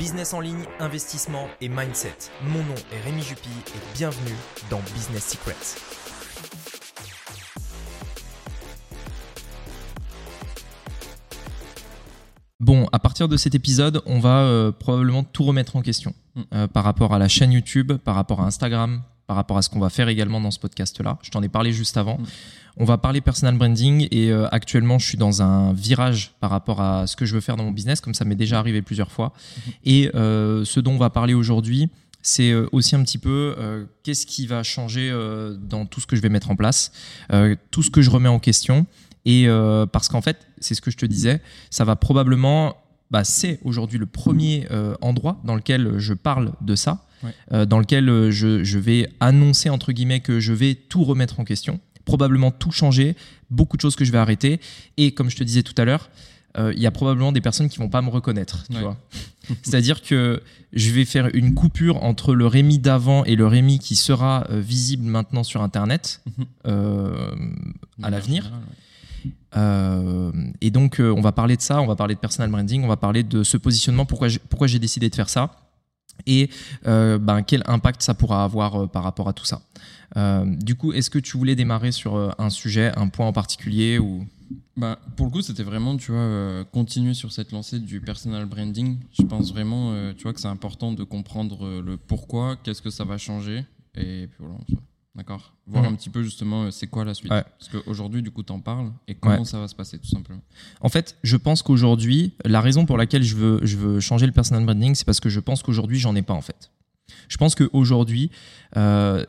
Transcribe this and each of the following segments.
Business en ligne, investissement et mindset. Mon nom est Rémi Jupy et bienvenue dans Business Secrets. Bon, à partir de cet épisode, on va euh, probablement tout remettre en question Mm. euh, par rapport à la chaîne YouTube, par rapport à Instagram, par rapport à ce qu'on va faire également dans ce podcast-là. Je t'en ai parlé juste avant. Mm. On va parler personal branding et euh, actuellement, je suis dans un virage par rapport à ce que je veux faire dans mon business, comme ça m'est déjà arrivé plusieurs fois. Et euh, ce dont on va parler aujourd'hui, c'est euh, aussi un petit peu euh, qu'est-ce qui va changer dans tout ce que je vais mettre en place, tout ce que je remets en question. Et parce qu'en fait, c'est ce que je te disais, ça va probablement, bah, c'est aujourd'hui le premier euh, endroit dans lequel je parle de ça, Ouais. euh, dans lequel euh, je, je vais annoncer entre guillemets que je vais tout remettre en question, probablement tout changer, beaucoup de choses que je vais arrêter. Et comme je te disais tout à l'heure, euh, il y a probablement des personnes qui vont pas me reconnaître, tu Ouais. vois. C'est-à-dire que je vais faire une coupure entre le Rémi d'avant et le Rémi qui sera visible maintenant sur Internet Mhm. à l'avenir. ouais. Euh, et donc, euh, on va parler de ça, on va parler de personal branding, on va parler de ce positionnement, pourquoi j'ai, décidé de faire ça et euh, ben, quel impact ça pourra avoir par rapport à tout ça. Du coup, est-ce que tu voulais démarrer sur un sujet, un point en particulier ou... Bah, pour le coup, c'était vraiment, tu vois, continuer sur cette lancée du personal branding. Je pense vraiment, tu vois, que c'est important de comprendre le pourquoi, qu'est-ce que ça va changer. Et puis voilà, d'accord Voir Mhm. un petit peu justement euh, c'est quoi la suite. Ouais. Parce qu'aujourd'hui, du coup, t'en parles et comment Ouais. ça va se passer, tout simplement? En fait, je pense qu'aujourd'hui, la raison pour laquelle je veux, je veux changer le personal branding, c'est parce que je pense qu'aujourd'hui, j'en ai pas en fait. Je pense qu'aujourd'hui, euh,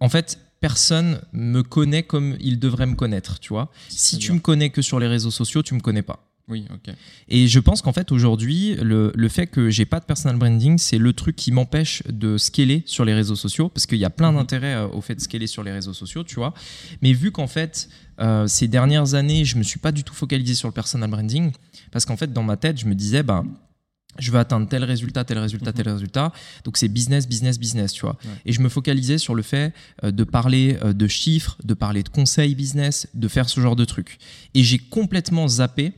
en fait, personne me connaît comme il devrait me connaître, tu vois. Si tu me connais que sur les réseaux sociaux, tu me connais pas. Oui, ok. Et je pense qu'en fait, aujourd'hui, le, le fait que j'ai pas de personal branding, c'est le truc qui m'empêche de scaler sur les réseaux sociaux, parce qu'il y a plein Mhm. d'intérêts euh, au fait de scaler sur les réseaux sociaux, tu vois. Mais vu qu'en fait, euh, ces dernières années, je me suis pas du tout focalisé sur le personal branding, parce qu'en fait, dans ma tête, je me disais, bah, je veux atteindre tel résultat, tel résultat, tel résultat. Donc c'est business, business, business, tu vois. Ouais. Et je me focalisais sur le fait euh, de parler de chiffres, de parler de conseils business, de faire ce genre de trucs. Et j'ai complètement zappé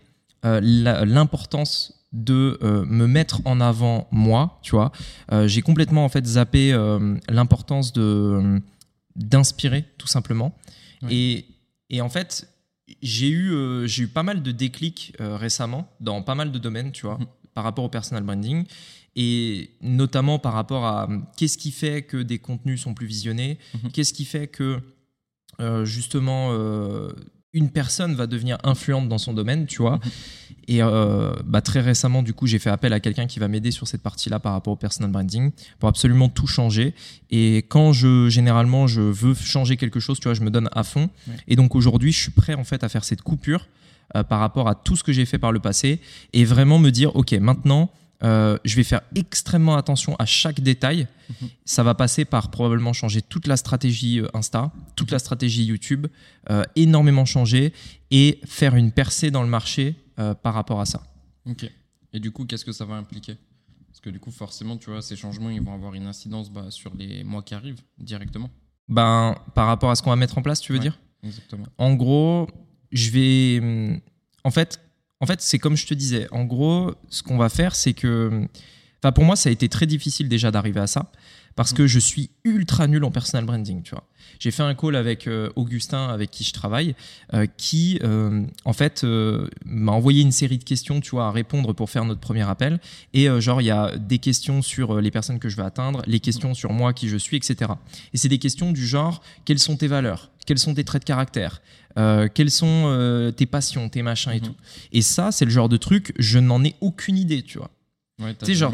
euh, l'importance de euh, me mettre en avant moi, tu vois. Euh, j'ai complètement en fait zappé l'importance de d'inspirer tout simplement. Ouais. Et, et en fait, j'ai eu j'ai eu pas mal de déclics récemment dans pas mal de domaines, tu vois, Mhm. par rapport au personal branding et notamment par rapport à qu'est-ce qui fait que des contenus sont plus visionnés, Mhm. qu'est-ce qui fait que euh, justement euh, une personne va devenir influente dans son domaine, tu vois. Et euh, bah, très récemment, du coup, j'ai fait appel à quelqu'un qui va m'aider sur cette partie-là par rapport au personal branding pour absolument tout changer. Et quand je, généralement, je veux changer quelque chose, tu vois, je me donne à fond. Ouais. Et donc aujourd'hui, je suis prêt en fait à faire cette coupure euh, par rapport à tout ce que j'ai fait par le passé et vraiment me dire, ok, maintenant, euh, je vais faire extrêmement attention à chaque détail. Mhm. Ça va passer par probablement changer toute la stratégie euh, Insta, toute la stratégie YouTube, euh, énormément changer et faire une percée dans le marché euh, par rapport à ça. Ok. Et du coup, qu'est-ce que ça va impliquer? Parce que du coup, forcément, tu vois, ces changements, ils vont avoir une incidence bah, sur les mois qui arrivent directement. Ben, par rapport à ce qu'on va mettre en place, tu veux Ouais. dire? Exactement. En gros, je vais. hum, En fait, en fait c'est comme je te disais. En gros, ce qu'on va faire, c'est que. Enfin, pour moi, ça a été très difficile déjà d'arriver à ça. Parce que je suis ultra nul en personal branding, tu vois. J'ai fait un call avec euh, Augustin, avec qui je travaille, euh, qui, euh, en fait, m'a envoyé une série de questions, tu vois, à répondre pour faire notre premier appel. Et genre, il y a des questions sur les personnes que je veux atteindre, les questions sur moi, qui je suis, etc. Et c'est des questions du genre, quelles sont tes valeurs? Quels sont tes traits de caractère? Euh, Quelles sont euh, tes passions, tes machins et Mhm. tout? Et ça, c'est le genre de truc, je n'en ai aucune idée, tu vois. Ouais, t'as genre-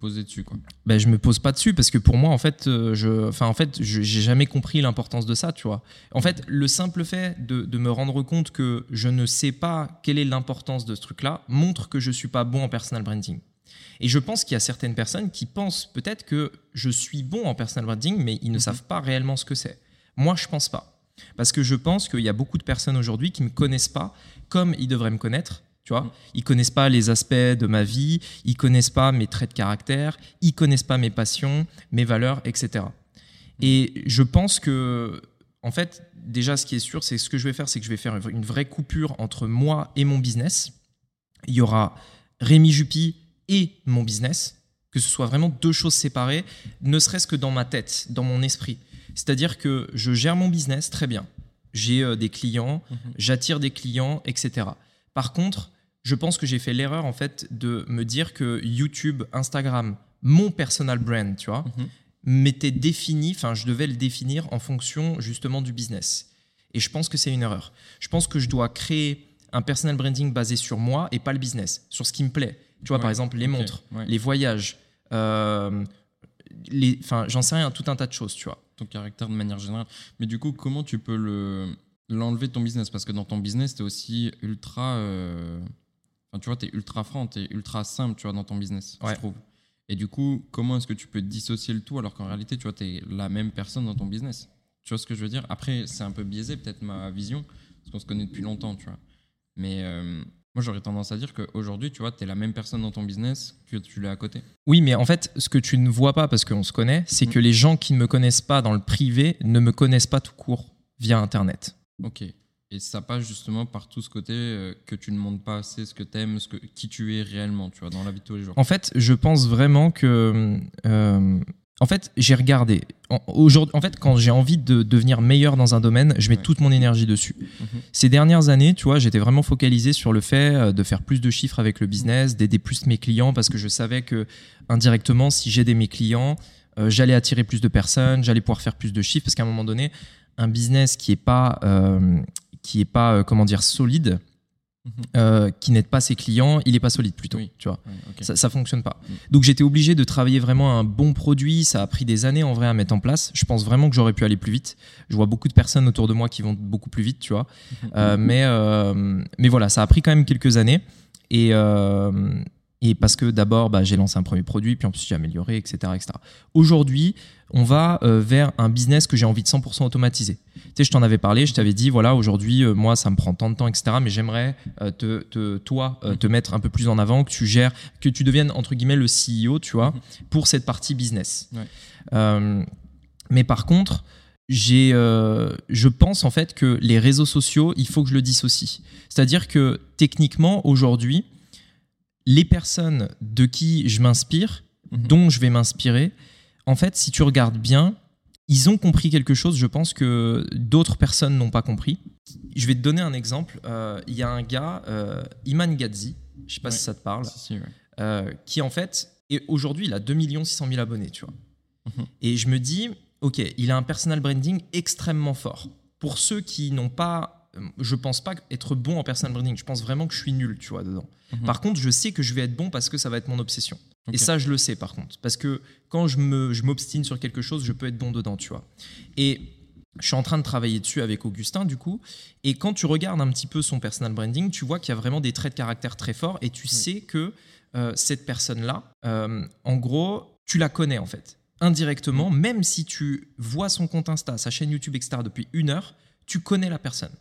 posé dessus, quoi. ben, je me pose pas dessus parce que pour moi en fait euh, je enfin en fait j'ai jamais compris l'importance de ça tu vois en fait le simple fait de, de me rendre compte que je ne sais pas quelle est l'importance de ce truc là montre que je suis pas bon en personal branding et je pense qu'il y a certaines personnes qui pensent peut-être que je suis bon en personal branding mais ils ne Mhm. savent pas réellement ce que c'est moi je pense pas parce que je pense qu'il y a beaucoup de personnes aujourd'hui qui me connaissent pas comme ils devraient me connaître tu vois Mhm. ils connaissent pas les aspects de ma vie ils connaissent pas mes traits de caractère, ils connaissent pas mes passions, mes valeurs, etc. Et je pense que, en fait, déjà, ce qui est sûr, c'est ce que je vais faire, c'est que je vais faire une vraie coupure entre moi et mon business. Il y aura Rémi Jupy et mon business, que ce soit vraiment deux choses séparées, ne serait-ce que dans ma tête, dans mon esprit. C'est-à-dire que je gère mon business très bien. J'ai euh, des clients, Mhm. j'attire des clients, etc. Par contre, je pense que j'ai fait l'erreur en fait de me dire que YouTube, Instagram, mon personal brand, tu vois, Mhm. m'était défini, enfin je devais le définir en fonction justement du business. Et je pense que c'est une erreur. Je pense que je dois créer un personal branding basé sur moi et pas le business, sur ce qui me plaît. Tu vois, Ouais, par exemple, les montres, ouais. les voyages, euh, les, enfin, j'en sais rien, tout un tas de choses, tu vois. ton caractère de manière générale. Mais du coup, comment tu peux le l'enlever de ton business? Parce que dans ton business, tu es aussi ultra. euh, Enfin, tu vois, tu es ultra franc, tu es ultra simple, tu vois, dans ton business, Ouais. je trouve. Et du coup, comment est-ce que tu peux dissocier le tout alors qu'en réalité, tu vois, tu es la même personne dans ton business? Tu vois ce que je veux dire? Après, c'est un peu biaisé, peut-être ma vision, parce qu'on se connaît depuis longtemps, tu vois. Mais euh, moi, j'aurais tendance à dire qu'aujourd'hui, tu vois, tu es la même personne dans ton business que tu l'es à côté. Oui, mais en fait, ce que tu ne vois pas parce qu'on se connaît, c'est Mm. que les gens qui ne me connaissent pas dans le privé ne me connaissent pas tout court via Internet. Ok. Et ça passe justement par tout ce côté euh, que tu ne montres pas assez ce que t'aimes, ce que, qui tu es réellement, tu vois, dans la vie de tous les jours. En fait, je pense vraiment que. euh, en fait, j'ai regardé. En, aujourd'hui- en fait, quand j'ai envie de devenir meilleur dans un domaine, je mets Ouais. toute mon énergie dessus. Mhm. Ces dernières années, tu vois, j'étais vraiment focalisé sur le fait euh, de faire plus de chiffres avec le business, d'aider plus mes clients, parce que je savais que indirectement, si j'aidais mes clients, euh, j'allais attirer plus de personnes, j'allais pouvoir faire plus de chiffres, parce qu'à un moment donné, un business qui est pas, qui est pas, euh, comment dire, solide, Mhm. euh, qui n'aide pas ses clients, il est pas solide plutôt, Oui. tu vois. Ça, ça fonctionne pas. Mm. Donc j'étais obligé de travailler vraiment un bon produit. Ça a pris des années en vrai à mettre en place. Je pense vraiment que j'aurais pu aller plus vite. Je vois beaucoup de personnes autour de moi qui vont beaucoup plus vite, tu vois. Euh, mais, euh, mais voilà, ça a pris quand même quelques années. Et, et parce que d'abord, bah, j'ai lancé un premier produit, puis ensuite j'ai amélioré, etc. etc. Aujourd'hui, on va euh, vers un business que j'ai envie de 100% automatiser. Tu sais, je t'en avais parlé, je t'avais dit, voilà, aujourd'hui, euh, moi, ça me prend tant de temps, etc. Mais j'aimerais euh, te, te- toi, te mettre un peu plus en avant, que tu gères, que tu deviennes, entre guillemets, le CEO, tu vois, pour cette partie business. Ouais. Mais par contre, j'ai, euh, je pense en fait que les réseaux sociaux, il faut que je le dissocie. C'est-à-dire que techniquement, aujourd'hui, les personnes de qui je m'inspire, Mhm. dont je vais m'inspirer, en fait, si tu regardes bien, ils ont compris quelque chose, je pense que d'autres personnes n'ont pas compris. Je vais te donner un exemple. Euh, Il y a un gars, euh, Iman Gadzi, je sais pas Ouais. si ça te parle, Si, si, ouais. euh, qui en fait, et aujourd'hui, il a 2 600 000 abonnés, tu vois. Mhm. Et je me dis, ok, il a un personal branding extrêmement fort. Pour ceux qui n'ont pas, je pense pas être bon en personal branding. Je pense vraiment que je suis nul, tu vois, dedans. Mhm. Par contre, je sais que je vais être bon parce que ça va être mon obsession. Et ça, je le sais par contre. Parce que quand je me, je m'obstine sur quelque chose, je peux être bon dedans, tu vois. Et je suis en train de travailler dessus avec Augustin, du coup. Et quand tu regardes un petit peu son personal branding, tu vois qu'il y a vraiment des traits de caractère très forts et tu sais que euh, cette personne-là, euh, en gros, tu la connais en fait. Indirectement, même si tu vois son compte Insta, sa chaîne YouTube, etc. depuis une heure, tu connais la personne.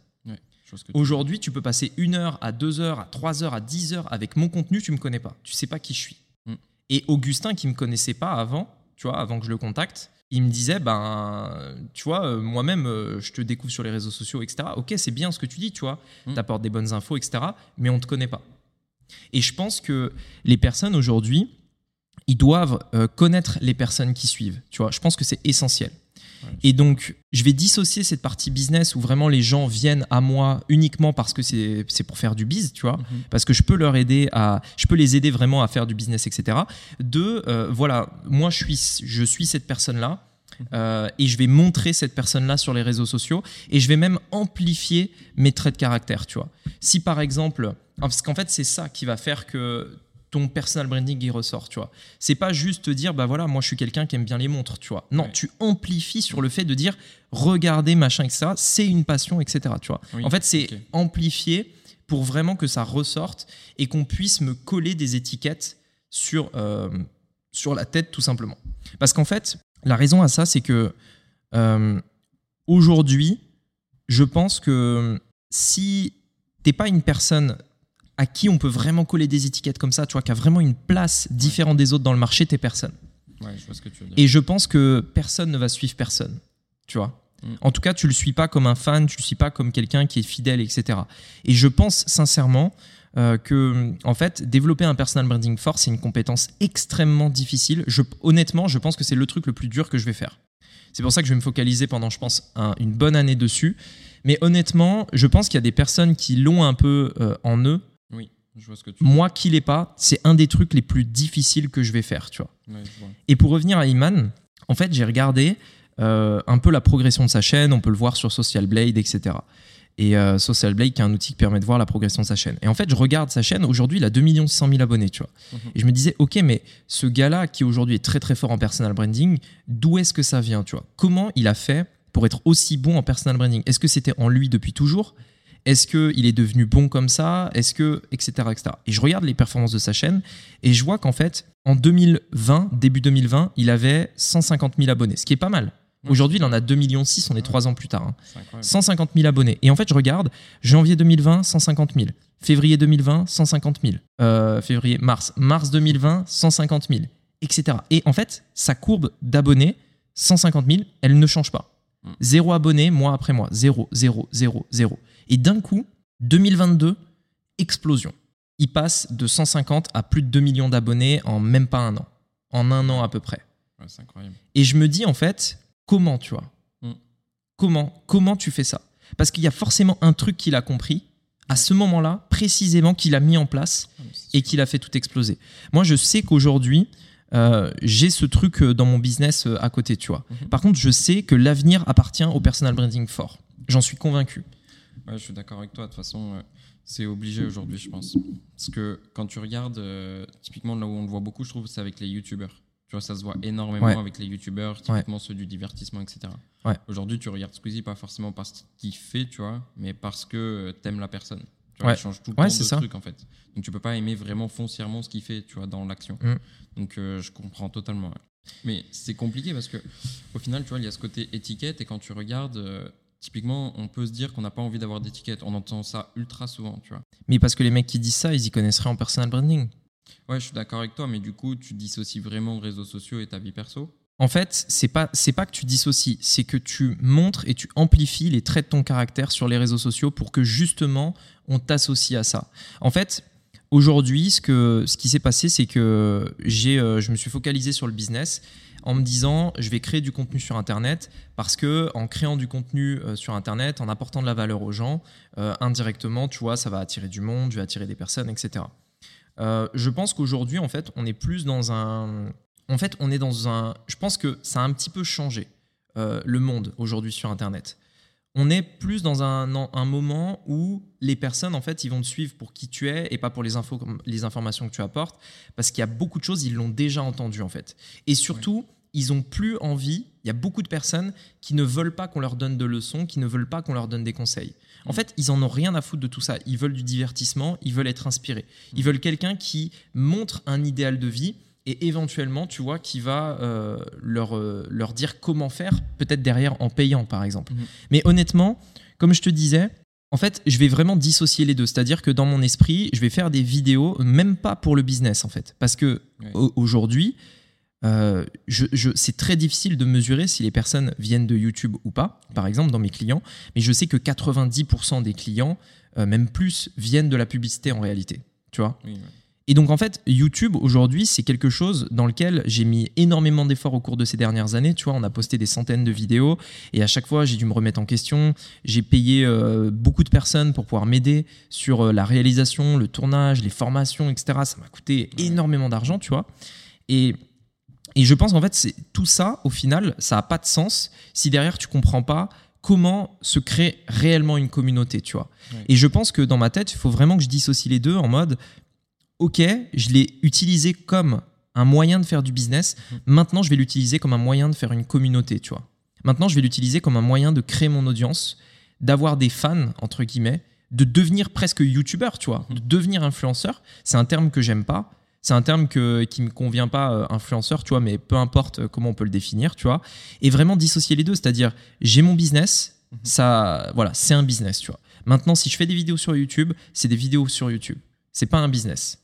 Aujourd'hui, tu peux passer une heure à deux heures, à trois heures, à dix heures avec mon contenu, tu me connais pas. Tu sais pas qui je suis. Mm. Et Augustin, qui me connaissait pas avant, tu vois, avant que je le contacte, il me disait, ben, tu vois, euh, moi-même, euh, je te découvre sur les réseaux sociaux, etc. Ok, c'est bien ce que tu dis, tu vois, Mm. t'apportes des bonnes infos, etc. Mais on te connaît pas. Et je pense que les personnes aujourd'hui, ils doivent euh, connaître les personnes qui suivent. Tu vois, je pense que c'est essentiel. Ouais. Et donc, je vais dissocier cette partie business où vraiment les gens viennent à moi uniquement parce que c'est pour faire du biz, tu vois, Mhm. parce que je peux leur aider à, je peux les aider vraiment à faire du business, etc. De, euh, voilà, moi je suis, je suis cette personne-là. euh, et je vais montrer cette personne-là sur les réseaux sociaux et je vais même amplifier mes traits de caractère, tu vois. Si par exemple, parce qu'en fait c'est ça qui va faire que ton personal branding il ressort, tu vois. C'est pas juste te dire bah voilà, moi je suis quelqu'un qui aime bien les montres, tu vois. Non, Ouais. tu amplifies sur le fait de dire regardez machin etc. C'est une passion etc. Tu vois. Oui, en fait c'est ok. amplifié pour vraiment que ça ressorte et qu'on puisse me coller des étiquettes sur euh, sur la tête tout simplement. Parce qu'en fait la raison à ça c'est que euh, aujourd'hui je pense que si t'es pas une personne à qui on peut vraiment coller des étiquettes comme ça, tu vois, qui a vraiment une place différente des autres dans le marché, t'es personne. Ouais, je vois ce que tu veux dire. Et je pense que personne ne va suivre personne, tu vois. Mm. En tout cas, tu le suis pas comme un fan, tu le suis pas comme quelqu'un qui est fidèle, etc. Et je pense sincèrement euh, que, en fait, développer un personal branding fort, c'est une compétence extrêmement difficile. Je, honnêtement, je pense que c'est le truc le plus dur que je vais faire. C'est pour ça que je vais me focaliser pendant, je pense, un- une bonne année dessus. Mais honnêtement, je pense qu'il y a des personnes qui l'ont un peu euh, en eux. Oui, je vois ce que tu veux Moi qui l'ai pas, c'est un des trucs les plus difficiles que je vais faire, tu vois. Ouais, je vois. Et pour revenir à Iman, en fait, j'ai regardé euh, un peu la progression de sa chaîne. On peut le voir sur Social Blade, etc. Et euh, Social Blade, qui est un outil qui permet de voir la progression de sa chaîne. Et en fait, je regarde sa chaîne. Aujourd'hui, il a 2 600 000 abonnés, tu vois. Mhm. Et je me disais, ok, mais ce gars-là, qui aujourd'hui est très très fort en personal branding, d'où est-ce que ça vient, tu vois? Comment il a fait pour être aussi bon en personal branding? Est-ce que c'était en lui depuis toujours? Est-ce qu'il est devenu bon comme ça? Est-ce que. etc., etc. Et je regarde les performances de sa chaîne et je vois qu'en fait, en 2020, début 2020, il avait 150 000 abonnés, ce qui est pas mal. Aujourd'hui, il en a 2,6 millions, on est Ouais. trois ans plus tard. hein. C'est incroyable. 150 000 abonnés. Et en fait, je regarde, janvier 2020, 150 000. Février 2020, 150 000. Euh, février, mars. Mars 2020, 150 000. Etc. Et en fait, sa courbe d'abonnés, 150 000, elle ne change pas. Mm. Zéro abonné, mois après mois. Zéro, zéro, zéro, zéro. Et d'un coup, 2022, explosion. Il passe de 150 à plus de 2 millions d'abonnés en même pas un an. En un an à peu près. Ouais, c'est incroyable. Et je me dis en fait, comment tu vois? Mm. Comment Comment tu fais ça? Parce qu'il y a forcément un truc qu'il a compris à ce moment-là, précisément, qu'il a mis en place Ah, et qu'il a fait tout exploser. Moi, je sais qu'aujourd'hui, euh, j'ai ce truc euh, dans mon business euh, à côté, tu vois. Mhm. Par contre, je sais que l'avenir appartient au personal branding fort. J'en suis convaincu. Ouais, je suis d'accord avec toi. De toute façon, euh, c'est obligé aujourd'hui, je pense. Parce que quand tu regardes, euh, typiquement là où on le voit beaucoup, je trouve, c'est avec les youtubeurs. Tu vois, ça se voit énormément Ouais. avec les youtubeurs, typiquement ceux du divertissement, etc. Ouais. Aujourd'hui, tu regardes Squeezie pas forcément parce qu'il fait, tu vois, mais parce que euh, t'aimes la personne. Tu vois, il change tout le temps c'est de ça. trucs en fait. Donc tu peux pas aimer vraiment foncièrement ce qu'il fait, tu vois, dans l'action. Mm. Donc euh, je comprends totalement. Mais c'est compliqué parce que au final, tu vois, il y a ce côté étiquette et quand tu regardes, euh, typiquement, on peut se dire qu'on n'a pas envie d'avoir d'étiquette. On entend ça ultra souvent, tu vois. Mais parce que les mecs qui disent ça, ils y connaissent rien en personal branding. Ouais, je suis d'accord avec toi, mais du coup, tu dissocies vraiment réseaux sociaux et ta vie perso. En fait, c'est pas c'est pas que tu dissocies, c'est que tu montres et tu amplifies les traits de ton caractère sur les réseaux sociaux pour que justement on t'associe à ça. En fait, aujourd'hui, ce que ce qui s'est passé, c'est que j'ai euh, je me suis focalisé sur le business en me disant je vais créer du contenu sur internet parce que en créant du contenu euh, sur internet, en apportant de la valeur aux gens, euh, indirectement, tu vois, ça va attirer du monde, je vais attirer des personnes, etc. Euh, je pense qu'aujourd'hui, en fait, on est plus dans un en fait, on est dans un. Je pense que ça a un petit peu changé le monde aujourd'hui sur Internet. On est plus dans un, un moment où les personnes, en fait, ils vont te suivre pour qui tu es et pas pour les, infos, les informations que tu apportes, parce qu'il y a beaucoup de choses, ils l'ont déjà entendu, en fait. Et surtout, ils ont plus envie. Il y a beaucoup de personnes qui ne veulent pas qu'on leur donne de leçons, qui ne veulent pas qu'on leur donne des conseils. En fait, ils en ont rien à foutre de tout ça. Ils veulent du divertissement, ils veulent être inspirés. Ils veulent quelqu'un qui montre un idéal de vie et éventuellement, tu vois, qui va euh, leur, euh, leur dire comment faire, peut-être derrière en payant, par exemple. Mhm. Mais honnêtement, comme je te disais, en fait, je vais vraiment dissocier les deux. C'est-à-dire que dans mon esprit, je vais faire des vidéos, même pas pour le business, en fait. Parce que aujourd'hui, euh, je, je- c'est très difficile de mesurer si les personnes viennent de YouTube ou pas, par exemple, dans mes clients. Mais je sais que 90% des clients, euh, même plus, viennent de la publicité en réalité. Tu vois Oui, ouais. et donc en fait, YouTube aujourd'hui, c'est quelque chose dans lequel j'ai mis énormément d'efforts au cours de ces dernières années. Tu vois, on a posté des centaines de vidéos et à chaque fois, j'ai dû me remettre en question. J'ai payé euh, beaucoup de personnes pour pouvoir m'aider sur euh, la réalisation, le tournage, les formations, etc. Ça m'a coûté énormément d'argent, tu vois. Et et je pense qu'en fait, c'est tout ça, au final, ça n'a pas de sens si derrière tu comprends pas comment se crée réellement une communauté, tu vois. Ouais. Et je pense que dans ma tête, il faut vraiment que je dissocie les deux en mode, ok, je l'ai utilisé comme un moyen de faire du business, Mhm. maintenant je vais l'utiliser comme un moyen de faire une communauté, tu vois. Maintenant, je vais l'utiliser comme un moyen de créer mon audience, d'avoir des fans, entre guillemets, de devenir presque youtubeur, tu vois, de devenir influenceur. C'est un terme que j'aime pas. C'est un terme que, qui me convient pas, euh, influenceur, tu vois, mais peu importe euh, comment on peut le définir, tu vois. Et vraiment dissocier les deux, c'est-à-dire, j'ai mon business, Mhm. ça, voilà, c'est un business, tu vois. Maintenant, si je fais des vidéos sur YouTube, c'est des vidéos sur YouTube. C'est pas un business.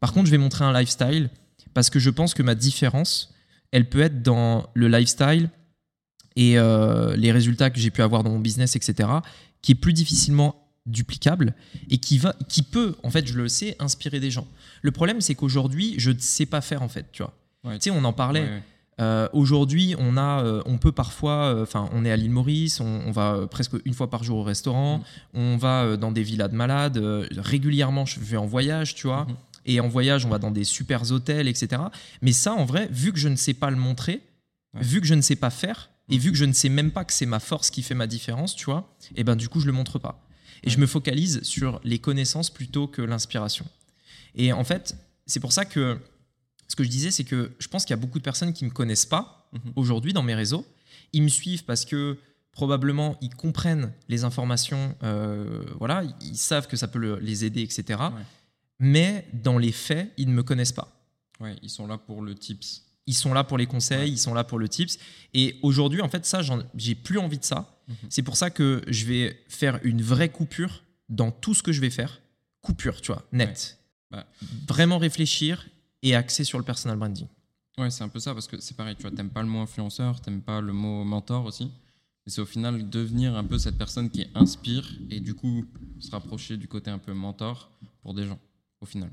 Par contre, je vais montrer un lifestyle parce que je pense que ma différence, elle peut être dans le lifestyle et euh, les résultats que j'ai pu avoir dans mon business, etc., qui est plus difficilement duplicable et qui, va, qui peut, en fait, je le sais, inspirer des gens. Le problème, c'est qu'aujourd'hui, je ne sais pas faire, en fait, tu vois. Ouais. Tu sais, on en parlait. Ouais, ouais. Euh, Aujourd'hui, on a, euh, on peut parfois, euh, enfin, on est à l'île Maurice, on, on va presque une fois par jour au restaurant, Mm. on va dans des villas de malades. régulièrement, je vais en voyage, tu vois. Mhm. Et en voyage, on va dans des super hôtels, etc. Mais ça, en vrai, vu que je ne sais pas le montrer, vu que je ne sais pas faire, et Mhm. vu que je ne sais même pas que c'est ma force qui fait ma différence, tu vois, et ben du coup, je le montre pas. Et je me focalise sur les connaissances plutôt que l'inspiration. Et en fait, c'est pour ça que ce que je disais, c'est que je pense qu'il y a beaucoup de personnes qui me connaissent pas Mhm. aujourd'hui dans mes réseaux. Ils me suivent parce que probablement ils comprennent les informations, euh, voilà, ils savent que ça peut le- les aider, etc. Ouais. Mais dans les faits, ils ne me connaissent pas. Ouais, ils sont là pour le tips. Ils sont là pour les conseils, Ouais. ils sont là pour le tips. Et aujourd'hui, en fait, ça, j'ai plus envie de ça. Mhm. C'est pour ça que je vais faire une vraie coupure dans tout ce que je vais faire. Coupure, tu vois, net. Bah. Vraiment réfléchir et axer sur le personal branding. Ouais, c'est un peu ça parce que c'est pareil, tu vois, t'aimes pas le mot influenceur, t'aimes pas le mot mentor aussi. Et c'est au final devenir un peu cette personne qui inspire et du coup se rapprocher du côté un peu mentor pour des gens, au final.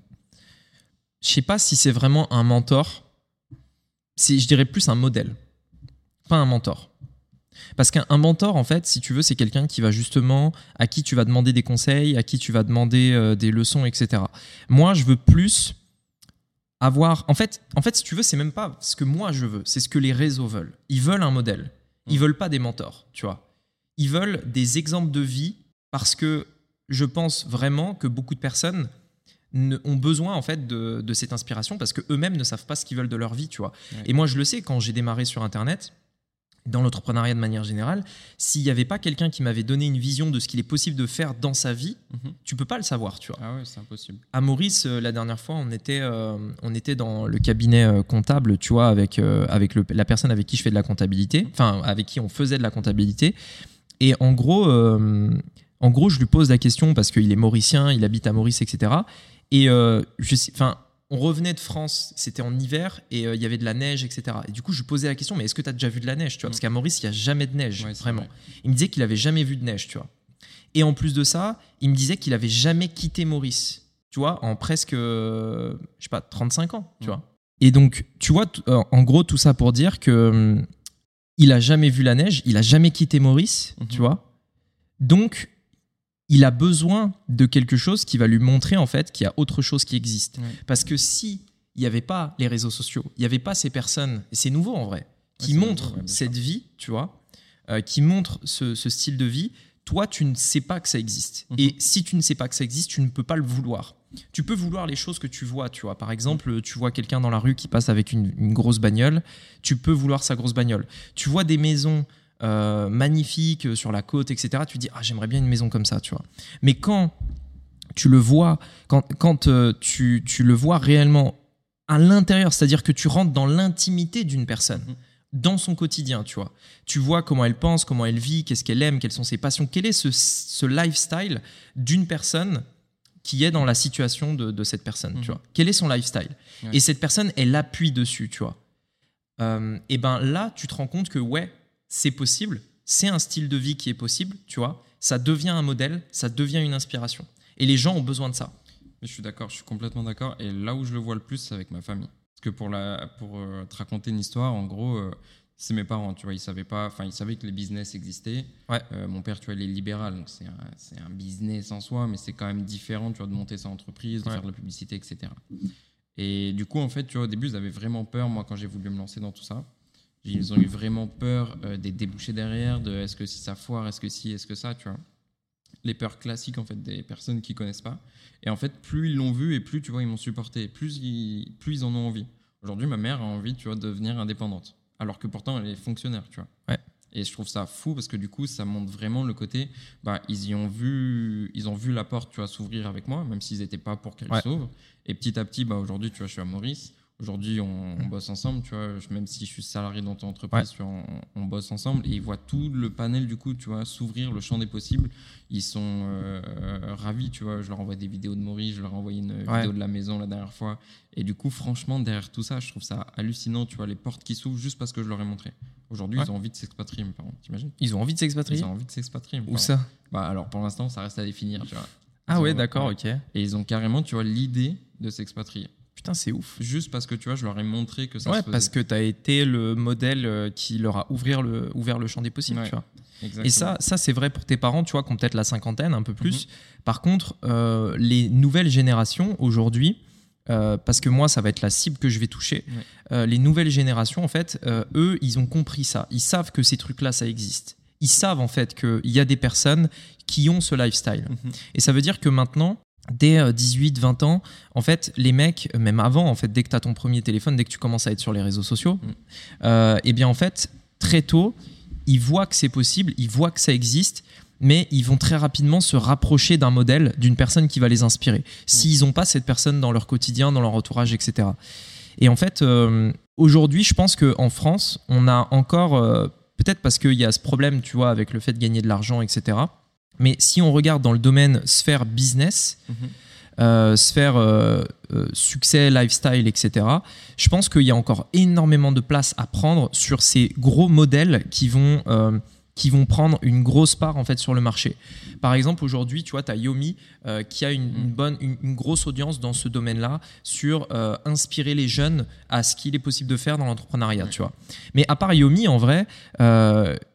Je sais pas si c'est vraiment un mentor. C'est, je dirais plus un modèle, pas un mentor. Parce qu'un un mentor, en fait, si tu veux, c'est quelqu'un qui va justement, à qui tu vas demander des conseils, à qui tu vas demander euh, des leçons, etc. Moi, je veux plus avoir. En fait, en fait, si tu veux, c'est même pas ce que moi je veux, c'est ce que les réseaux veulent. Ils veulent un modèle. Ils Mm. veulent pas des mentors, tu vois. Ils veulent des exemples de vie parce que je pense vraiment que beaucoup de personnes ne- ont besoin en fait de, de cette inspiration parce que eux-mêmes ne savent pas ce qu'ils veulent de leur vie, tu vois. Ouais. Et moi, je le sais quand j'ai démarré sur Internet, dans l'entrepreneuriat de manière générale, s'il n'y avait pas quelqu'un qui m'avait donné une vision de ce qu'il est possible de faire dans sa vie, Mhm. tu peux pas le savoir, tu vois. Ah ouais, c'est impossible. À Maurice, euh, la dernière fois, on était, euh, on était dans le cabinet euh, comptable, tu vois, avec, euh, avec le- la personne avec qui je fais de la comptabilité, enfin, avec qui on faisait de la comptabilité. Et en gros, euh, en gros, je lui pose la question parce qu'il est mauricien, il habite à Maurice, etc. Et euh, je sais, enfin, on revenait de France, c'était en hiver et euh, il y avait de la neige, etc. Et du coup, je posais la question, mais est-ce que tu as déjà vu de la neige, tu vois? Parce qu'à Maurice, il n'y a jamais de neige, Ouais, vraiment. vrai. Il me disait qu'il avait jamais vu de neige, tu vois. Et en plus de ça, il me disait qu'il avait jamais quitté Maurice, tu vois, en presque, euh, je sais pas, 35 ans, tu Mhm. vois. Et donc, tu vois, en gros, tout ça pour dire que hum, il a jamais vu la neige, il a jamais quitté Maurice, Mhm. tu vois. Donc, il a besoin de quelque chose qui va lui montrer en fait qu'il y a autre chose qui existe. Ouais. Parce que si il n'y avait pas les réseaux sociaux, il n'y avait pas ces personnes, et c'est nouveau en vrai, qui nouveau, montrent ouais, cette vie, tu vois, euh, qui montrent ce, ce style de vie, toi, tu ne sais pas que ça existe. Mhm. Et si tu ne sais pas que ça existe, tu ne peux pas le vouloir. Tu peux vouloir les choses que tu vois, tu vois. Par exemple, tu vois quelqu'un dans la rue qui passe avec une, une grosse bagnole, tu peux vouloir sa grosse bagnole. Tu vois des maisons euh, magnifiques euh, sur la côte, etc. Tu dis, ah, j'aimerais bien une maison comme ça, tu vois. Mais quand tu le vois, quand, quand euh, tu, tu le vois réellement à l'intérieur, c'est-à-dire que tu rentres dans l'intimité d'une personne, Mhm. dans son quotidien, tu vois. Tu vois comment elle pense, comment elle vit, qu'est-ce qu'elle aime, quelles sont ses passions, quel est ce, ce lifestyle d'une personne qui est dans la situation de, de cette personne, tu Mhm. vois. Quel est son lifestyle Ouais. Et cette personne, elle appuie dessus, tu vois. Euh, et ben là, tu te rends compte que ouais, c'est possible, c'est un style de vie qui est possible, tu vois. Ça devient un modèle, ça devient une inspiration. Et les gens ont besoin de ça. Je suis d'accord, je suis complètement d'accord. Et là où je le vois le plus, c'est avec ma famille. Parce que pour, la, pour euh, te raconter une histoire, en gros, euh, c'est mes parents, tu vois, ils savaient pas, enfin, ils savaient que les business existaient. Ouais. Euh, mon père, tu vois, il est libéral, donc c'est un, business en soi, mais c'est quand même différent, tu vois, de monter sa entreprise, de Ouais. faire de la publicité, etc. Et du coup, en fait, tu vois, au début, ils avaient vraiment peur, moi, quand j'ai voulu me lancer dans tout ça. Ils ont eu vraiment peur euh, des débouchés derrière, de est-ce que si ça foire, est-ce que si, est-ce que ça, tu vois. Les peurs classiques, en fait, des personnes qui connaissent pas. Et en fait, plus ils l'ont vu et plus, tu vois, ils m'ont supporté, plus ils, plus ils en ont envie. Aujourd'hui, ma mère a envie, tu vois, de devenir indépendante. Alors que pourtant, elle est fonctionnaire, tu vois. Ouais. Et je trouve ça fou parce que du coup, ça montre vraiment le côté, bah, ils y ont vu, ils ont vu la porte, tu vois, s'ouvrir avec moi, même s'ils n'étaient pas pour qu'elle Ouais. s'ouvre. Et petit à petit, bah, aujourd'hui, tu vois, je suis à Maurice. Aujourd'hui, on, on bosse ensemble, tu vois. je- Même si je suis salarié dans ton entreprise, tu vois, on, on bosse ensemble et ils voient tout le panel du coup, tu vois, s'ouvrir, le champ des possibles. Ils sont euh, ravis, tu vois. Je leur envoie des vidéos de Maurice, je leur ai envoyé une Ouais. vidéo de la maison la dernière fois. Et du coup, franchement, derrière tout ça, je trouve ça hallucinant, tu vois, les portes qui s'ouvrent juste parce que je leur ai montré. Aujourd'hui, Ouais. ils ont envie de s'expatrier, mes parents, t'imagines? Ils ont envie de s'expatrier? Ils ont envie de s'expatrier. Où ça? Bah alors pour l'instant, ça reste à définir, tu vois. Ah ouais, d'accord, ok. Et ils ont carrément, tu vois, l'idée de s'expatrier. Putain, c'est ouf. Juste parce que, tu vois, je leur ai montré que ça Ouais, se faisait. parce que tu as été le modèle euh, qui leur a ouvert le, ouvert le champ des possibles, Ouais, tu vois. Exactement. Et ça, ça c'est vrai pour tes parents, tu vois, qui ont peut-être la cinquantaine, un peu plus. Mhm. Par contre, euh, les nouvelles générations aujourd'hui, euh, parce que moi, ça va être la cible que je vais toucher, Ouais. euh, les nouvelles générations, en fait, eux, ils ont compris ça. Ils savent que ces trucs-là, ça existe. Ils savent, en fait, qu'il y a des personnes qui ont ce lifestyle. Mhm. Et ça veut dire que maintenant, dès euh, 18, 20 ans, en fait, les mecs, euh, même avant, en fait, dès que tu as ton premier téléphone, dès que tu commences à être sur les réseaux sociaux, Mm. euh, eh bien, en fait, très tôt, ils voient que c'est possible, ils voient que ça existe, mais ils vont très rapidement se rapprocher d'un modèle, d'une personne qui va les inspirer. S'ils n'ont pas cette personne dans leur quotidien, dans leur entourage, etc. Et en fait, euh, aujourd'hui, je pense qu'en France, on a encore, euh, peut-être parce qu'il y a ce problème, tu vois, avec le fait de gagner de l'argent, etc. Mais si on regarde dans le domaine sphère business, Mhm. euh, sphère euh, euh, succès, lifestyle, etc., je pense qu'il y a encore énormément de place à prendre sur ces gros modèles qui vont, qui vont prendre une grosse part en fait sur le marché. Par exemple, aujourd'hui, tu vois, tu as Yomi qui a une, une bonne, une, une grosse audience dans ce domaine-là sur inspirer les jeunes à ce qu'il est possible de faire dans l'entrepreneuriat, tu vois. Mais à part Yomi, en vrai,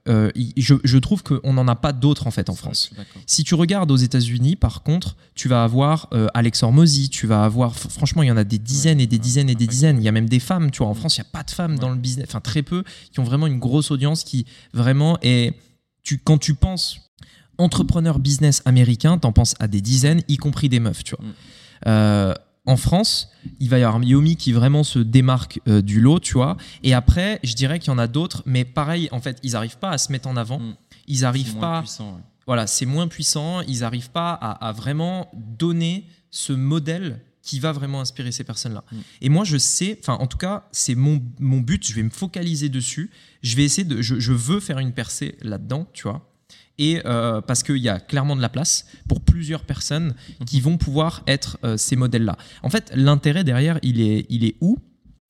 euh, je, je trouve qu'on n'en a pas d'autres en fait en France. Si tu regardes aux États-Unis, par contre, tu vas avoir euh, Alex Hormozy, tu vas avoir, franchement, il y en a des dizaines et des ouais, dizaines et des ouais. dizaines. Il y a même des femmes, tu vois. En Mm. France, il n'y a pas de femmes dans le business, enfin très peu, qui ont vraiment une grosse audience qui vraiment est. Tu, quand tu penses entrepreneur business américain, t'en penses à des dizaines, y compris des meufs, tu vois. Mm. Euh, en France, il va y avoir Yomi qui vraiment se démarque euh, du lot, tu vois. Et après, je dirais qu'il y en a d'autres, mais pareil, en fait, ils n'arrivent pas à se mettre en avant. Mm. Ils C'est n'arrivent moins pas puissant, ouais. voilà, c'est moins puissant, ils n'arrivent pas à, à vraiment donner ce modèle qui va vraiment inspirer ces personnes-là. Mm. Et moi, je sais, enfin, en tout cas, c'est mon, mon but, je vais me focaliser dessus, je vais essayer de, je, je veux faire une percée là-dedans, tu vois. Et euh, parce qu'il y a clairement de la place pour plusieurs personnes qui vont pouvoir être euh, ces modèles-là. En fait, l'intérêt derrière, il est, il est où?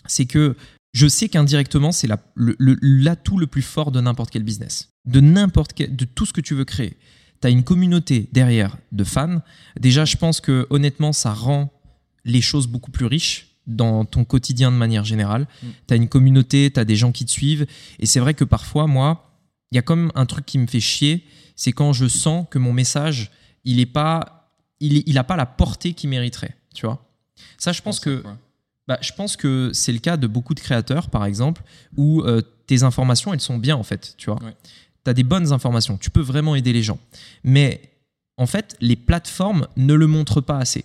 C'est que je sais qu'indirectement, c'est la- le- le- l'atout le, plus fort de n'importe quel business, de n'importe quel, de tout ce que tu veux créer. Tu as une communauté derrière de fans. Déjà, je pense que honnêtement, ça rend les choses beaucoup plus riches dans ton quotidien de manière générale. Mm. Tu as une communauté, tu as des gens qui te suivent. Et c'est vrai que parfois, moi, il y a comme un truc qui me fait chier, c'est quand je sens que mon message, il est pas, il, est- il a pas la portée qu'il mériterait. Tu vois Ça, je pense que bah, je pense que c'est le cas de beaucoup de créateurs, par exemple, où euh, tes informations, elles sont bien, en fait, tu vois. Ouais. Tu as des bonnes informations, tu peux vraiment aider les gens. Mais en fait, les plateformes ne le montrent pas assez.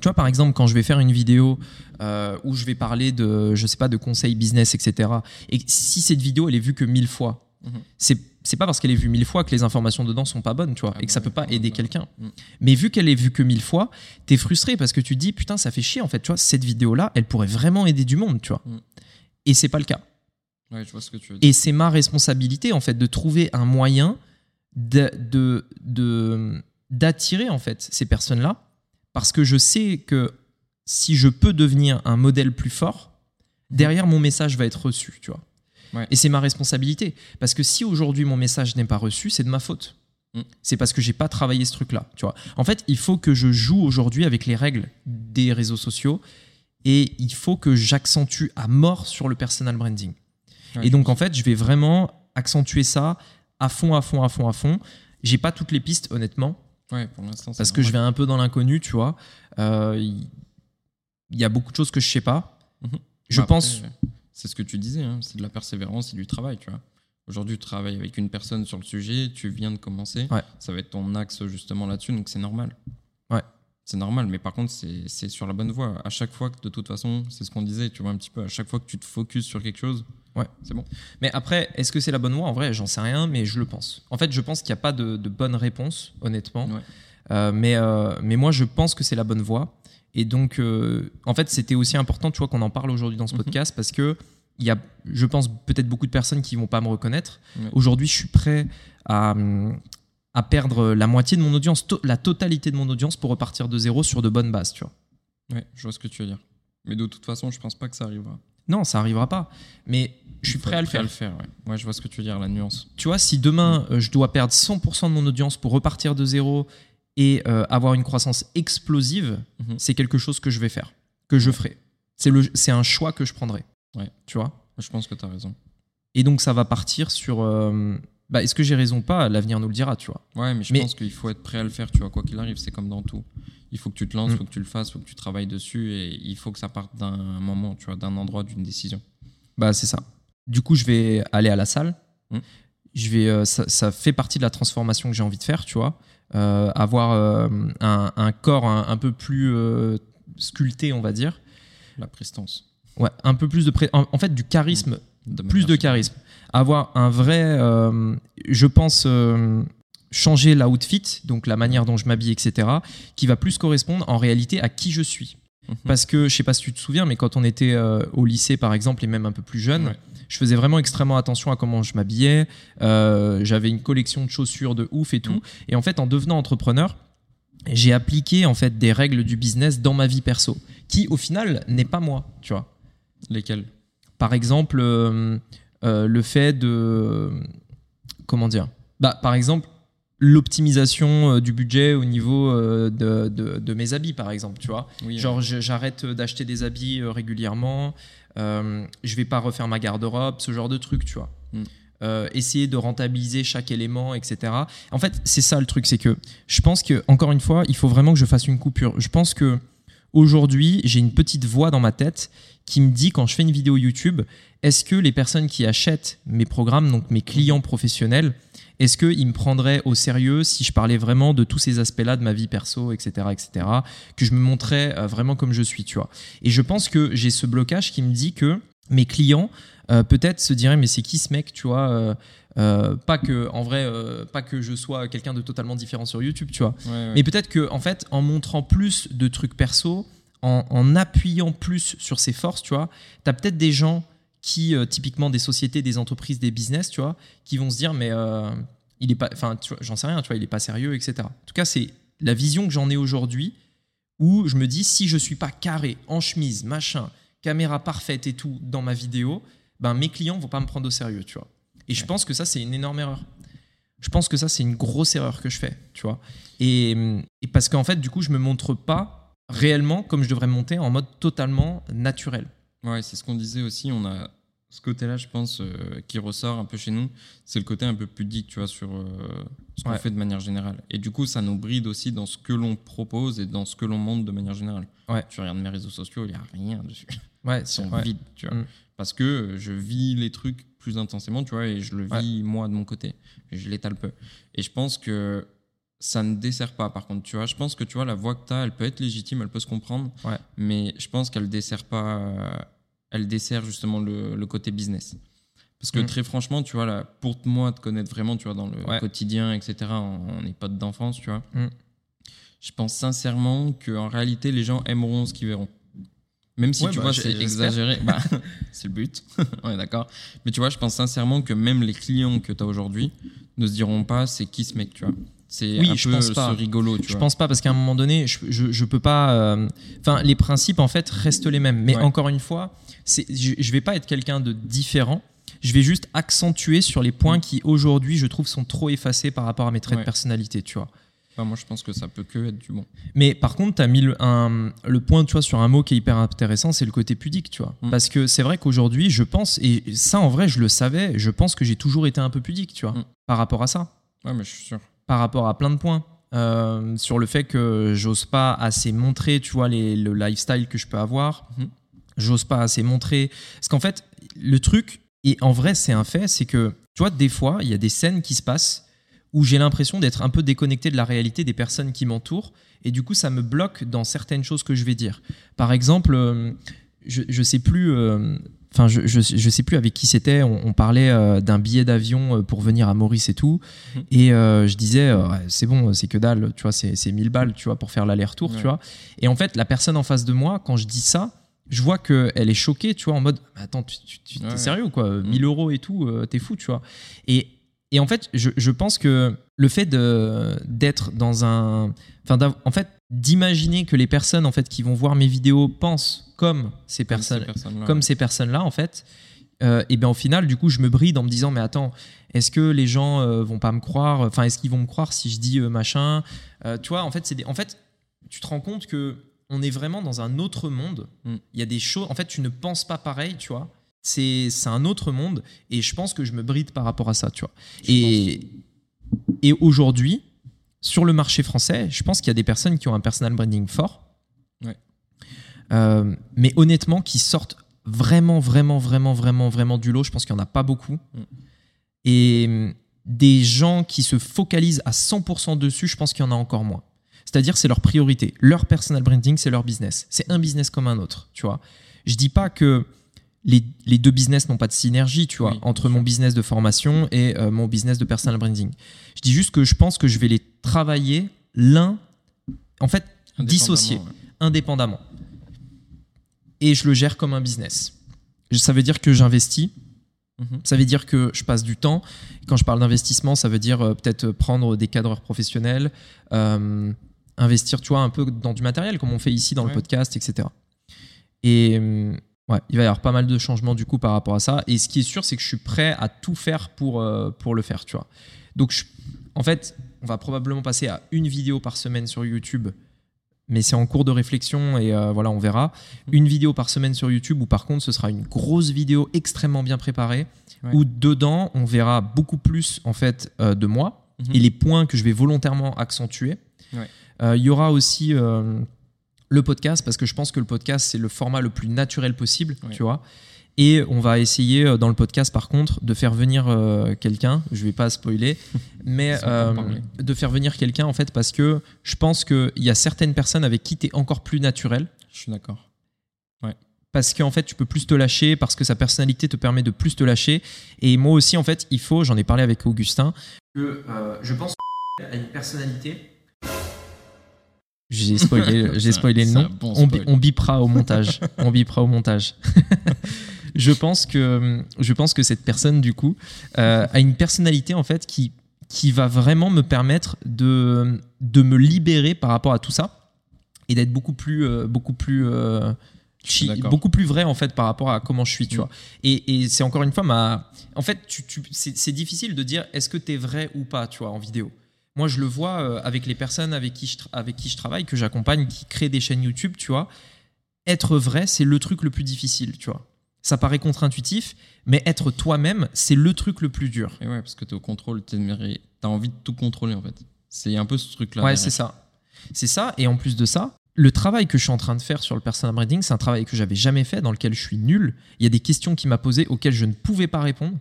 Tu vois, par exemple, quand je vais faire une vidéo euh, où je vais parler de, je sais pas, de conseils business, etc., et si cette vidéo, elle est vue que mille fois, Mhm. c'est c'est pas parce qu'elle est vue mille fois que les informations dedans sont pas bonnes, tu vois, Ah et que bah ça peut oui, pas aider pas. quelqu'un. Mm. Mais vu qu'elle est vue que mille fois, t'es frustré parce que tu te dis putain ça fait chier en fait, tu vois, cette vidéo là, elle pourrait vraiment aider du monde, tu vois. Mm. Et c'est pas le cas. Ouais, je vois ce que tu veux dire. Et c'est ma responsabilité en fait de trouver un moyen de de- de- d'attirer en fait ces personnes là parce que je sais que si je peux devenir un modèle plus fort, derrière mon message va être reçu, tu vois. Ouais. Et c'est ma responsabilité parce que si aujourd'hui mon message n'est pas reçu, c'est de ma faute. Mm. C'est parce que j'ai pas travaillé ce truc-là, tu vois. En fait, il faut que je joue aujourd'hui avec les règles des réseaux sociaux et il faut que j'accentue à mort sur le personal branding. Ouais, et donc en fait, je vais vraiment accentuer ça à fond, à fond, à fond, à fond. J'ai pas toutes les pistes, honnêtement, Ouais, pour l'instant, parce que je vais un peu dans l'inconnu, tu vois. Euh, Il y a beaucoup de choses que je sais pas. Mhm. Je Bah, pense. après, C'est ce que tu disais, hein, c'est de la persévérance et du travail, tu vois. Aujourd'hui, tu travailles avec une personne sur le sujet, tu viens de commencer, Ouais. ça va être ton axe justement là-dessus, donc c'est normal. Ouais. C'est normal, mais par contre, c'est c'est sur la bonne voie. À chaque fois que, de toute façon, c'est ce qu'on disait, tu vois, un petit peu, à chaque fois que tu te focuses sur quelque chose, Ouais. c'est bon. Mais après, est-ce que c'est la bonne voie? En vrai, j'en sais rien, mais je le pense. En fait, je pense qu'il n'y a pas de, de bonne réponse, honnêtement. Ouais. Euh, mais, euh, mais moi, je pense que c'est la bonne voie. Et donc, euh, en fait, c'était aussi important, tu vois, qu'on en parle aujourd'hui dans ce Mhm. podcast parce que il y a, je pense, peut-être beaucoup de personnes qui vont pas me reconnaître. Aujourd'hui, je suis prêt à, à perdre la moitié de mon audience, to- la totalité de mon audience pour repartir de zéro sur de bonnes bases, tu vois. Ouais, je vois ce que tu veux dire. Mais de toute façon, je pense pas que ça arrivera. Non, ça arrivera pas. Mais je suis prêt à le faire. le faire, ouais. Ouais, je vois ce que tu veux dire, la nuance. Tu vois, si demain euh, je dois perdre 100% de mon audience pour repartir de zéro et euh, avoir une croissance explosive, Mhm. c'est quelque chose que je vais faire, que je ferai. C'est un choix que je prendrai. Ouais. Tu vois? Je pense que tu as raison. Et donc ça va partir sur. euh, bah, est-ce que j'ai raison ou pas? L'avenir nous le dira, tu vois. Ouais, mais je Mais- pense qu'il faut être prêt à le faire, tu vois, quoi qu'il arrive, c'est comme dans tout. Il faut que tu te lances, il Mm. faut que tu le fasses, il faut que tu travailles dessus et il faut que ça parte d'un moment, tu vois, d'un endroit, d'une décision. Bah c'est ça. Du coup, je vais aller à la salle. Mm. Je vais, euh, ça, ça fait partie de la transformation que j'ai envie de faire, tu vois. Euh, avoir euh, un, un corps un, un peu plus euh, sculpté, on va dire. La prestance. Ouais, un peu plus de pré- en, en fait du charisme, De plus de charisme. Avoir un vrai, euh, je pense, euh, changer l'outfit, donc la manière dont je m'habille, etc., qui va plus correspondre en réalité à qui je suis. Mhm. Parce que je sais pas si tu te souviens, mais quand on était euh, au lycée par exemple et même un peu plus jeune, Ouais. je faisais vraiment extrêmement attention à comment je m'habillais. Euh, J'avais une collection de chaussures de ouf et tout. Mhm. Et en fait, en devenant entrepreneur, j'ai appliqué en fait des règles du business dans ma vie perso, qui au final n'est pas moi, tu vois. Lesquels Par exemple, euh, le fait de comment dire? Bah, par exemple, l'optimisation euh, du budget au niveau euh, de, de- de mes habits, par exemple, tu vois. Oui, Genre, je- j'arrête d'acheter des habits euh, régulièrement. Euh, je vais pas refaire ma garde-robe, ce genre de truc, tu vois. Mm. Euh, essayer de rentabiliser chaque élément, etc. En fait, c'est ça le truc, c'est que je pense que encore une fois, il faut vraiment que je fasse une coupure. Je pense que aujourd'hui, j'ai une petite voix dans ma tête qui me dit quand je fais une vidéo YouTube, est-ce que les personnes qui achètent mes programmes, donc mes clients professionnels, est-ce qu'ils me prendraient au sérieux si je parlais vraiment de tous ces aspects-là de ma vie perso, etc., etc., que je me montrais euh, vraiment comme je suis, tu vois. Et je pense que j'ai ce blocage qui me dit que mes clients euh, peut-être se diraient mais c'est qui ce mec, tu vois euh, euh, pas que en vrai, pas que je sois quelqu'un de totalement différent sur YouTube, tu vois. Ouais, ouais. Mais peut-être que en fait, en montrant plus de trucs perso, en, en appuyant plus sur ses forces, tu vois, t'as peut-être des gens qui, euh, typiquement des sociétés, des entreprises, des business, tu vois, qui vont se dire mais euh, il est pas, enfin, j'en sais rien, tu vois, il est pas sérieux, etc. En tout cas, c'est la vision que j'en ai aujourd'hui, où je me dis si je suis pas carré, en chemise, machin, caméra parfaite et tout dans ma vidéo, ben mes clients vont pas me prendre au sérieux, tu vois. Et je pense que ça c'est une énorme erreur. Je pense que ça c'est une grosse erreur que je fais, tu vois. Et, et parce qu'en fait, du coup, je me montre pas réellement comme je devrais me monter en mode totalement naturel. Ouais, c'est ce qu'on disait aussi. On a ce côté-là, je pense, euh, qui ressort un peu chez nous. C'est le côté un peu pudique, tu vois, sur euh, ce qu'on Ouais. fait de manière générale. Et du coup, ça nous bride aussi dans ce que l'on propose et dans ce que l'on montre de manière générale. Ouais. Tu regardes mes réseaux sociaux, il n'y a rien dessus. Ouais, Ils sont ouais. vides, tu vois. Mm. Parce que euh, je vis les trucs plus intensément, tu vois, et je le vis moi de mon côté. Et je l'étale peu. Et je pense que ça ne dessert pas, par contre, tu vois. Je pense que, tu vois, la voix que tu as, elle peut être légitime, elle peut se comprendre. Ouais. Mais je pense qu'elle dessert pas. Elle dessert justement le, le côté business. Parce que Mm. très franchement, tu vois, là, pour moi te connaître vraiment, tu vois, dans le Ouais. quotidien, etc., on n'est pas d'enfance, tu vois. Mm. Je pense sincèrement qu'en réalité, les gens aimeront ce qu'ils verront. Même si Ouais, tu bah, vois, c'est exagéré. Bah, c'est le but. on est d'accord. Mais tu vois, je pense sincèrement que même les clients que tu as aujourd'hui ne se diront pas c'est qui ce mec, tu vois. C'est Oui, un je peu pense pas. ce rigolo, tu Je vois. pense pas parce qu'à un moment donné, je, je, je peux pas. euh, Enfin, les principes en fait restent les mêmes. Mais Ouais. encore une fois, je, je vais pas être quelqu'un de différent. Je vais juste accentuer sur les points qui aujourd'hui je trouve sont trop effacés par rapport à mes traits Ouais. de personnalité, tu vois. Enfin, moi, je pense que ça peut que être du bon. Mais par contre, tu as mis le, un- le point tu vois, sur un mot qui est hyper intéressant, c'est le côté pudique. Tu vois. Mm. Parce que c'est vrai qu'aujourd'hui, je pense, et ça en vrai, je le savais, je pense que j'ai toujours été un peu pudique tu vois, Mm. par rapport à ça. Ouais, mais je suis sûr. Par rapport à plein de points. Euh, sur le fait que j'ose pas assez montrer, tu vois, les, le lifestyle que je peux avoir. Mhm. J'ose pas assez montrer. Parce qu'en fait, le truc, et en vrai, c'est un fait, c'est que, tu vois, des fois, il y a des scènes qui se passent où j'ai l'impression d'être un peu déconnecté de la réalité des personnes qui m'entourent. Et du coup, ça me bloque dans certaines choses que je vais dire. Par exemple, euh, je, je sais plus. euh, Enfin, je, je, je sais plus avec qui c'était. On, on parlait euh, d'un billet d'avion euh, pour venir à Maurice et tout. Mhm. Et euh, je disais, euh, c'est bon, c'est que dalle, tu vois, c'est c'est 1000 balles, tu vois, pour faire l'aller-retour, Ouais. tu vois. Et en fait, la personne en face de moi, quand je dis ça, je vois qu'elle est choquée, tu vois, en mode, attends, tu, tu, tu- Ouais. sérieux, quoi, Mhm. 1000 euros et tout, t'es fou, tu vois. Et, et en fait, je, je pense que le fait d'être dans un. Enfin, en fait, d'imaginer que les personnes en fait qui vont voir mes vidéos pensent comme ces personnes, personnes-là. comme ces personnes-là en fait. euh, et bien au final, du coup, je me bride en me disant mais attends, est-ce que les gens euh, vont pas me croire Enfin, est-ce qu'ils vont me croire si je dis euh, machin Euh, Tu vois, en fait, c'est des- en fait, tu te rends compte que on est vraiment dans un autre monde. Mm. Il y a des choses. En fait, tu ne penses pas pareil, tu vois. C'est c'est un autre monde et je pense que je me bride par rapport à ça, tu vois. Je Et, et aujourd'hui, sur le marché français, je pense qu'il y a des personnes qui ont un personal branding fort. Ouais. Euh, mais honnêtement, qui sortent vraiment, vraiment, vraiment, vraiment, vraiment du lot. Je pense qu'il n'y en a pas beaucoup. Mm. Et hum, des gens qui se focalisent à 100% dessus, je pense qu'il y en a encore moins. C'est-à-dire, c'est leur priorité. Leur personal branding, c'est leur business. C'est un business comme un autre, tu vois. Je dis pas que les, les deux business n'ont pas de synergie, tu vois, Oui, entre mon business de formation et euh, mon business de personal branding. Je dis juste que je pense que je vais les travailler l'un, en fait, dissociés, Indépendamment, ouais. indépendamment. Et je le gère comme un business. Ça veut dire que j'investis, Mhm. ça veut dire que je passe du temps. Quand je parle d'investissement, ça veut dire euh, peut-être prendre des cadreurs professionnels, euh, investir, tu vois, un peu dans du matériel, comme on fait ici dans le podcast, etc. Et euh, ouais, il va y avoir pas mal de changements du coup par rapport à ça. Et ce qui est sûr, c'est que je suis prêt à tout faire pour, euh, pour le faire, tu vois. Donc, je- en fait, on va probablement passer à une vidéo par semaine sur YouTube. Mais c'est en cours de réflexion et euh, voilà, on verra. Une vidéo par semaine sur YouTube où par contre ce sera une grosse vidéo extrêmement bien préparée Ouais. où dedans on verra beaucoup plus en fait euh, de moi Mhm. et les points que je vais volontairement accentuer. Ouais. Il y aura aussi le podcast parce que je pense que le podcast c'est le format le plus naturel possible, Ouais. tu vois. Et on va essayer euh, dans le podcast par contre de faire venir euh, quelqu'un, je vais pas spoiler, mais euh, de faire venir quelqu'un en fait parce que je pense qu'il y a certaines personnes avec qui tu es encore plus naturel Je suis d'accord. parce qu'en fait tu peux plus te lâcher parce que sa personnalité te permet de plus te lâcher et moi aussi en fait il faut j'en ai parlé avec Augustin que euh, je pense a une personnalité j'ai spoilé j'ai spoilé le nom. bon on, bi- spoil. on bipera au montage. On bipera au montage. Je pense que je pense que cette personne du coup euh, a une personnalité en fait qui qui va vraiment me permettre de de me libérer par rapport à tout ça et d'être beaucoup plus euh, beaucoup plus euh, chi- beaucoup plus vrai en fait par rapport à comment je suis tu Mm. vois. Et, et c'est encore une fois ma en fait tu, tu- c'est c'est difficile de dire est-ce que tu es vrai ou pas tu vois en vidéo moi je le vois euh, avec les personnes avec qui je, tra- avec qui je travaille que j'accompagne qui créent des chaînes YouTube tu vois être vrai c'est le truc le plus difficile tu vois ça paraît contre-intuitif mais être toi-même c'est le truc le plus dur Et ouais, parce que tu es au contrôle, tu as envie de tout contrôler en fait. C'est un peu ce truc-là. Ouais, c'est ça. C'est ça. Et en plus de ça, le travail que je suis en train de faire sur le personal branding, c'est un travail que j'avais jamais fait, dans lequel je suis nul. Il y a des questions qui m'a posées auxquelles je ne pouvais pas répondre.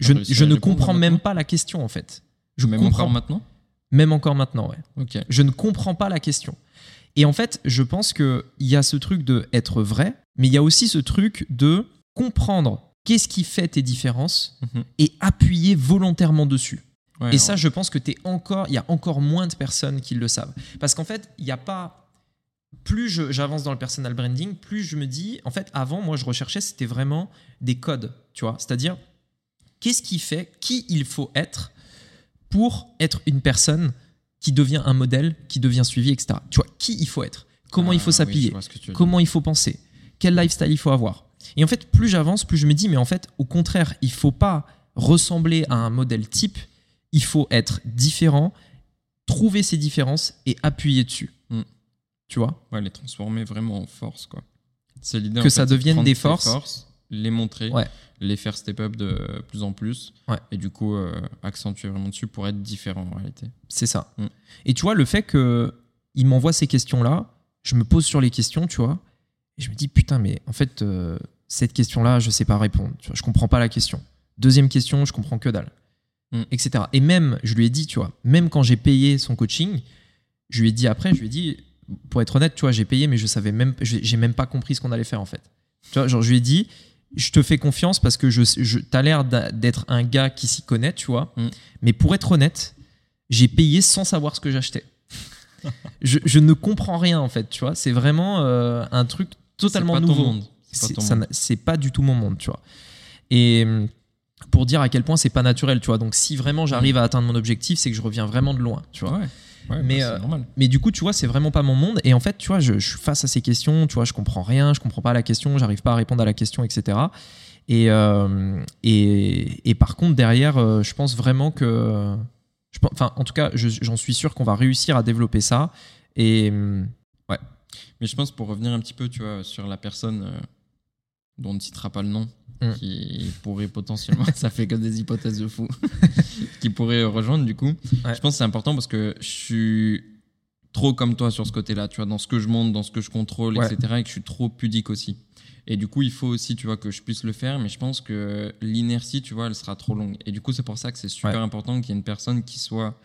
Je, ne comprends même pas la question en fait. Je Même comprends maintenant? Même encore maintenant, ouais. Ok. Je ne comprends pas la question. Et en fait, je pense que il y a ce truc de être vrai, mais il y a aussi ce truc de comprendre qu'est-ce qui fait tes différences Mhm. et appuyer volontairement dessus. Ouais, Et ça, je pense que t'es encore, il y a encore moins de personnes qui le savent. Parce qu'en fait, il n'y a pas. Plus j'avance dans le personal branding, plus je me dis. En fait, avant, moi, je recherchais, c'était vraiment des codes, tu vois. C'est-à-dire, qu'est-ce qui fait, qui il faut être pour être une personne qui devient un modèle, qui devient suivi, etc. Tu vois, qui il faut être, comment il Ah, faut oui, s'habiller, veux dire. comment il faut penser, quel lifestyle il faut avoir? Et en fait, plus j'avance, plus je me dis, mais en fait, au contraire, il faut pas ressembler à un modèle type, il faut être différent, trouver ses différences et appuyer dessus. Mm. Tu vois? Ouais, les transformer vraiment en force, quoi. C'est l'idée. Que en ça fait, devienne des tes forces. Les montrer, Ouais. les faire step up de plus en plus, Ouais. et du coup euh, accentuer vraiment dessus pour être différent en réalité. C'est ça. Mm. Et tu vois, le fait que il m'envoie ces questions-là, je me pose sur les questions, tu vois, et je me dis, putain, mais en fait, euh, cette question-là, je sais pas répondre. Tu vois, je comprends pas la question. Deuxième question, je comprends que dalle. Mm. Etc. Et même, je lui ai dit, tu vois, même quand j'ai payé son coaching, je lui ai dit après, je lui ai dit, pour être honnête, tu vois, j'ai payé, mais je savais même, j'ai j'ai même pas compris ce qu'on allait faire en fait. Tu vois, genre, je lui ai dit, je te fais confiance parce que je, je t'as l'air d'être un gars qui s'y connaît, tu vois. Mm. Mais pour être honnête, j'ai payé sans savoir ce que j'achetais. je, je ne comprends rien en fait, tu vois. C'est vraiment euh, un truc totalement nouveau. C'est pas pas du tout mon monde, tu vois. Et hum, pour dire à quel point c'est pas naturel, tu vois. Donc si vraiment j'arrive à atteindre mon objectif, c'est que je reviens vraiment de loin, tu vois. Ouais. Ouais, Mais, bah, euh. Mais du coup, tu vois, c'est vraiment pas mon monde. Et en fait, tu vois, je, je suis face à ces questions, tu vois, je comprends rien, je comprends pas la question, j'arrive pas à répondre à la question, etc. Et, euh, et, et par contre, derrière, euh, je pense vraiment que. je Enfin, en tout cas, je- j'en suis sûr qu'on va réussir à développer ça. Et hum, Mais je pense pour revenir un petit peu, tu vois, sur la personne dont on ne citera pas le nom, Mm. qui pourrait potentiellement, ça fait que des hypothèses de fou, qui pourrait rejoindre du coup. Ouais. Je pense que c'est important parce que je suis trop comme toi sur ce côté-là, tu vois, dans ce que je monte, dans ce que je contrôle, Ouais. etc. Et que je suis trop pudique aussi. Et du coup, il faut aussi, tu vois, que je puisse le faire, mais je pense que l'inertie, tu vois, elle sera trop longue. Et du coup, c'est pour ça que c'est super Ouais. important qu'il y ait une personne qui soit,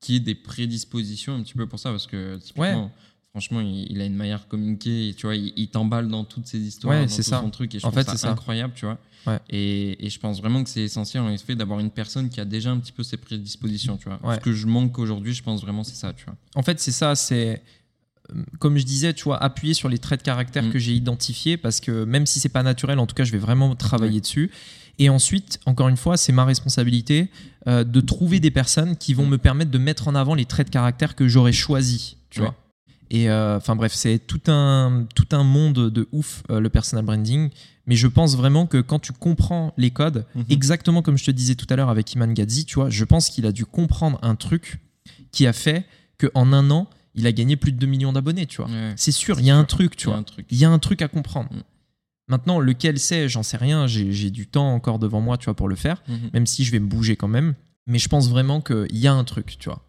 qui ait des prédispositions un petit peu pour ça, parce que typiquement, franchement, il, il a une manière de communiquer, tu vois, il, il t'emballe dans toutes ses histoires, Ouais, dans tout ça. son truc, et je En trouve fait, ça, incroyable, tu vois. Ouais. Et, et je pense vraiment que c'est essentiel, en effet, d'avoir une personne qui a déjà un petit peu ses prédispositions, tu vois. Ouais. Ce que je manque aujourd'hui, je pense vraiment, c'est ça, tu vois. en fait, c'est ça, c'est. euh, Comme je disais, tu vois, appuyer sur les traits de caractère Mm. que j'ai identifiés, parce que même si c'est pas naturel, en tout cas, je vais vraiment travailler dessus. Et ensuite, encore une fois, c'est ma responsabilité euh, de trouver des personnes qui vont Mm. me permettre de mettre en avant les traits de caractère que j'aurais choisis, tu Ouais. vois. Et euh, enfin bref, c'est tout un, tout un monde de ouf, euh, le personal branding. Mais je pense vraiment que quand tu comprends les codes, Mhm. exactement comme je te disais tout à l'heure avec Iman Gadzi, tu vois, je pense qu'il a dû comprendre un truc qui a fait qu'en un an, il a gagné plus de 2 millions d'abonnés, tu vois. Ouais. C'est sûr, il y a un truc, tu vois. un truc. Il y a un truc à comprendre. Mm. Maintenant, lequel c'est, j'en sais rien. J'ai du temps encore devant moi, tu vois, pour le faire, Mhm. même si je vais me bouger quand même. Mais je pense vraiment qu'il y a un truc, tu vois.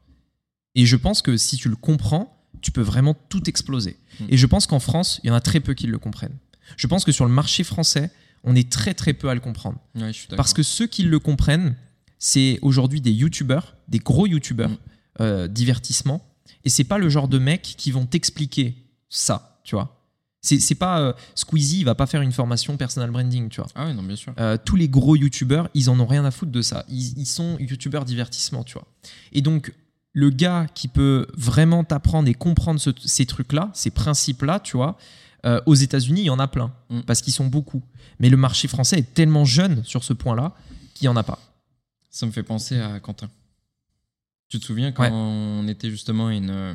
Et je pense que si tu le comprends, tu peux vraiment tout exploser. Mm. Et je pense qu'en France, il y en a très peu qui le comprennent. Je pense que sur le marché français, on est très très peu à le comprendre. Ouais, je suis d'accord. Parce que ceux qui le comprennent, c'est aujourd'hui des youtubeurs, des gros youtubeurs, Mm. euh, divertissement. Et c'est pas le genre de mecs qui vont t'expliquer ça, tu vois. C'est pas euh, Squeezie, il va pas faire une formation personal branding, tu vois. Ah ouais, non, bien sûr. Euh, tous les gros youtubeurs, ils en ont rien à foutre de ça. Ils, ils sont youtubeurs divertissement, tu vois. Et donc, le gars qui peut vraiment t'apprendre et comprendre ce- ces trucs-là, ces principes-là, tu vois, euh, aux États-Unis, il y en a plein, Mm. parce qu'ils sont beaucoup. Mais le marché français est tellement jeune sur ce point-là qu'il n'y en a pas. Ça me fait penser à Quentin. Tu te souviens quand Ouais. on était justement à une. euh,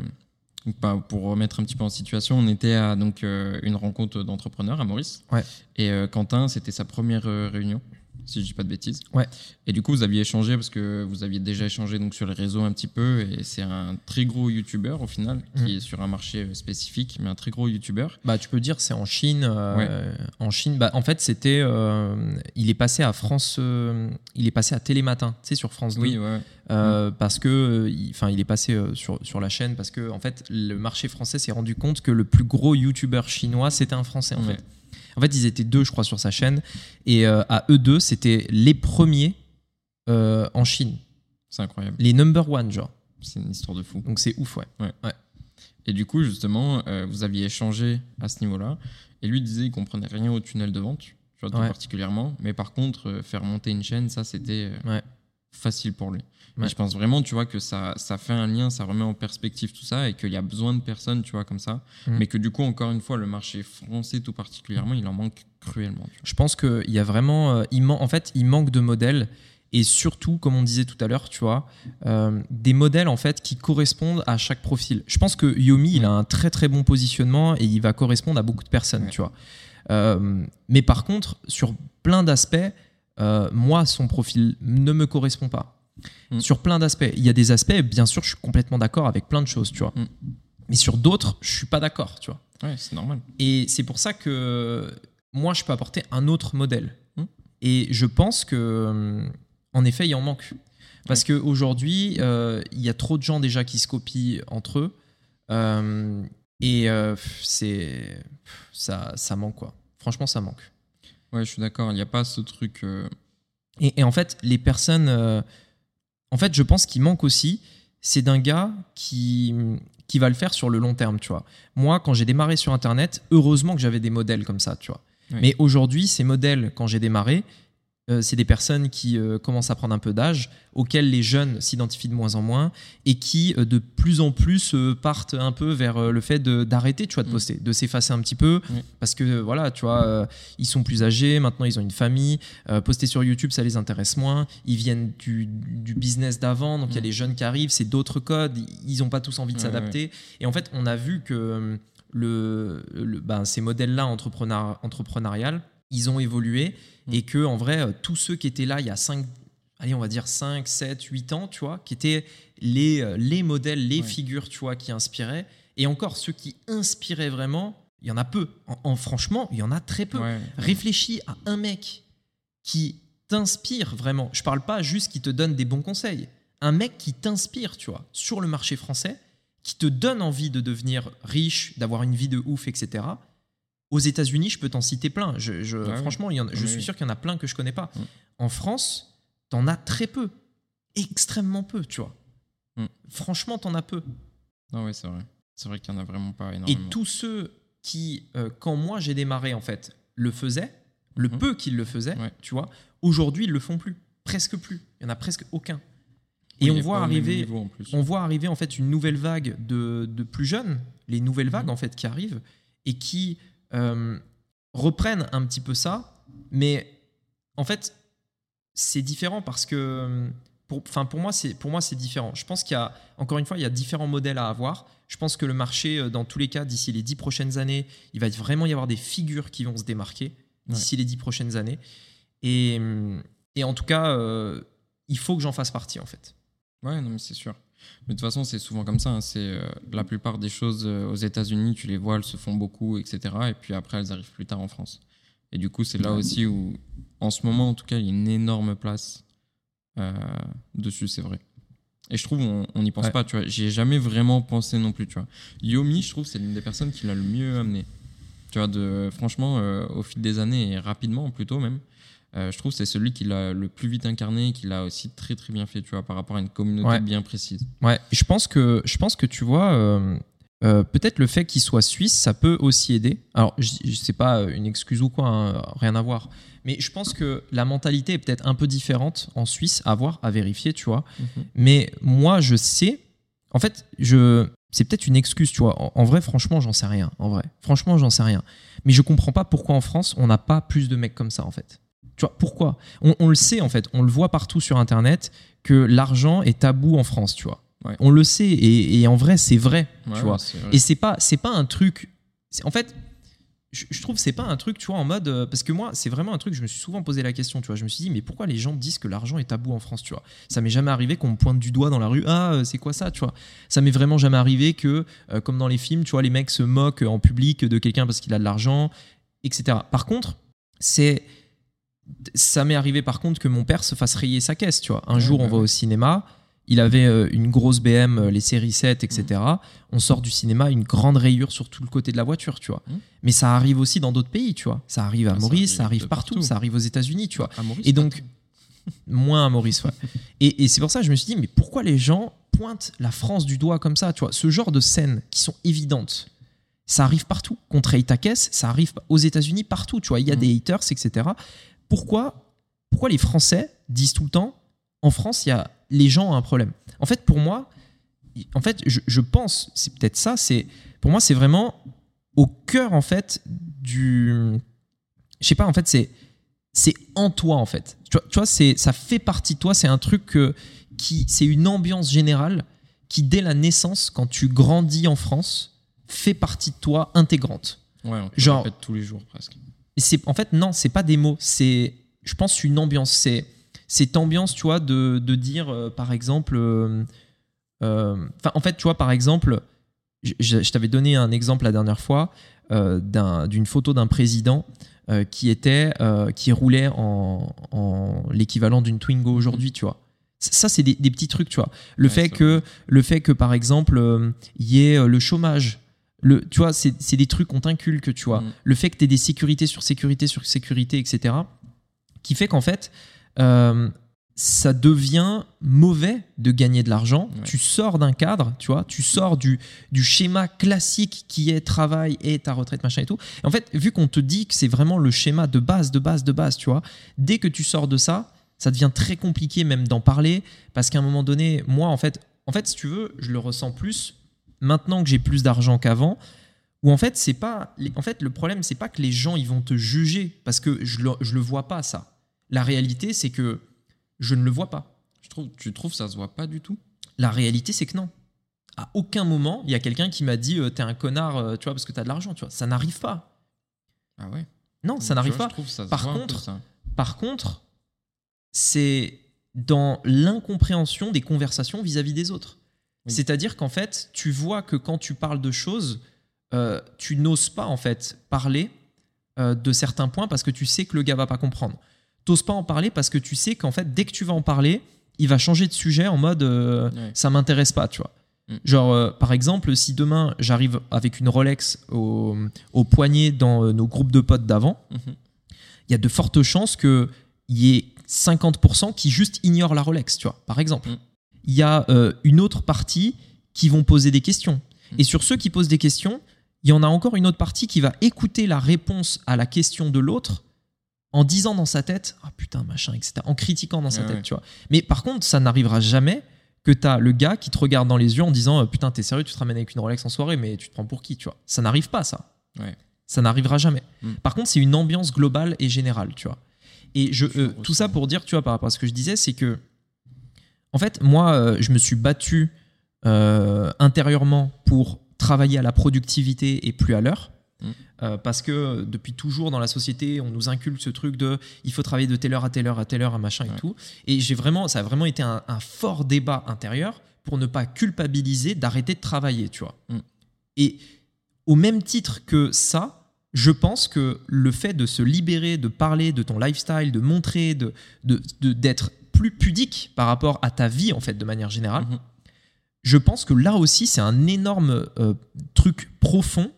pas- pour remettre un petit peu en situation, on était à donc, euh, une rencontre d'entrepreneurs à Maurice. Ouais. Et euh, Quentin, c'était sa première réunion, si je dis pas de bêtises. Ouais. Et du coup, vous aviez échangé parce que vous aviez déjà échangé donc, sur les réseaux un petit peu. Et c'est un très gros youtubeur au final, qui Mm. est sur un marché euh, spécifique, mais un très gros youtubeur. Bah, tu peux dire, c'est en Chine. euh, En Chine, bah, en fait, c'était. euh, il est passé à France. euh, il est passé à Télématin, tu sais, sur France 2. Oui, ouais. Parce que il, enfin il est passé sur, sur la chaîne parce que en fait le marché français s'est rendu compte que le plus gros youtubeur chinois c'était un français en Ouais. fait en fait ils étaient deux je crois sur sa chaîne et euh, à eux deux c'était les premiers euh, en Chine C'est incroyable. les number one genre C'est une histoire de fou. donc c'est ouf ouais Et du coup, justement, euh, vous aviez échangé à ce niveau-là. Et lui disait qu'il comprenait rien au tunnel de vente, tu vois, Ouais. particulièrement. Mais par contre, faire monter une chaîne, ça, c'était Ouais. Facile pour lui. Ouais. Et je pense vraiment, tu vois, que ça, ça fait un lien, ça remet en perspective tout ça et qu'il y a besoin de personnes, tu vois, comme ça. Mm. Mais que du coup, encore une fois, le marché français tout particulièrement, il en manque cruellement. je pense qu'il y a vraiment euh, il man- en fait il manque de modèles et surtout comme on disait tout à l'heure tu vois euh, des modèles en fait qui correspondent à chaque profil je pense que Yomi il a un très très bon positionnement et il va correspondre à beaucoup de personnes Ouais. tu vois Euh, mais par contre sur plein d'aspects euh, moi son profil ne me correspond pas Mm. sur plein d'aspects il y a des aspects bien sûr je suis complètement d'accord avec plein de choses tu vois Mm. mais sur d'autres je suis pas d'accord tu vois Ouais, c'est normal. et c'est pour ça que moi, je peux apporter un autre modèle. Hmm. Et je pense que, en effet, il en manque. Parce qu'aujourd'hui, euh, il y a trop de gens déjà qui se copient entre eux. Euh, et euh, c'est ça, ça manque, quoi. Franchement, ça manque. Ouais, je suis d'accord. Il n'y a pas ce truc. euh, Et, et en fait, les personnes. euh, en fait, je pense qu'il manque aussi, c'est d'un gars qui, qui va le faire sur le long terme, tu vois. Moi, quand j'ai démarré sur Internet, heureusement que j'avais des modèles comme ça, tu vois. Mais aujourd'hui, ces modèles, quand j'ai démarré, euh, c'est des personnes qui euh, commencent à prendre un peu d'âge, auxquelles les jeunes s'identifient de moins en moins et qui euh, de plus en plus partent un peu vers le fait d'arrêter, tu vois, de Mm. poster, de s'effacer un petit peu Oui. parce que voilà, tu vois, ils sont plus âgés, maintenant ils ont une famille, poster sur YouTube ça les intéresse moins, ils viennent du, du business d'avant, donc il y a Mm. les jeunes qui arrivent, c'est d'autres codes, ils n'ont pas tous envie de s'adapter et en fait on a vu que le, le- ben, ces modèles-là entrepreneur, entrepreneurial, ils ont évolué Et que en vrai, euh, tous ceux qui étaient là il y a 5, allez, on va dire 5, 7, 8 ans, tu vois, qui étaient les, euh, les modèles, les Ouais. figures, tu vois, qui inspiraient, et encore ceux qui inspiraient vraiment, il y en a peu. En, en- franchement, il y en a très peu. Ouais. Réfléchis à un mec qui t'inspire vraiment. Je parle pas juste qui te donne des bons conseils. Un mec qui t'inspire, tu vois, sur le marché français, qui te donne envie de devenir riche, d'avoir une vie de ouf, etc. Aux États-Unis, je peux t'en citer plein. Je, je- Ouais, franchement, il y en a- je Oui, suis oui. sûr qu'il y en a plein que je connais pas. Mm. En France, t'en as très peu. Extrêmement peu, tu vois. Mm. Franchement, t'en as peu. Non, ouais, c'est vrai. C'est vrai qu'il n'y en a vraiment pas Et énormément. tous ceux qui, euh, quand moi j'ai démarré, en fait, le faisaient, le Mhm. peu qu'ils le faisaient, Ouais. tu vois, aujourd'hui ils le font plus. Presque plus. Il y en a presque aucun. Et Oui, on voit arriver, niveau, on voit arriver en fait une nouvelle vague de, de plus jeunes, les nouvelles vagues en fait qui arrivent et qui euh, reprennent un petit peu ça, mais en fait c'est différent parce que pour, enfin pour moi c'est pour moi c'est différent. Je pense qu'il y a encore une fois il y a différents modèles à avoir. Je pense que le marché euh, dans tous les cas d'ici les dix prochaines années il va vraiment y avoir des figures qui vont se démarquer d'ici les dix prochaines années et, et en tout cas euh, il faut que j'en fasse partie en fait. Ouais, non, mais c'est sûr. Mais de toute façon, c'est souvent comme ça. hein. C'est euh, la plupart des choses euh, aux États-Unis, tu les vois, elles se font beaucoup, etc. Et puis après, elles arrivent plus tard en France. Et du coup, c'est là aussi où, en ce moment, en tout cas, il y a une énorme place euh, dessus, c'est vrai. Et je trouve, on n'y pense Ouais. pas, tu vois. J'y ai jamais vraiment pensé non plus, tu vois. Yomi, je trouve, c'est l'une des personnes qui l'a le mieux amené. Tu vois, de, franchement, au fil des années et rapidement plutôt même, euh, je trouve que c'est celui qui l'a le plus vite incarné, qui l'a aussi très très bien fait, tu vois, par rapport à une communauté Ouais. bien précise. Ouais, je pense que, je pense que tu vois, euh, euh, peut-être le fait qu'il soit suisse, ça peut aussi aider. Alors, je, sais pas une excuse ou quoi, hein, rien à voir. Mais je pense que la mentalité est peut-être un peu différente en Suisse, à voir, à vérifier, tu vois. Mais moi, je sais, en fait, je, c'est peut-être une excuse, tu vois. En, en vrai, franchement, j'en sais rien. En vrai, franchement, j'en sais rien. Mais je comprends pas pourquoi en France, on n'a pas plus de mecs comme ça, en fait. Tu vois, pourquoi? On, on le sait, en fait. On le voit partout sur Internet que l'argent est tabou en France, tu vois. Ouais. On le sait et, et en vrai, c'est vrai, Ouais, tu vois. vrai. Et c'est pas, c'est pas un truc. En fait, je, je trouve que c'est pas un truc, tu vois, en mode. euh, Parce que moi, c'est vraiment un truc, je me suis souvent posé la question, tu vois. Je me suis dit, mais pourquoi les gens disent que l'argent est tabou en France, tu vois? Ça m'est jamais arrivé qu'on me pointe du doigt dans la rue. Ah, euh, c'est quoi ça, tu vois Ça m'est vraiment jamais arrivé que, euh, comme dans les films, tu vois, les mecs se moquent en public de quelqu'un parce qu'il a de l'argent, etc. Par contre, c'est. Ça m'est arrivé par contre que mon père se fasse rayer sa caisse, tu vois. Un Ouais, jour, on va au cinéma, il avait euh, une grosse BM, euh, les séries 7, etc. On sort du cinéma, une grande rayure sur tout le côté de la voiture, tu vois. Mhm. Mais ça arrive aussi dans d'autres pays, tu vois. Ça arrive à Ah, ça Maurice, arrive ça arrive partout, partout. ça arrive aux États-Unis, tu vois. À Maurice, Et donc. Moins à Maurice, ouais. et et c'est pour ça que je me suis dit, mais pourquoi les gens pointent la France du doigt comme ça, tu vois? Ce genre de scènes qui sont évidentes, ça arrive partout. Contre Itakes, ça arrive aux États-Unis partout, tu vois. Il y a Mhm. des haters, etc. Pourquoi, pourquoi les Français disent tout le temps, en France, il y a les gens ont un problème En fait, pour moi, en fait, je, je pense, c'est peut-être ça, c'est pour moi, c'est vraiment au cœur, en fait, du. Je sais pas, en fait, c'est c'est en toi, en fait. Tu vois, tu vois c'est, ça fait partie de toi, c'est un truc que, qui. C'est une ambiance générale qui, dès la naissance, quand tu grandis en France, fait partie de toi intégrante. Ouais, on genre- genre... répète tous les jours presque. C'est en fait non, c'est pas des mots, c'est je pense une ambiance, c'est cette ambiance, tu vois, de, de dire euh, par exemple, euh, euh, enfin en fait, tu vois par exemple, je, je- je t'avais donné un exemple la dernière fois d'un- d'une photo d'un président qui était qui roulait en, en l'équivalent d'une Twingo aujourd'hui, tu vois. Ça, c'est des, des petits trucs, tu vois. Le Ouais, fait que le fait que par exemple euh, il y ait le chômage, le, tu vois, c'est des trucs qu'on t'inculque, tu vois Mm. le fait que tu aies des sécurités sur sécurité sur sécurité, etc., qui fait qu'en fait, euh, ça devient mauvais de gagner de l'argent. Ouais. Tu sors d'un cadre, tu vois, tu sors du, du schéma classique qui est travail et ta retraite, machin et tout. Et en fait, vu qu'on te dit que c'est vraiment le schéma de base, de base, de base, tu vois, dès que tu sors de ça, ça devient très compliqué même d'en parler parce qu'à un moment donné, moi, en fait, en fait, si tu veux, je le ressens plus maintenant que j'ai plus d'argent qu'avant. Où en fait, c'est pas, en fait, le problème, c'est pas que les gens ils vont te juger parce que je le, je le vois pas ça. La réalité, c'est que je ne le vois pas. Je trouve, tu trouves ça se voit pas du tout? La réalité, c'est que non. À aucun moment, il y a quelqu'un qui m'a dit euh, T'es un connard, euh, tu vois, parce que t'as de l'argent, tu vois. Ça n'arrive pas. Ah ouais Non, ça n'arrive pas. Ça Par contre, ça. Par contre, c'est dans l'incompréhension des conversations vis-à-vis des autres. Oui. C'est-à-dire qu'en fait, tu vois que quand tu parles de choses, euh, tu n'oses pas en fait parler euh, de certains points parce que tu sais que le gars va pas comprendre. T'oses pas en parler parce que tu sais qu'en fait, dès que tu vas en parler, il va changer de sujet en mode euh, Ouais. ça m'intéresse pas, tu vois. Mm. Genre, par exemple, si demain j'arrive avec une Rolex au, au poignet dans nos groupes de potes d'avant, Mhm. il y a de fortes chances qu'il y ait 50% qui juste ignorent la Rolex, tu vois, par exemple. Mm. Il y a euh, une autre partie qui vont poser des questions. Mm. Et sur ceux qui posent des questions, il y en a encore une autre partie qui va écouter la réponse à la question de l'autre en disant dans sa tête ah putain machin etc en critiquant dans sa tête ouais. tu vois mais par contre ça n'arrivera jamais que tu as le gars qui te regarde dans les yeux en disant euh, putain t'es sérieux tu te ramènes avec une Rolex en soirée mais tu te prends pour qui tu vois? Ça n'arrive pas ça Ouais. ça n'arrivera jamais Mm. par contre c'est une ambiance globale et générale tu vois et je, euh, tout ça pour dire tu vois par rapport à ce que je disais c'est que en fait moi euh, je me suis battu euh, intérieurement pour travailler à la productivité et plus à l'heure Mm. Euh, parce que depuis toujours dans la société, on nous inculque ce truc de il faut travailler de telle heure à telle heure à telle heure à machin et tout. Et j'ai vraiment, ça a vraiment été un, un fort débat intérieur pour ne pas culpabiliser d'arrêter de travailler, tu vois. Mm. Et au même titre que ça, je pense que le fait de se libérer, de parler de ton lifestyle, de montrer, de de- de- d'être plus pudique par rapport à ta vie en fait de manière générale, Mhm. je pense que là aussi, c'est un énorme euh, truc profond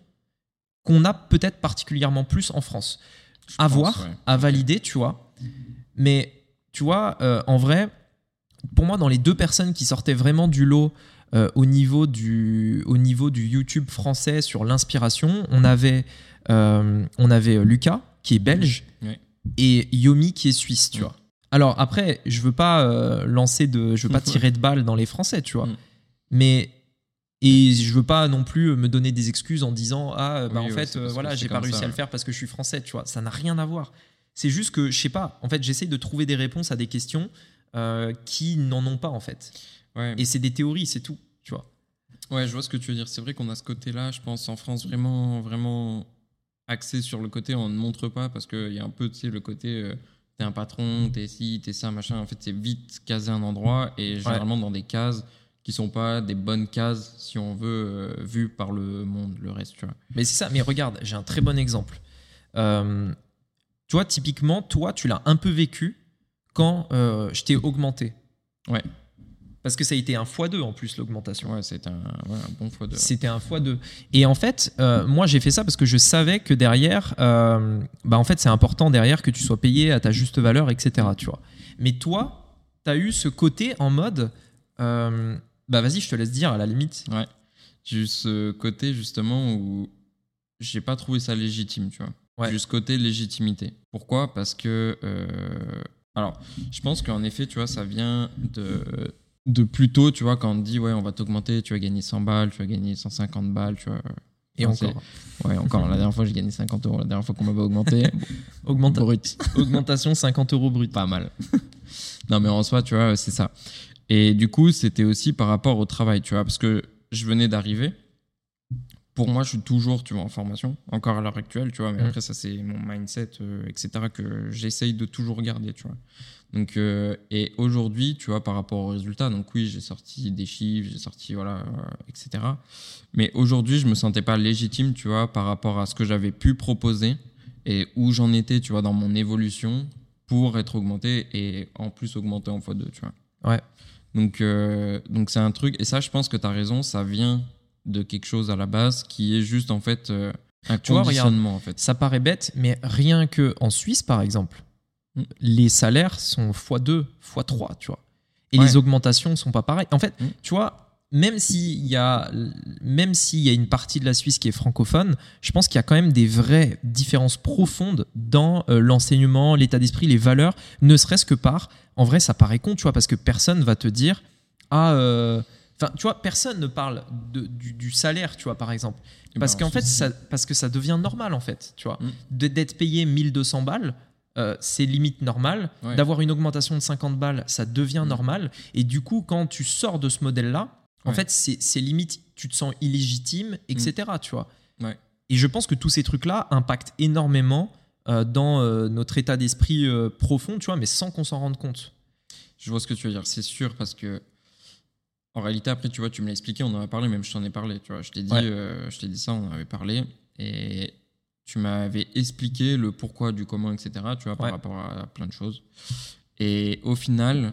qu'on a peut-être particulièrement plus en France. Je À pense, voir, ouais. à valider, tu vois. Mais tu vois, euh, en vrai, pour moi, dans les deux personnes qui sortaient vraiment du lot euh, au, niveau du, au niveau du YouTube français sur l'inspiration, on avait, on avait Lucas, qui est belge, et Yomi, qui est suisse, tu vois. Alors après, je veux pas euh, lancer de, je veux pas tirer de balles dans les Français, tu vois. Mm. Mais et je veux pas non plus me donner des excuses en disant ah bah Oui, en fait euh, voilà j'ai pas réussi ça, à le faire parce que je suis français, tu vois. Ça n'a rien à voir. C'est juste que je sais pas. En fait, j'essaye de trouver des réponses à des questions euh, qui n'en ont pas en fait. Ouais. Et c'est des théories, c'est tout, tu vois. Ouais, je vois ce que tu veux dire. C'est vrai qu'on a ce côté-là, je pense, en France, vraiment, vraiment axé sur le côté on ne montre pas parce qu'il y a un peu, tu sais, le côté t'es un patron, t'es ci, t'es ça, machin. En fait, c'est vite casé un endroit et généralement dans des cases qui sont pas des bonnes cases, si on veut, euh, vues par le monde, le reste, tu vois. Mais c'est ça. Mais regarde, j'ai un très bon exemple. Euh, tu vois, typiquement, toi, tu l'as un peu vécu quand euh, je t'ai augmenté. Ouais. Parce que ça a été un x2 en plus l'augmentation. Ouais, c'est un, ouais, un bon fois de. C'était un x2. Et en fait, euh, moi, j'ai fait ça parce que je savais que derrière, euh, bah, en fait, c'est important derrière que tu sois payé à ta juste valeur, etc. Tu vois. Mais toi, tu as eu ce côté en mode, euh, bah vas-y, je te laisse dire à la limite. Ouais. J'ai eu ce côté justement où j'ai pas trouvé ça légitime, tu vois. Ouais. J'ai eu ce côté légitimité. Pourquoi? Parce que. Alors, je pense qu'en effet, tu vois, ça vient de. De plus tôt, tu vois, quand on te dit, ouais, on va t'augmenter, tu vas gagner 100 balles, tu vas gagner 150 balles, tu vois. Et Enfin, encore, Ouais, encore. La dernière fois, j'ai gagné 50 euros. La dernière fois qu'on m'avait augmenté, augmenta- brut. augmentation 50 euros brut. pas mal. non, mais en soi, tu vois, c'est ça. Et du coup, c'était aussi par rapport au travail, tu vois, parce que je venais d'arriver. Pour moi, je suis toujours, tu vois, en formation, encore à l'heure actuelle, tu vois, mais Mm. après, ça, c'est mon mindset, euh, etc., que j'essaye de toujours garder, tu vois. Donc, euh, et aujourd'hui, tu vois, par rapport aux résultats, donc oui, j'ai sorti des chiffres, j'ai sorti, voilà, euh, etc. Mais aujourd'hui, je me sentais pas légitime, tu vois, par rapport à ce que j'avais pu proposer et où j'en étais, tu vois, dans mon évolution pour être augmenté et en plus augmenté en x2, tu vois. Ouais. Donc, donc c'est un truc, et ça, je pense que tu as raison, ça vient de quelque chose à la base qui est juste en fait euh, un Tu vois, regarde, conditionnement en fait. Ça paraît bête, mais rien que en Suisse, par exemple, Mm. les salaires sont x2, x3, tu vois. Et Ouais. les augmentations sont pas pareilles. En fait, Mm. tu vois, même s'il y a même s'il y a une partie de la Suisse qui est francophone, je pense qu'il y a quand même des vraies différences profondes dans euh, l'enseignement, l'état d'esprit, les valeurs, ne serait-ce que par en vrai, ça paraît con, tu vois, parce que personne va te dire ah euh, Enfin, tu vois, personne ne parle de- du, du salaire, tu vois, par exemple. Parce ben, qu'en fait, ça, parce que ça devient normal, en fait, tu vois. Mm. D'être payé 1200 balles, euh, c'est limite normal. Ouais. D'avoir une augmentation de 50 balles, ça devient Mm. normal. Et du coup, quand tu sors de ce modèle-là, en Ouais. fait, c'est limite, tu te sens illégitime, etc., tu vois. Ouais. Et je pense que tous ces trucs-là impactent énormément euh, dans euh, notre état d'esprit profond, tu vois, mais sans qu'on s'en rende compte. Je vois ce que tu veux dire, c'est sûr, parce que en réalité, après, tu vois, tu me l'as expliqué, on en a parlé, même je t'en ai parlé, tu vois. Je t'ai dit, Ouais. euh, je t'ai dit ça, on en avait parlé, et tu m'avais expliqué le pourquoi, du comment, etc., tu vois, par Ouais. rapport à plein de choses. Et au final,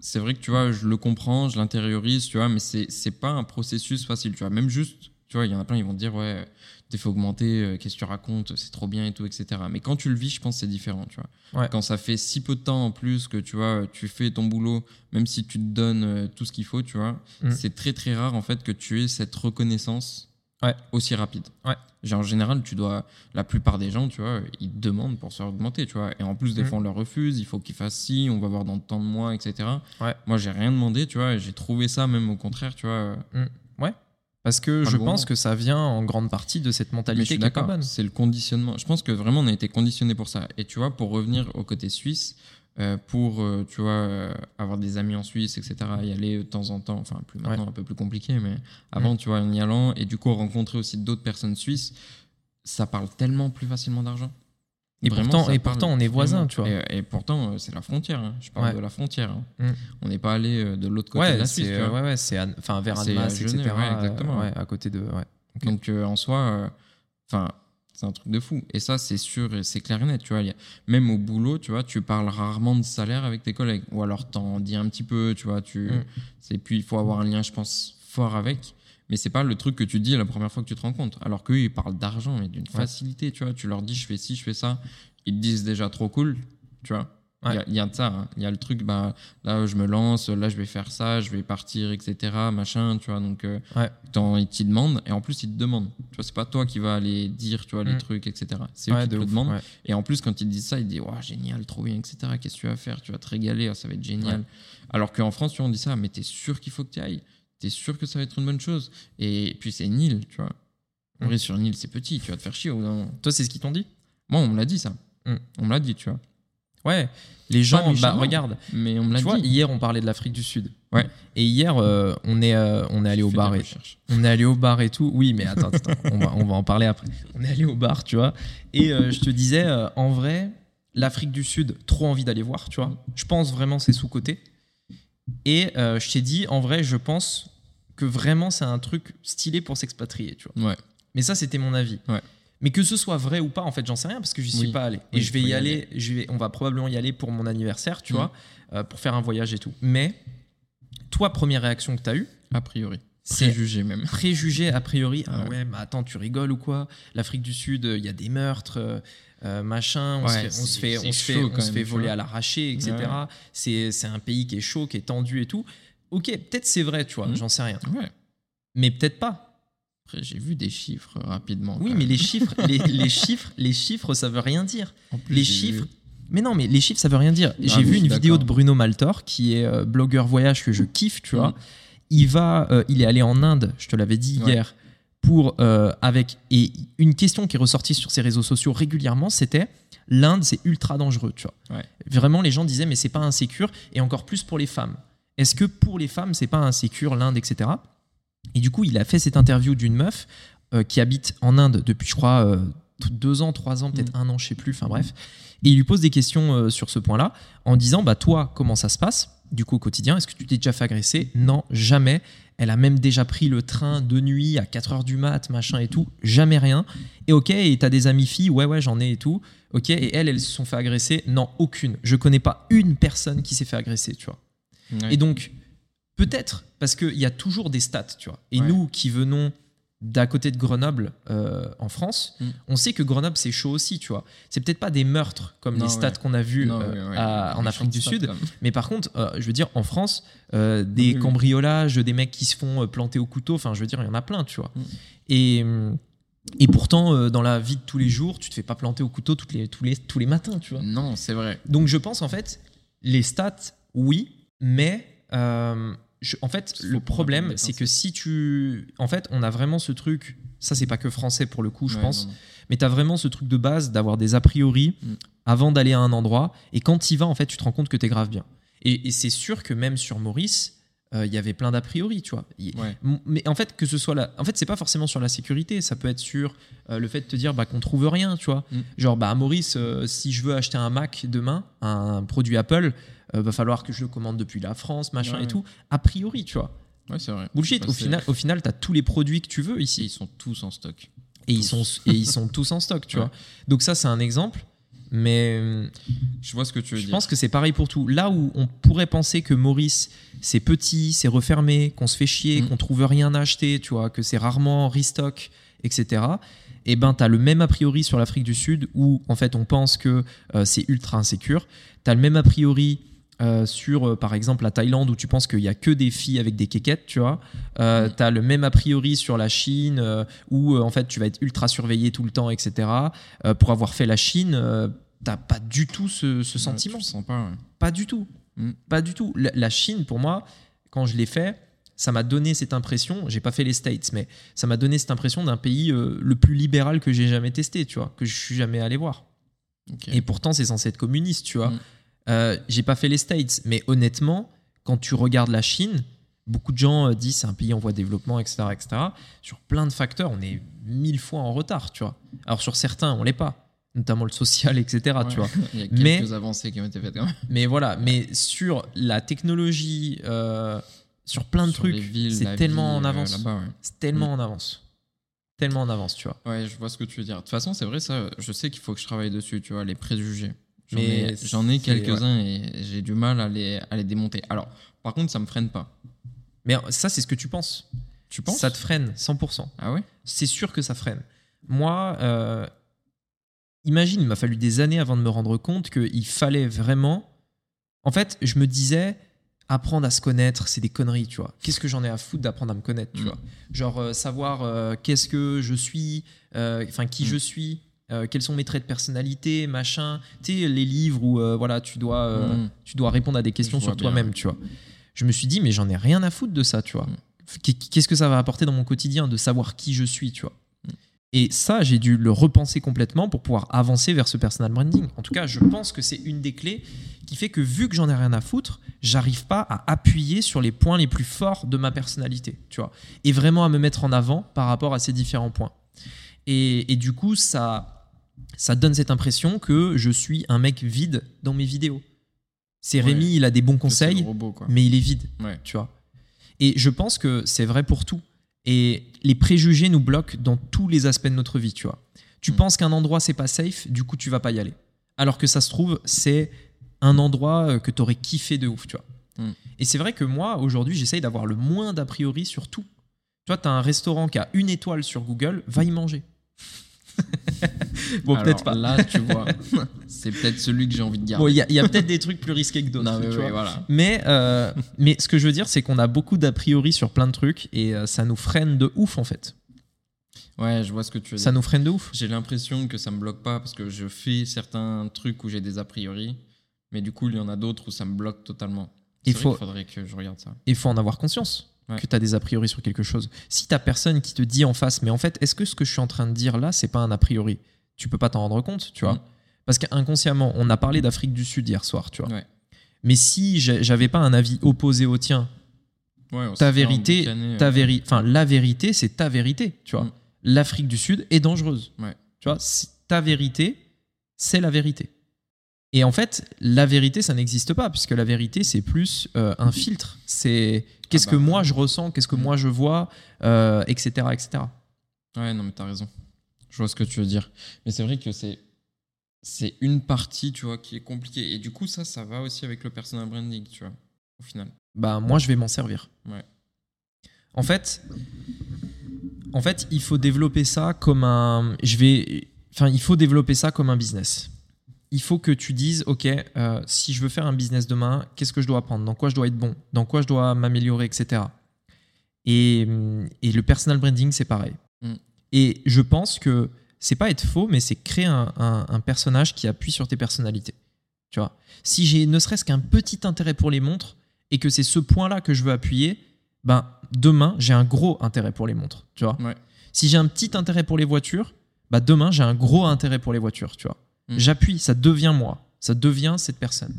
c'est vrai que, tu vois, je le comprends, je l'intériorise, tu vois, mais c'est c'est pas un processus facile, tu vois. Même juste, tu vois, il y en a plein, ils vont te dire, ouais, t'es fait augmenter, euh, qu'est-ce que tu racontes, c'est trop bien et tout, etc. Mais quand tu le vis, je pense que c'est différent, tu vois. Ouais. Quand ça fait si peu de temps en plus que, tu vois, tu fais ton boulot, même si tu te donnes euh, tout ce qu'il faut, tu vois, Mm. c'est très très rare, en fait, que tu aies cette reconnaissance Ouais. aussi rapide. Ouais. Genre, en général, tu dois, la plupart des gens, tu vois, ils te demandent pour se faire augmenter, tu vois. Et en plus, des Mm. fois, on leur refuse, il faut qu'ils fassent ci, on va voir dans tant de mois, etc. Ouais. Moi, j'ai rien demandé, tu vois, j'ai trouvé ça même au contraire, tu vois. euh, Parce que je pense que ça vient en grande partie de cette mentalité suis qui est pas bonne. c'est le conditionnement. Je pense que vraiment on a été conditionné pour ça. Et tu vois, pour revenir au côté suisse, euh, pour euh, tu vois euh, avoir des amis en Suisse, etc. Y aller de temps en temps, enfin plus maintenant un peu plus compliqué, mais avant tu vois en y allant et du coup rencontrer aussi d'autres personnes suisses, ça parle tellement plus facilement d'argent. Et Vraiment, pourtant- et pourtant, on est voisins, tu vois. Et, et pourtant, euh, c'est la frontière. hein. Je parle Ouais. de la frontière. hein. Mm. On n'est pas allé euh, de l'autre côté de Ouais, la Suisse. tu vois. ouais, ouais, c'est enfin vers Annemasse, etc. Exactement. euh, à côté de. Donc euh, en soi, euh, c'est un truc de fou. Et ça, c'est sûr, et c'est clair et net. Tu vois, a- même au boulot, tu vois, tu parles rarement de salaire avec tes collègues, ou alors t'en dis un petit peu, tu vois. Tu, Mm. c'est puis il faut avoir un lien, je pense, fort avec. Mais c'est pas le truc que tu dis la première fois que tu te rends compte. Alors qu'eux, ils parlent d'argent, mais d'une facilité, tu vois. Tu leur dis, je fais ci, je fais ça. Ils te disent déjà trop cool, tu vois. Il y a- Ouais. il y, a de ça. hein. Il y a le truc, bah, là, je me lance, là, je vais faire ça, je vais partir, etc. Machin, tu vois. Donc, euh, Ouais. Ils t'y demandent et en plus ils te demandent. Tu vois, c'est pas toi qui vas aller dire, tu vois, les Mm. trucs, etc. C'est eux qui de te le demandent. Et en plus, quand ils te disent ça, ils te disent, ouais, génial, trop bien, etc. Qu'est-ce que tu vas faire? Tu vas te régaler, ah, ça va être génial. Alors qu'en France, tu vois, on dit ça, mais t'es sûr qu'il faut que tu ailles? T'es sûr que ça va être une bonne chose Et puis c'est Nil, tu vois. En Mm. vrai, sur Nil, c'est petit, tu vas te faire chier. d'un moment. Toi, c'est ce qu'ils t'ont dit? Moi, on me l'a dit ça. Mm. On me l'a dit, tu vois. Ouais. Les gens, bah regarde, Mais on me l'a vois, dit. hier on parlait de l'Afrique du Sud. Ouais. Et hier euh, on est euh, on est allé au bar et on est allé au bar et tout. Oui, mais attends, attends, on va on va en parler après. On est allé au bar, tu vois. Et euh, je te disais, en vrai, l'Afrique du Sud, trop envie d'aller voir, tu vois. Je pense vraiment c'est sous côté. Et euh, je t'ai dit, en vrai, je pense que vraiment c'est un truc stylé pour s'expatrier, tu vois. Ouais. Mais ça, c'était mon avis. Ouais. Mais que ce soit vrai ou pas, en fait, j'en sais rien parce que j'y suis Oui. pas allé. Et Oui, je vais y y aller. Je vais, on va probablement y aller pour mon anniversaire, tu Mhm. vois, euh, pour faire un voyage et tout. Mais toi, première réaction que tu as eue, A priori. Préjugé même. préjugé a priori. Ah Ouais. ouais, mais attends, tu rigoles ou quoi? L'Afrique du Sud, il y a des meurtres. Euh, machin, on se Ouais, fait, on se c'est- fait, c'est on se fait, chaud on quand se même, fait tu voler à l'arraché, etc. Ouais. C'est, c'est un pays qui est chaud, qui est tendu et tout. Ok, peut-être c'est vrai, tu vois, Mhm. j'en sais rien. Ouais. Mais peut-être pas. Après, j'ai vu des chiffres rapidement. Oui, mais les chiffres, les, les chiffres, les chiffres, ça veut rien dire. En plus, les j'ai chiffres. vu- Mais non, mais les chiffres, ça veut rien dire. J'ai mais vu une vidéo de. Bruno Maltor, qui est euh, blogueur voyage que je kiffe, tu vois. Mhm. Il va, euh, il est allé en Inde, je te l'avais dit hier, pour euh, avec et une question qui est ressortie sur ses réseaux sociaux régulièrement, c'était l'Inde, c'est ultra dangereux, tu vois. Ouais. Vraiment, les gens disaient mais c'est pas insécure et encore plus pour les femmes. Est-ce que pour les femmes, c'est pas insécure l'Inde, etc. Et du coup, il a fait cette interview d'une meuf euh, qui habite en Inde depuis, je crois, euh, deux ans, trois ans, peut-être un an, je sais plus, enfin bref. Et il lui pose des questions sur ce point-là en disant bah toi, comment ça se passe? Du coup au quotidien Est-ce que tu t'es déjà fait agresser? Non, jamais. Elle a même déjà pris le train de nuit à 4 heures du mat, machin et tout. Jamais rien. Et ok, et t'as des amies filles Ouais, ouais, j'en ai et tout. Ok, et elles, elles se sont fait agresser? Non, aucune. Je connais pas une personne qui s'est fait agresser, tu vois. Ouais. Et donc, peut-être, parce qu'il y a toujours des stats, tu vois. Et Ouais. nous qui venons d'à côté de Grenoble euh, en France, Mm. on sait que Grenoble c'est chaud aussi, tu vois. C'est peut-être pas des meurtres comme Non, les stats ouais. qu'on a vus Non, euh, ouais, ouais. à- en Afrique du Sud, mais par contre, euh, je veux dire, en France, des cambriolages, des mecs qui se font planter au couteau, enfin, je veux dire, il y en a plein, tu vois. Mm. Et, et pourtant, dans la vie de tous les jours, tu te fais pas planter au couteau toutes les, tous, les, tous les matins, tu vois. Non, c'est vrai. Donc, je pense, en fait, les stats, oui, mais je- en fait, le problème, c'est que si tu. En fait, on a vraiment ce truc. Ça, c'est pas que français pour le coup, je Ouais, pense. non, non. Mais tu as vraiment ce truc de base d'avoir des a priori Mm. avant d'aller à un endroit. Et quand y vas, en fait, tu te rends compte que tu es grave bien. Et, et c'est sûr que même sur Maurice, euh, il y avait plein d'a priori, tu vois. Ouais. Mais en fait, que ce soit là. En fait, c'est pas forcément sur la sécurité. Ça peut être sur euh, le fait de te dire bah, qu'on trouve rien, tu vois. Mm. Genre, bah, à Maurice, euh, si je veux acheter un Mac demain, un produit Apple, euh, va falloir que je le commande depuis la France, machin Ouais, et tout. A priori, tu vois. Ouais, c'est vrai. Bullshit. Au, final, au final, tu as tous les produits que tu veux Et ici ils sont tous en stock. et ils, sont, et ils sont tous en stock, tu Ouais. vois. Donc ça, c'est un exemple. Mais Je vois ce que tu veux je dire. pense que c'est pareil pour tout. Là où on pourrait penser que Maurice, c'est petit, c'est refermé, qu'on se fait chier, Mm. qu'on trouve rien à acheter, tu vois, que c'est rarement en restock, etc. Et ben, tu as le même a priori sur l'Afrique du Sud où, en fait, on pense que euh, c'est ultra insécure. Tu as le même a priori euh, sur, euh, par exemple, la Thaïlande où tu penses qu'il y a que des filles avec des quéquettes, tu vois. Euh, Mm. Tu as le même a priori sur la Chine euh, où, en fait, tu vas être ultra surveillé tout le temps, etc. Pour avoir fait la Chine, t'as pas du tout ce, sentiment. tu le sens pas. ouais. Pas du tout. Mm. Pas du tout. La, la Chine, pour moi, quand je l'ai fait, ça m'a donné cette impression. J'ai pas fait les States, mais ça m'a donné cette impression d'un pays le plus libéral que j'ai jamais testé, tu vois, que je suis jamais allé voir. Et pourtant, c'est censé être communiste, tu vois. Mm. Euh, j'ai pas fait les States, mais honnêtement, quand tu regardes la Chine, beaucoup de gens euh, disent c'est un pays en voie de développement, etc., etc. Sur plein de facteurs, on est mille fois en retard, tu vois. Alors sur certains, on l'est pas, notamment le social, etc., Ouais. tu vois. Il y a Mais- quelques avancées qui ont été faites quand même. Mais voilà, mais sur la technologie, euh, sur plein de Sur trucs, c'est tellement en avance. ouais. c'est tellement en avance. Tellement en avance, tu vois. Ouais, je vois ce que tu veux dire. De toute façon, c'est vrai, ça, je sais qu'il faut que je travaille dessus, tu vois, les préjugés. J'en Mais ai, j'en ai quelques-uns et j'ai du mal à les, à les démonter. Alors, par contre, ça me freine pas. Mais ça, c'est ce que tu penses. Tu penses? Ça te freine, 100%. Ah ouais? C'est sûr que ça freine. Moi, euh, imagine, il m'a fallu des années avant de me rendre compte qu'il fallait vraiment. En fait, je me disais, apprendre à se connaître, c'est des conneries, tu vois. Qu'est-ce que j'en ai à foutre d'apprendre à me connaître, tu Mm. vois? Genre, euh, savoir euh, qu'est-ce que je suis, euh, enfin, qui Mm. je suis. Euh, quels sont mes traits de personnalité, machin. Tu sais, les livres où euh, voilà, tu dois, euh, Mm. tu dois répondre à des questions sur toi-même, tu vois. Je me suis dit, mais j'en ai rien à foutre de ça, tu vois. Mm. Qu- Qu'est-ce que ça va apporter dans mon quotidien de savoir qui je suis, tu vois. Mm. Et ça, j'ai dû le repenser complètement pour pouvoir avancer vers ce personal branding. En tout cas, je pense que c'est une des clés qui fait que vu que j'en ai rien à foutre, j'arrive pas à appuyer sur les points les plus forts de ma personnalité, tu vois. Et vraiment à me mettre en avant par rapport à ces différents points. Et, et du coup, ça, ça donne cette impression que je suis un mec vide dans mes vidéos. C'est Ouais. Rémi, il a des bons conseils, robot, mais il est vide Ouais. tu vois. Et je pense que c'est vrai pour tout. Et les préjugés nous bloquent dans tous les aspects de notre vie, tu vois. Tu Mm. penses qu'un endroit c'est pas safe, du coup tu vas pas y aller. Alors que ça se trouve, c'est un endroit euh, que tu aurais kiffé de ouf, tu vois. Mm. Et c'est vrai que moi, aujourd'hui, j'essaye d'avoir le moins d'a priori sur tout. Tu vois, tu as un restaurant qui a une étoile sur Google, va y manger. bon, peut-être pas. Là, tu vois, c'est peut-être celui que j'ai envie de garder. Bon, il y a, il peut-être des trucs plus risqués que d'autres. mais tu oui, vois. voilà. Mais, euh, mais ce que je veux dire, c'est qu'on a beaucoup d'a priori sur plein de trucs et euh, ça nous freine de ouf en fait. Ouais, je vois ce que tu veux Ça dire. nous freine de ouf. J'ai l'impression que ça me bloque pas parce que je fais certains trucs où j'ai des a priori, mais du coup, il y en a d'autres où ça me bloque totalement. Il faut- qu'il faudrait que je regarde ça. Il faut en avoir conscience Ouais. que tu as des a priori sur quelque chose. Si t'as personne qui te dit en face, mais en fait, est-ce que ce que je suis en train de dire là, c'est pas un a priori? Tu peux pas t'en rendre compte, tu vois. Mm. Parce qu'inconsciemment, on a parlé d'Afrique du Sud hier soir, tu vois. Ouais. Mais si j'avais pas un avis opposé au tien, Ouais, ta vérité, ta véri- enfin la vérité, c'est ta vérité, tu vois. Mm. L'Afrique du Sud est dangereuse. Tu vois, ta vérité, c'est la vérité. Et en fait, la vérité, ça n'existe pas, puisque la vérité, c'est plus euh, un filtre. C'est qu'est-ce Ah que bah. moi je ressens, qu'est-ce que Mm. moi je vois, euh, etc., etc. Ouais, non, mais t'as raison. Je vois ce que tu veux dire. Mais c'est vrai que c'est c'est une partie, tu vois, qui est compliquée. Et du coup, ça, ça va aussi avec le personal branding, tu vois, au final. Bah moi, je vais m'en servir. Ouais. En fait, En fait, il faut développer ça comme un. Je vais. Enfin, il faut développer ça comme un business. Il faut que tu dises, ok, euh, si je veux faire un business demain, qu'est-ce que je dois apprendre? Dans quoi je dois être bon? Dans quoi je dois m'améliorer, etc. Et, et le personal branding, c'est pareil. Mm. Et je pense que c'est pas être faux, mais c'est créer un, un- un personnage qui appuie sur tes personnalités. Tu vois? Si j'ai ne serait-ce qu'un petit intérêt pour les montres et que c'est ce point-là que je veux appuyer, ben demain j'ai un gros intérêt pour les montres. Tu vois? Ouais. Si j'ai un petit intérêt pour les voitures, bah demain j'ai un gros intérêt pour les voitures. Tu vois? Mm. J'appuie, ça devient moi, ça devient cette personne.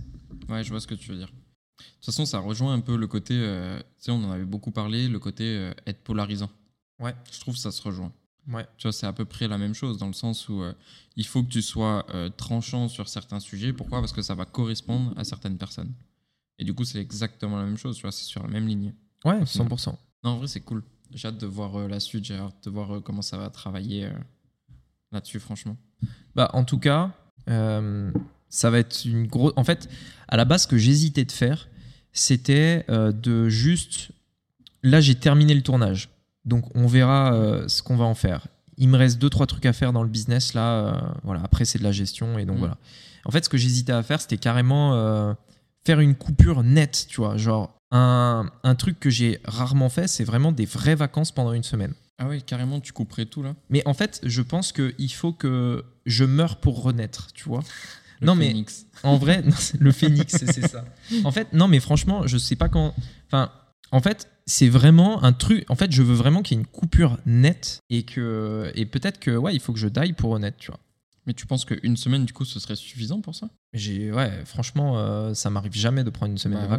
Ouais, je vois ce que tu veux dire. De toute façon, ça rejoint un peu le côté, euh, tu sais, on en avait beaucoup parlé, le côté euh, être polarisant. Ouais. Je trouve que ça se rejoint. Ouais. Tu vois, c'est à peu près la même chose dans le sens où euh, il faut que tu sois tranchant sur certains sujets. Pourquoi? Parce que ça va correspondre à certaines personnes. Et du coup, c'est exactement la même chose, tu vois, c'est sur la même ligne. Ouais, 100%. Non, en vrai, c'est cool. J'ai hâte de voir la suite, j'ai hâte de voir comment ça va travailler là-dessus, franchement. Bah, en tout cas, euh, ça va être une grosse. En fait, à la base, ce que j'hésitais de faire, c'était euh, de juste. Là, j'ai terminé le tournage. Donc, on verra euh, ce qu'on va en faire. Il me reste deux, trois trucs à faire dans le business. Là, voilà. Après, c'est de la gestion. Et donc, Mm. voilà. En fait, ce que j'hésitais à faire, c'était carrément faire une coupure nette, tu vois. Genre, un, un truc que j'ai rarement fait, c'est vraiment des vraies vacances pendant une semaine. Ah ouais, carrément, tu couperais tout là Mais en fait, je pense qu'il faut que je meure pour renaître, tu vois. Le Non, mais- phénix. En vrai, non, le phénix, c'est ça. En fait, non, mais franchement, je sais pas quand. Enfin, en fait, c'est vraiment un truc. En fait, je veux vraiment qu'il y ait une coupure nette et que et peut-être que ouais, il faut que je die pour honnête, tu vois. Mais tu penses qu'une semaine, du coup, ce serait suffisant pour ça? J'ai ouais, franchement, euh, ça m'arrive jamais de prendre une semaine Bah de ouais.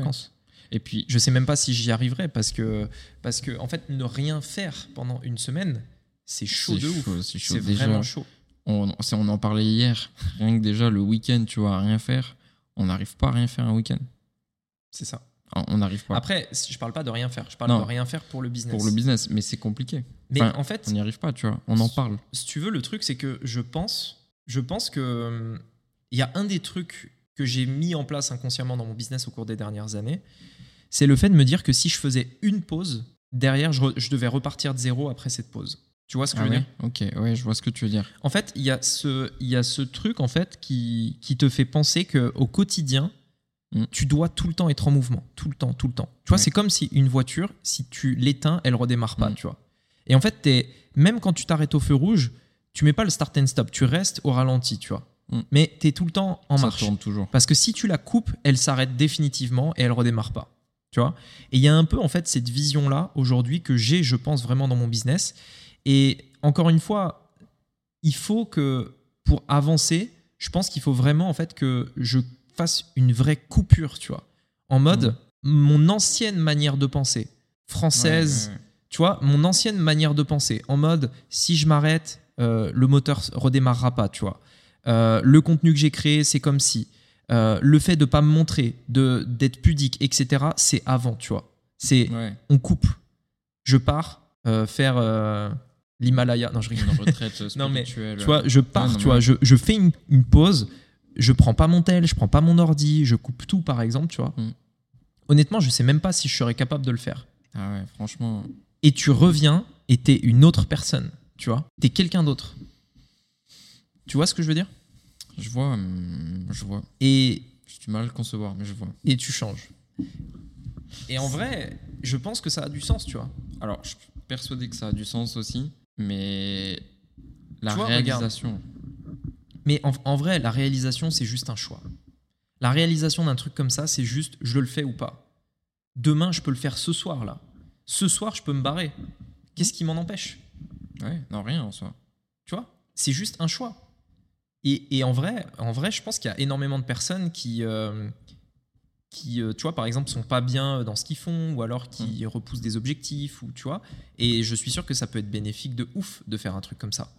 Et puis, Je sais même pas si j'y arriverai parce que parce que en fait, ne rien faire pendant une semaine, c'est chaud de ouf. chaud, c'est chaud. C'est vraiment chaud. on, en parlait hier. Rien que déjà, le week-end, tu vois, à rien faire, on n'arrive pas à rien faire un week-end. C'est ça. On n'arrive pas. Après, je parle pas de rien faire, je parle Non. de rien faire pour le business. pour le business, mais c'est compliqué. Mais Enfin, en fait, On n'y arrive pas, tu vois. On en parle. si tu veux, le truc, c'est que je pense, je pense que hum, il y a un des trucs que j'ai mis en place inconsciemment dans mon business au cours des dernières années, c'est le fait de me dire que si je faisais une pause, derrière, je, devais repartir de zéro après cette pause. Tu vois ce que Ah je veux ouais dire? Ok, ouais, je vois ce que tu veux dire. En fait, il y a ce, il y a ce truc en fait qui, qui te fait penser que au quotidien, Mm. tu dois tout le temps être en mouvement, tout le temps, tout le temps. Tu vois, Ouais. c'est comme si une voiture, si tu l'éteins, elle redémarre pas, Mm. tu vois. Et en fait, même quand tu t'arrêtes au feu rouge, tu mets pas le start and stop, tu restes au ralenti, tu vois. Mm. Mais tu es tout le temps en ça marche. tourne toujours. Parce que si tu la coupes, elle s'arrête définitivement et elle redémarre pas. Tu vois Et il y a un peu en fait cette vision-là aujourd'hui que j'ai, je pense, vraiment dans mon business. Et encore une fois, il faut que pour avancer, je pense qu'il faut vraiment en fait que je fasse une vraie coupure, tu vois. En mode, mon ancienne manière de penser, française, Ouais, ouais, ouais. tu vois, mon ancienne manière de penser, en mode si je m'arrête, euh, le moteur redémarrera pas, tu vois. Euh, le contenu que j'ai créé, c'est comme si. Euh, le fait de pas me montrer, de d'être pudique, etc., c'est avant, tu vois. C'est Ouais, on coupe. Je pars euh, faire euh, l'Himalaya. Non, je rigole. une retraite. Non, mais, Tu vois, je pars, non, tu vois, je, je fais une, une pause, je prends pas mon tel, je prends pas mon ordi, je coupe tout, par exemple, tu vois. Mm. Honnêtement, je sais même pas si je serais capable de le faire Ah ouais, franchement. et tu reviens et t'es une autre personne, tu vois. T'es quelqu'un d'autre. Tu vois ce que je veux dire? Je vois, hum, je vois. et, J'ai du mal à le concevoir, mais je vois. et tu changes. Et en vrai, je pense que ça a du sens, tu vois. Alors, je suis persuadé que ça a du sens aussi, mais la regarde. réalisation. Mais en, en vrai, la réalisation, c'est juste un choix. La réalisation d'un truc comme ça, c'est juste je le fais ou pas. Demain, je peux le faire ce soir, là. Ce soir, je peux me barrer. Qu'est-ce qui m'en empêche? Ouais, non, rien en soi. Tu vois? C'est juste un choix. Et, et en, vrai, en vrai, je pense qu'il y a énormément de personnes qui, euh, qui euh, tu vois, par exemple, sont pas bien dans ce qu'ils font ou alors qui repoussent des objectifs, ou tu vois. Et je suis sûr que ça peut être bénéfique de ouf de faire un truc comme ça.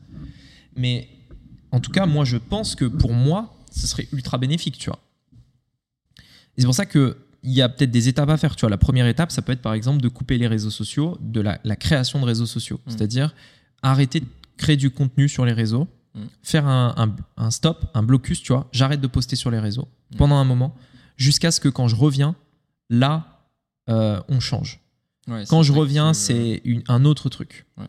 Mais en tout cas, moi, je pense que pour moi, ce serait ultra bénéfique, tu vois. Et c'est pour ça que il y a peut-être des étapes à faire. Tu vois, la première étape, ça peut être par exemple de couper les réseaux sociaux, de la, la création de réseaux sociaux. Mm. C'est-à-dire arrêter de créer du contenu sur les réseaux, Faire un, un- un stop, un blocus, tu vois. J'arrête de poster sur les réseaux pendant un moment, jusqu'à ce que quand je reviens, là, euh, on change. Ouais, Quand je reviens, c'est un autre truc. Ouais.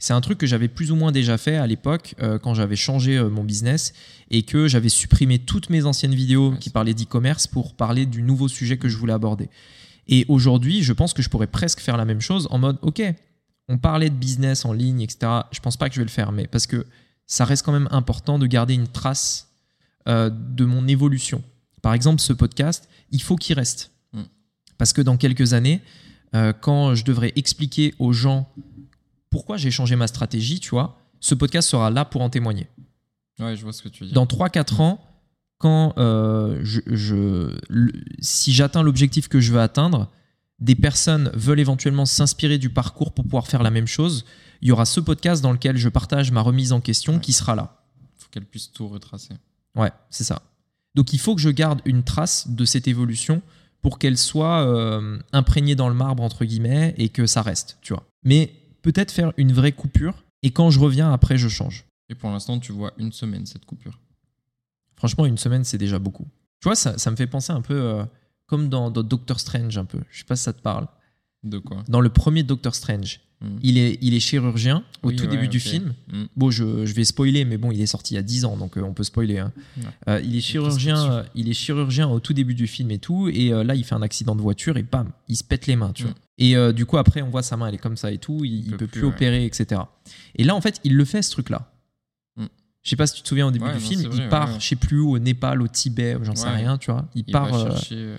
C'est un truc que j'avais plus ou moins déjà fait à l'époque euh, quand j'avais changé euh, mon business et que j'avais supprimé toutes mes anciennes vidéos Ouais, qui parlaient d'e-commerce pour parler du nouveau sujet que je voulais aborder. Et aujourd'hui, je pense que je pourrais presque faire la même chose en mode, ok, on parlait de business en ligne, etc. Je pense pas que je vais le faire, mais parce que ça reste quand même important de garder une trace euh, de mon évolution. Par exemple, ce podcast, il faut qu'il reste. Mm. Parce que dans quelques années, euh, quand je devrais expliquer aux gens pourquoi j'ai changé ma stratégie, tu vois, ce podcast sera là pour en témoigner. Ouais, je vois ce que tu dire. Dans 3-4 ans, quand euh, je, je- le- si j'atteins l'objectif que je veux atteindre, des personnes veulent éventuellement s'inspirer du parcours pour pouvoir faire la même chose, il y aura ce podcast dans lequel je partage ma remise en question Ouais. qui sera là. faut qu'elle puisse tout retracer. Ouais, c'est ça. Donc il faut que je garde une trace de cette évolution pour qu'elle soit euh, imprégnée dans le marbre, entre guillemets, et que ça reste, tu vois. Mais peut-être faire une vraie coupure, et quand je reviens, après, je change. Et pour l'instant, tu vois une semaine cette coupure. Franchement, une semaine, c'est déjà beaucoup. Tu vois, ça, ça me fait penser un peu euh, comme dans, dans Doctor Strange, un peu. Je sais pas si ça te parle. De quoi? Dans le premier Doctor Strange, Hmm. il est, il est chirurgien au Oui, tout ouais, début du film. Hmm. Bon, je, je vais spoiler, mais bon, il est sorti il y a 10 ans, donc euh, on peut spoiler. hein. Ouais. Euh, il, est chirurgien, euh, il est chirurgien au tout début du film et tout, et là, il fait un accident de voiture et bam, il se pète les mains, tu Mm. vois. Et du coup, après, on voit sa main, elle est comme ça et tout, il, il peut peut plus, ouais. opérer, etc. Et là, en fait, il le fait, ce truc-là. Mm. Je sais pas si tu te souviens au début du non, film, vrai, il part, je sais plus où, au Népal, au Tibet, j'en sais rien, tu vois. Il, Il part chercher.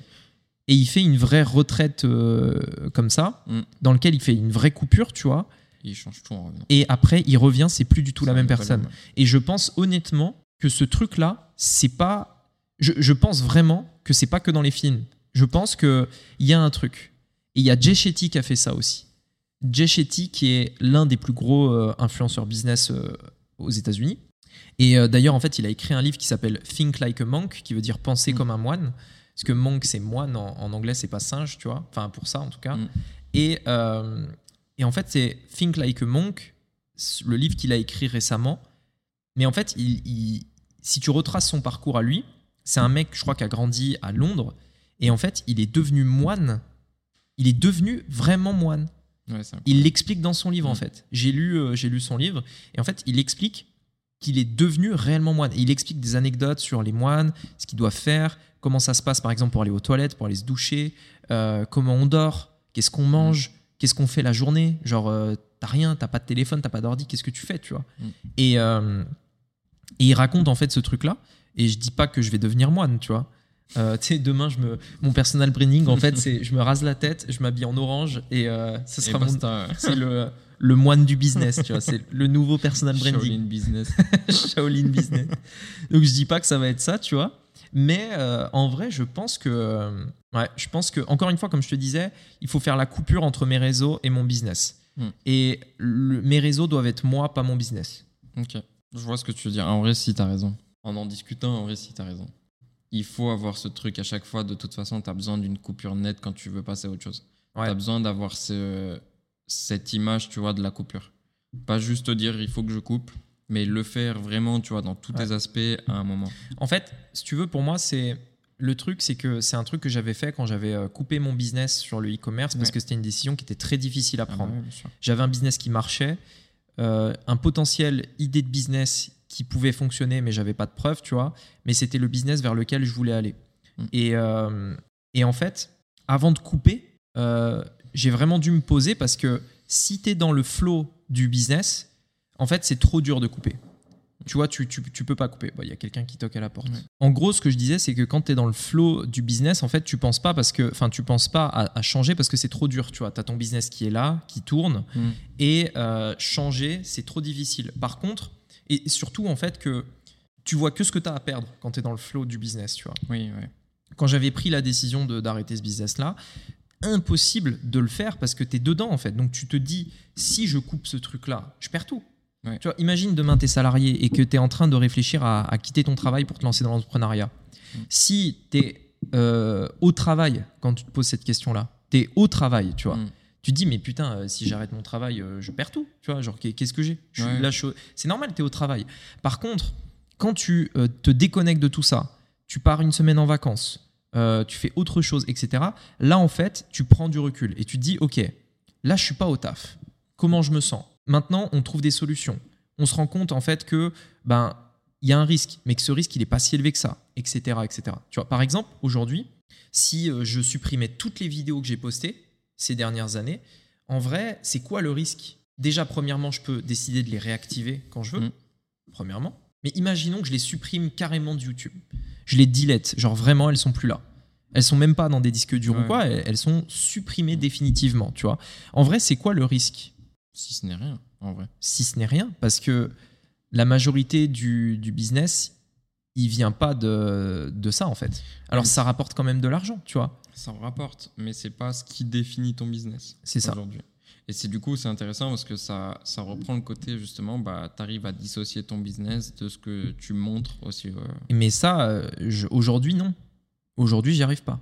Et il fait une vraie retraite euh, comme ça, Mm. dans lequel il fait une vraie coupure, tu vois. il change tout en revenant. Et après, il revient, c'est plus du tout la même personne. Et je pense honnêtement que ce truc-là, c'est pas. Je, je pense vraiment que c'est pas que dans les films. Je pense qu'il y a un truc. Et il y a Jay Shetty qui a fait ça aussi. Jay Shetty, qui est l'un des plus gros euh, influenceurs business euh, aux États-Unis. Et d'ailleurs, en fait, il a écrit un livre qui s'appelle Think Like a Monk, qui veut dire penser Mm. comme un moine. Parce que monk, c'est moine en, en anglais, c'est pas singe, tu vois. Enfin, pour ça, en tout cas. Mm. Et, euh, et en fait, c'est Think Like a Monk, le livre qu'il a écrit récemment. Mais en fait, il, il- si tu retraces son parcours à lui, c'est un mec, je crois, qui a grandi à Londres. Et en fait, il est devenu moine. Il est devenu vraiment moine. Ouais, Il l'explique dans son livre, en Mm. fait. J'ai lu, euh, j'ai lu son livre. Et en fait, il explique qu'il est devenu réellement moine. Et il explique des anecdotes sur les moines, ce qu'ils doivent faire, comment ça se passe, par exemple, pour aller aux toilettes, pour aller se doucher, euh, comment on dort, qu'est-ce qu'on mange, qu'est-ce qu'on fait la journée. Genre, euh, t'as rien, t'as pas de téléphone, t'as pas d'ordi, qu'est-ce que tu fais, tu vois. Mm. Et, euh, et il raconte en fait ce truc-là. Et je dis pas que je vais devenir moine, tu vois. Tu sais, demain, je me, mon personal branding, en fait, c'est je me rase la tête, je m'habille en orange et euh, ce Et sera mon, c'est le, le moine du business, tu vois. C'est le nouveau personal branding. Shaolin Business. Shaolin Business. Donc je dis pas que ça va être ça, tu vois. Mais euh, en vrai, je pense que, euh, ouais, je pense que encore une fois, comme je te disais, il faut faire la coupure entre mes réseaux et mon business. Hmm. Et le- mes réseaux doivent être moi, pas mon business. Ok. Je vois ce que tu veux dire. En vrai, si, t'as raison. En en discutant, en vrai, si, t'as raison. Il faut avoir ce truc à chaque fois. De toute façon, t'as besoin d'une coupure nette quand tu veux passer à autre chose. Ouais. T'as besoin d'avoir ce- cette image, tu vois, de la coupure. Pas juste te dire il faut que je coupe, mais le faire vraiment, tu vois, dans tous Ouais. tes aspects à un moment. En fait, si tu veux, pour moi, c'est le truc, c'est que c'est un truc que j'avais fait quand j'avais euh, coupé mon business sur le e-commerce parce Ouais. que c'était une décision qui était très difficile à Ah bah prendre. ouais, sûr. J'avais un business qui marchait, euh, un potentiel idée de business qui pouvait fonctionner, mais j'avais pas de preuves, tu vois. Mais c'était le business vers lequel je voulais aller. Mm. Et, euh, et en fait, avant de couper, euh, j'ai vraiment dû me poser parce que si tu es dans le flow du business, en fait, c'est trop dur de couper. Tu vois, tu, tu, tu peux pas couper. Bah, Il y a quelqu'un qui toque à la porte. Ouais. En gros, ce que je disais, c'est que quand tu es dans le flow du business, en fait, tu penses pas parce que, enfin, tu penses pas à, à changer parce que c'est trop dur. Tu vois, as ton business qui est là, qui tourne, Mm. et euh, changer, c'est trop difficile. Par contre, et surtout en fait que tu vois que ce que tu as à perdre quand tu es dans le flow du business, tu vois. Oui. Quand j'avais pris la décision d'arrêter ce business-là, impossible de le faire parce que tu es dedans en fait. Donc tu te dis, si je coupe ce truc-là, je perds tout. Ouais. Tu vois, imagine demain tu es salarié et que tu es en train de réfléchir à, à quitter ton travail pour te lancer dans l'entrepreneuriat. Mm. Si tu es au travail quand tu te poses cette question-là, tu es au travail, tu vois Mm. tu te dis mais putain euh, si j'arrête mon travail euh, je perds tout tu vois genre qu'est- qu'est-ce que j'ai? C'est normal tu es au travail par contre quand tu euh, te déconnectes de tout ça tu pars une semaine en vacances euh, tu fais autre chose etc là en fait tu prends du recul et tu te dis ok là je suis pas au taf comment je me sens? Maintenant, on trouve des solutions. On se rend compte en fait que ben il y a un risque, mais que ce risque il est pas si élevé que ça, etc., etc. Tu vois, par exemple, aujourd'hui, si euh, je supprimais toutes les vidéos que j'ai postées ces dernières années, en vrai, c'est quoi le risque? Déjà, premièrement, je peux décider de les réactiver quand je veux, Mm. premièrement. Mais imaginons que je les supprime carrément de YouTube. Je les delete, genre vraiment, elles sont plus là. Elles sont même pas dans des disques durs ou Ouais. quoi, elles sont supprimées définitivement, tu vois. En vrai, c'est quoi le risque? Si ce n'est rien, en vrai. si ce n'est rien, parce que la majorité du, du business, il vient pas de, de ça en fait. Alors ça rapporte quand même de l'argent, tu vois. Ça en rapporte, mais c'est pas ce qui définit ton business. C'est ça. Aujourd'hui. Et c'est du coup, c'est intéressant parce que ça, ça reprend le côté justement, bah, tu arrives à dissocier ton business de ce que tu montres aussi. euh. Mais ça, euh, aujourd'hui, non. Aujourd'hui, j'y arrive pas.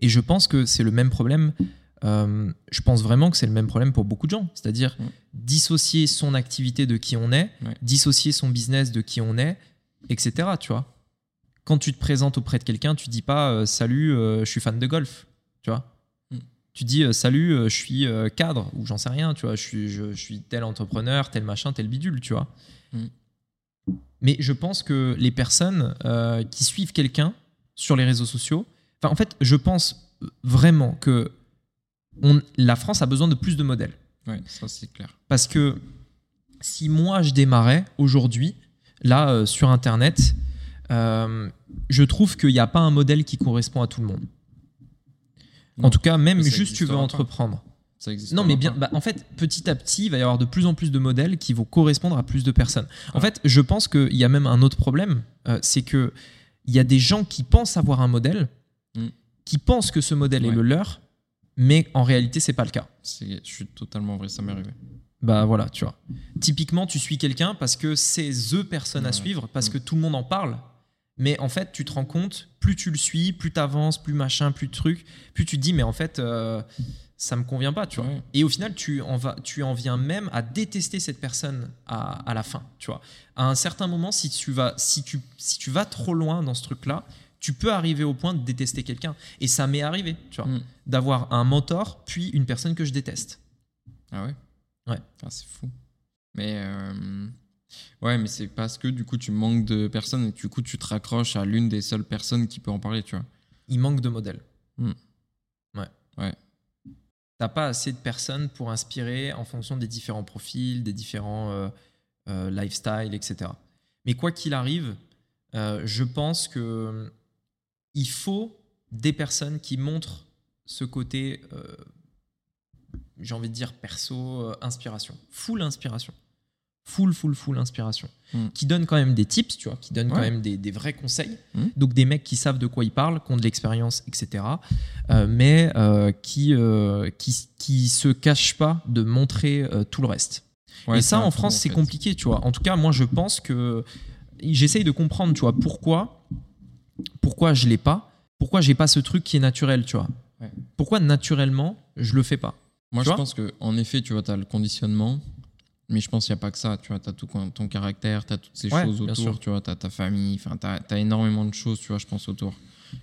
Et je pense que c'est le même problème. euh, je pense vraiment que c'est le même problème pour beaucoup de gens. C'est-à-dire Ouais. dissocier son activité de qui on est, Ouais. dissocier son business de qui on est, etc. Tu vois. Quand tu te présentes auprès de quelqu'un, tu dis pas euh, salut, je suis fan de golf. Tu vois. Tu dis euh, salut, euh, je suis euh, cadre ou j'en sais rien. Tu vois. Je suis, je, je suis tel entrepreneur, tel machin, tel bidule. Tu vois. Mm. Mais je pense que les personnes qui suivent quelqu'un sur les réseaux sociaux, enfin en fait, je pense vraiment que on, la France a besoin de plus de modèles. Ouais, ça c'est clair. Parce que si moi je démarrais aujourd'hui, là sur Internet, je trouve qu'il n'y a pas un modèle qui correspond à tout le monde. En Non, tout cas, même juste tu veux entreprendre. Ça existe. Non, mais bien, bah, en fait, petit à petit, il va y avoir de plus en plus de modèles qui vont correspondre à plus de personnes. En Ah. fait, je pense qu'il y a même un autre problème, euh, c'est que il y a des gens qui pensent avoir un modèle, Mm. qui pensent que ce modèle est le leur, mais en réalité, c'est pas le cas. Je suis totalement vrai, ça m'est arrivé. Bah voilà, tu vois. Typiquement, tu suis quelqu'un parce que c'est the personne à Ouais. suivre, parce Mm. que tout le monde en parle. Mais en fait, tu te rends compte, plus tu le suis, plus tu avances, plus machin, plus de trucs, plus tu te dis, mais en fait, euh, ça me convient pas, tu vois. Ouais. Et au final, tu en, vas, tu en viens même à détester cette personne à, à la fin, tu vois. À un certain moment, si tu vas, si tu, si tu vas trop loin dans ce truc-là, tu peux arriver au point de détester quelqu'un. Et ça m'est arrivé, tu vois, Mm. d'avoir un mentor, puis une personne que je déteste. Ah ouais? Ouais. Ah, c'est fou. Mais euh, ouais, mais c'est parce que du coup tu manques de personnes et du coup tu te raccroches à l'une des seules personnes qui peut en parler, tu vois. Il manque de modèles. Mm. Ouais. Ouais. T'as pas assez de personnes pour inspirer en fonction des différents profils, des différents euh, euh, lifestyles, etc. Mais quoi qu'il arrive, euh, je pense que il faut des personnes qui montrent ce côté, j'ai envie de dire perso, inspiration, full inspiration, full, full, full inspiration, Mm. qui donnent quand même des tips, tu vois, qui donnent quand même des, des vrais conseils. Mm. Donc des mecs qui savent de quoi ils parlent, qui ont de l'expérience, etc. euh, mais euh, qui, euh, qui qui se cachent pas de montrer euh, tout le reste. Ouais, Et ça, en France, c'est fait. compliqué, tu vois. En tout cas, moi, je pense que j'essaye de comprendre, tu vois, pourquoi, pourquoi je l'ai pas, pourquoi j'ai pas ce truc qui est naturel, tu vois. Ouais. Pourquoi naturellement je le fais pas. Moi, je pense que en effet, tu vois, tu as le conditionnement, mais je pense qu'il n'y a pas que ça. Tu vois, tu as tout ton- caractère, tu as toutes ces Ouais, choses autour, sûr. tu vois, tu as ta famille, enfin, tu as, énormément de choses, tu vois, je pense, autour.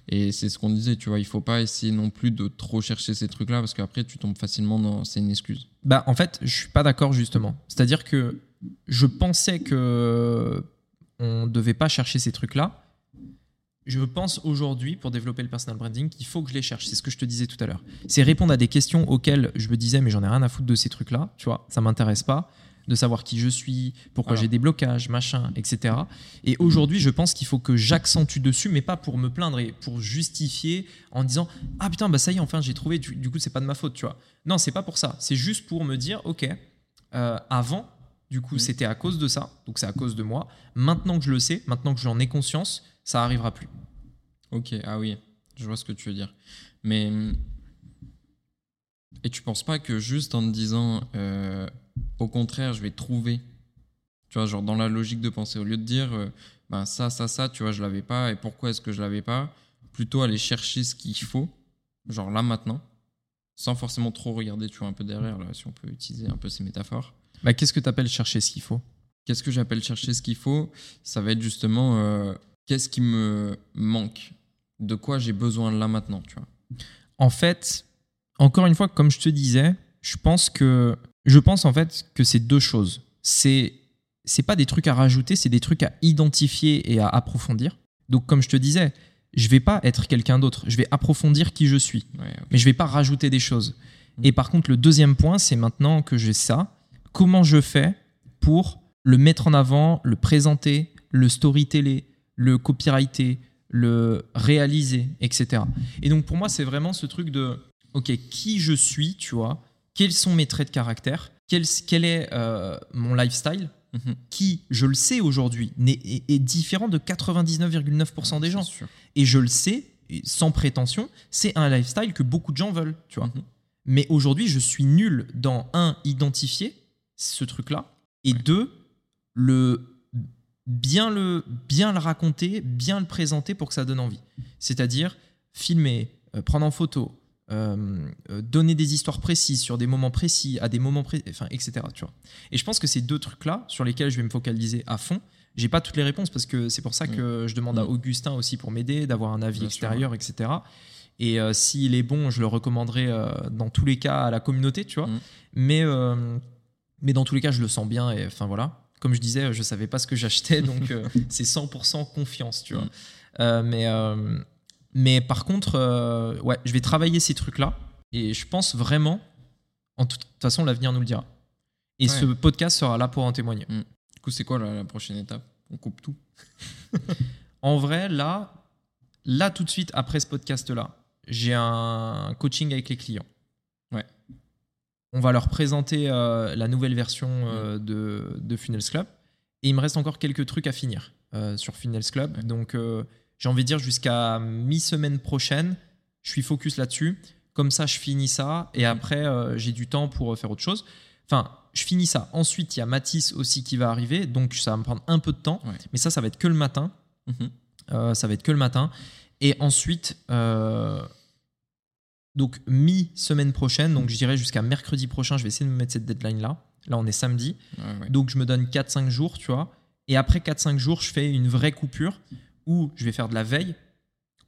Et c'est ce qu'on disait, tu vois, il faut pas essayer non plus de trop chercher ces trucs-là parce qu'après, tu tombes facilement dans. C'est une excuse. Bah, en fait, je suis pas d'accord justement. C'est-à-dire que je pensais que on devait pas chercher ces trucs-là. Je pense aujourd'hui, pour développer le personal branding, qu'il faut que je les cherche. C'est ce que je te disais tout à l'heure. C'est répondre à des questions auxquelles je me disais, mais j'en ai rien à foutre de ces trucs-là. Tu vois, ça m'intéresse pas de savoir qui je suis, pourquoi j'ai des blocages, machin, etc. Et aujourd'hui, je pense qu'il faut que j'accentue dessus, mais pas pour me plaindre et pour justifier en disant ah putain bah ça y est enfin j'ai trouvé. Du, du coup, c'est pas de ma faute, tu vois. Non, c'est pas pour ça. C'est juste pour me dire ok, euh, avant, du coup, Mhm. c'était à cause de ça, donc c'est à cause de moi. Maintenant que je le sais, maintenant que j'en ai conscience, ça arrivera plus. Ok, ah oui, je vois ce que tu veux dire. Mais. Et tu penses pas que juste en te disant, euh, au contraire, je vais trouver, tu vois, genre dans la logique de pensée, au lieu de dire, euh, ben ça, ça, ça, tu vois, je l'avais pas, et pourquoi est-ce que je l'avais pas, plutôt aller chercher ce qu'il faut, genre là maintenant, sans forcément trop regarder, tu vois, un peu derrière, là, si on peut utiliser un peu ces métaphores. Bah, qu'est-ce que tu appelles chercher ce qu'il faut? Qu'est-ce que j'appelle chercher ce qu'il faut? Ça va être justement euh, qu'est-ce qui me manque? De quoi j'ai besoin là maintenant, tu vois? En fait, encore une fois, comme je te disais, je pense que Je pense en fait que c'est deux choses. C'est c'est pas des trucs à rajouter, c'est des trucs à identifier et à approfondir. Donc comme je te disais, je vais pas être quelqu'un d'autre, je vais approfondir qui je suis, Ouais, mais je vais pas rajouter des choses. Et par contre, le deuxième point, c'est maintenant que j'ai ça, comment je fais pour le mettre en avant, le présenter, le storyteller, le copyrighter, le réaliser, etc. Et donc pour moi, c'est vraiment ce truc de, ok, qui je suis, tu vois, quels sont mes traits de caractère, quel, quel est euh, mon lifestyle, Mhm. qui, je le sais aujourd'hui, est, est différent de 99,9% des gens. sûr. Et je le sais, sans prétention, c'est un lifestyle que beaucoup de gens veulent, tu vois. Mhm. Mais aujourd'hui, je suis nul dans un identifier ce truc-là et deux le bien le bien le raconter, bien le présenter pour que ça donne envie. C'est-à-dire filmer, euh, prendre en photo, euh, euh, donner des histoires précises sur des moments précis, à des moments précis, enfin, etc. Tu vois. Et je pense que ces deux trucs-là sur lesquels je vais me focaliser à fond. J'ai pas toutes les réponses parce que c'est pour ça que je demande à Mm. Augustin aussi pour m'aider, d'avoir un avis Bien sûr, extérieur, etc. Et euh, s'il est bon, je le recommanderai euh, dans tous les cas à la communauté, tu vois. Mm. Mais, euh, mais dans tous les cas, je le sens bien. Et enfin voilà. Comme je disais, je savais pas ce que j'achetais, donc c'est 100% confiance, tu vois. Mm. Mais, mais par contre, euh, ouais, je vais travailler ces trucs-là. Et je pense vraiment, en toute façon, l'avenir nous le dira. Et Ouais. ce podcast sera là pour en témoigner. Du coup, c'est quoi la, la prochaine étape? On coupe tout? En vrai, là, là tout de suite, après ce podcast-là, j'ai un coaching avec les clients. Ouais. On va leur présenter euh, la nouvelle version euh, de, de Funnels Club. Et il me reste encore quelques trucs à finir euh, sur Funnels Club. Ouais. Donc, euh, j'ai envie de dire jusqu'à mi-semaine prochaine, je suis focus là-dessus. Comme ça, je finis ça. Et après, euh, j'ai du temps pour faire autre chose. Enfin, je finis ça. Ensuite, il y a Mathis aussi qui va arriver. Donc, ça va me prendre un peu de temps. Ouais. Mais ça, ça va être que le matin. Mhm. Euh, ça va être que le matin. Et ensuite, euh, donc mi-semaine prochaine, donc je dirais jusqu'à mercredi prochain, je vais essayer de me mettre cette deadline-là. Là, on est samedi. Ouais, ouais. Donc je me donne 4-5 jours, tu vois. Et après 4-5 jours, je fais une vraie coupure où je vais faire de la veille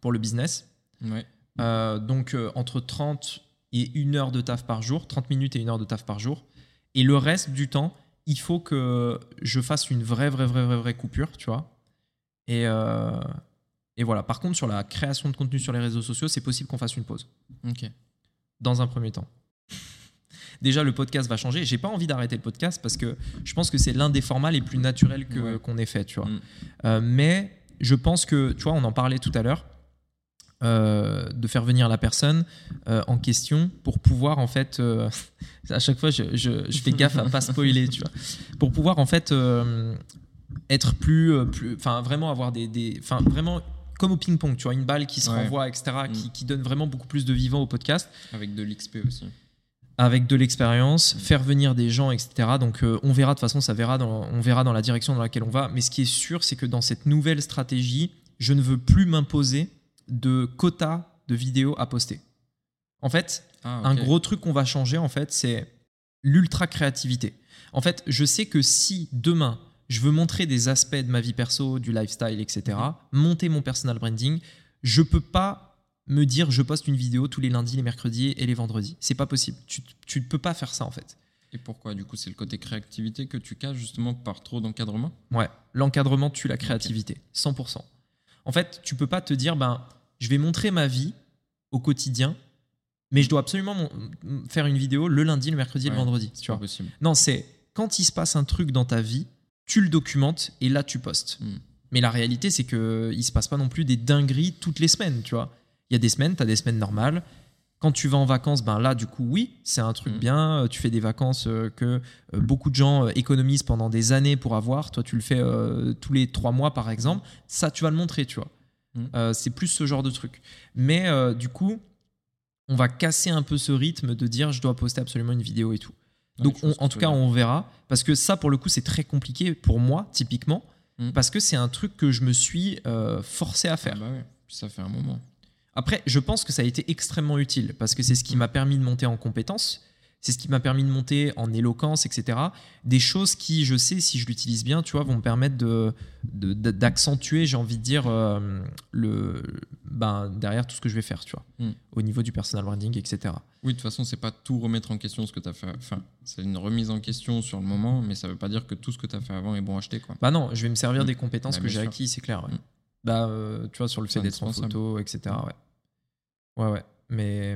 pour le business. Ouais. Euh, donc euh, entre 30 et 1 heure de taf par jour, 30 minutes et 1 heure de taf par jour. Et le reste du temps, il faut que je fasse une vraie, vraie, vraie, vraie, vraie coupure, tu vois. Et, euh, et voilà. Par contre, sur la création de contenu sur les réseaux sociaux, c'est possible qu'on fasse une pause Ok. dans un premier temps. Déjà, le podcast va changer. J'ai pas envie d'arrêter le podcast parce que je pense que c'est l'un des formats les plus naturels Ouais. qu'on ait fait, tu vois. Mm. Mais je pense que, tu vois, on en parlait tout à l'heure, euh, de faire venir la personne euh, en question pour pouvoir, en fait, euh, à chaque fois, je, je- je fais gaffe à pas spoiler, tu vois, pour pouvoir, en fait, être plus, plus, enfin, vraiment avoir des, des, enfin, vraiment comme au ping-pong, tu vois, une balle qui se Ouais. renvoie, etc., qui, Mm. qui donne vraiment beaucoup plus de vivant au podcast Avec de l'XP aussi. Avec de l'expérience, faire venir des gens, etc. Donc euh, on verra de toute façon, ça verra dans, on verra dans la direction dans laquelle on va. Mais ce qui est sûr, c'est que dans cette nouvelle stratégie, je ne veux plus m'imposer de quotas de vidéos à poster. En fait, Ah, un gros truc qu'on va changer, en fait, c'est l'ultra créativité. En fait, je sais que si demain je veux montrer des aspects de ma vie perso, du lifestyle, etc., monter mon personal branding, je peux pas me dire je poste une vidéo tous les lundis, les mercredis et les vendredis. C'est pas possible. Tu, ne peux pas faire ça en fait. Et pourquoi Du coup, c'est le côté créativité que tu casses justement par trop d'encadrement? Ouais, l'encadrement tue la créativité, 100%. En fait, tu peux pas te dire ben je vais montrer ma vie au quotidien, mais je dois absolument faire une vidéo le lundi, le mercredi et le vendredi. C'est pas possible. Non, c'est quand il se passe un truc dans ta vie, tu le documentes et là tu postes. Mm. Mais la réalité, c'est que il se passe pas non plus des dingueries toutes les semaines, tu vois. Il y a des semaines, tu as des semaines normales. Quand tu vas en vacances, ben là, du coup, oui, c'est un truc Mm. bien. Euh, Tu fais des vacances euh, que euh, beaucoup de gens économisent pendant des années pour avoir. Toi, tu le fais euh, tous les trois mois, par exemple. Ça, tu vas le montrer, tu vois. Mm. Euh, c'est plus ce genre de truc. Mais euh, du coup, on va casser un peu ce rythme de dire je dois poster absolument une vidéo et tout. Donc, Ouais, on- en tout cas, on verra. Parce que ça, pour le coup, c'est très compliqué pour moi, typiquement. Mm. Parce que c'est un truc que je me suis forcé à faire. Ah bah ouais. Puis ça fait un moment. Après, je pense que ça a été extrêmement utile parce que c'est ce qui m'a permis de monter en compétences. C'est ce qui m'a permis de monter en éloquence, etc. Des choses qui, je sais, si je l'utilise bien, tu vois, vont me permettre de, d'accentuer, j'ai envie de dire, euh, le, ben, derrière tout ce que je vais faire, tu vois, Mm. au niveau du personal branding, etc. Oui, de toute façon, c'est pas tout remettre en question ce que tu as fait. Enfin, c'est une remise en question sur le moment, mais ça veut pas dire que tout ce que tu as fait avant est bon à acheter. Quoi. Bah non, je vais me servir Mm. des compétences Bah, que j'ai sûr. acquis, c'est clair. ouais. Mm. Bah, euh, tu vois, sur le fait d'être en photo, etc. Ouais, ouais. ouais. Mais,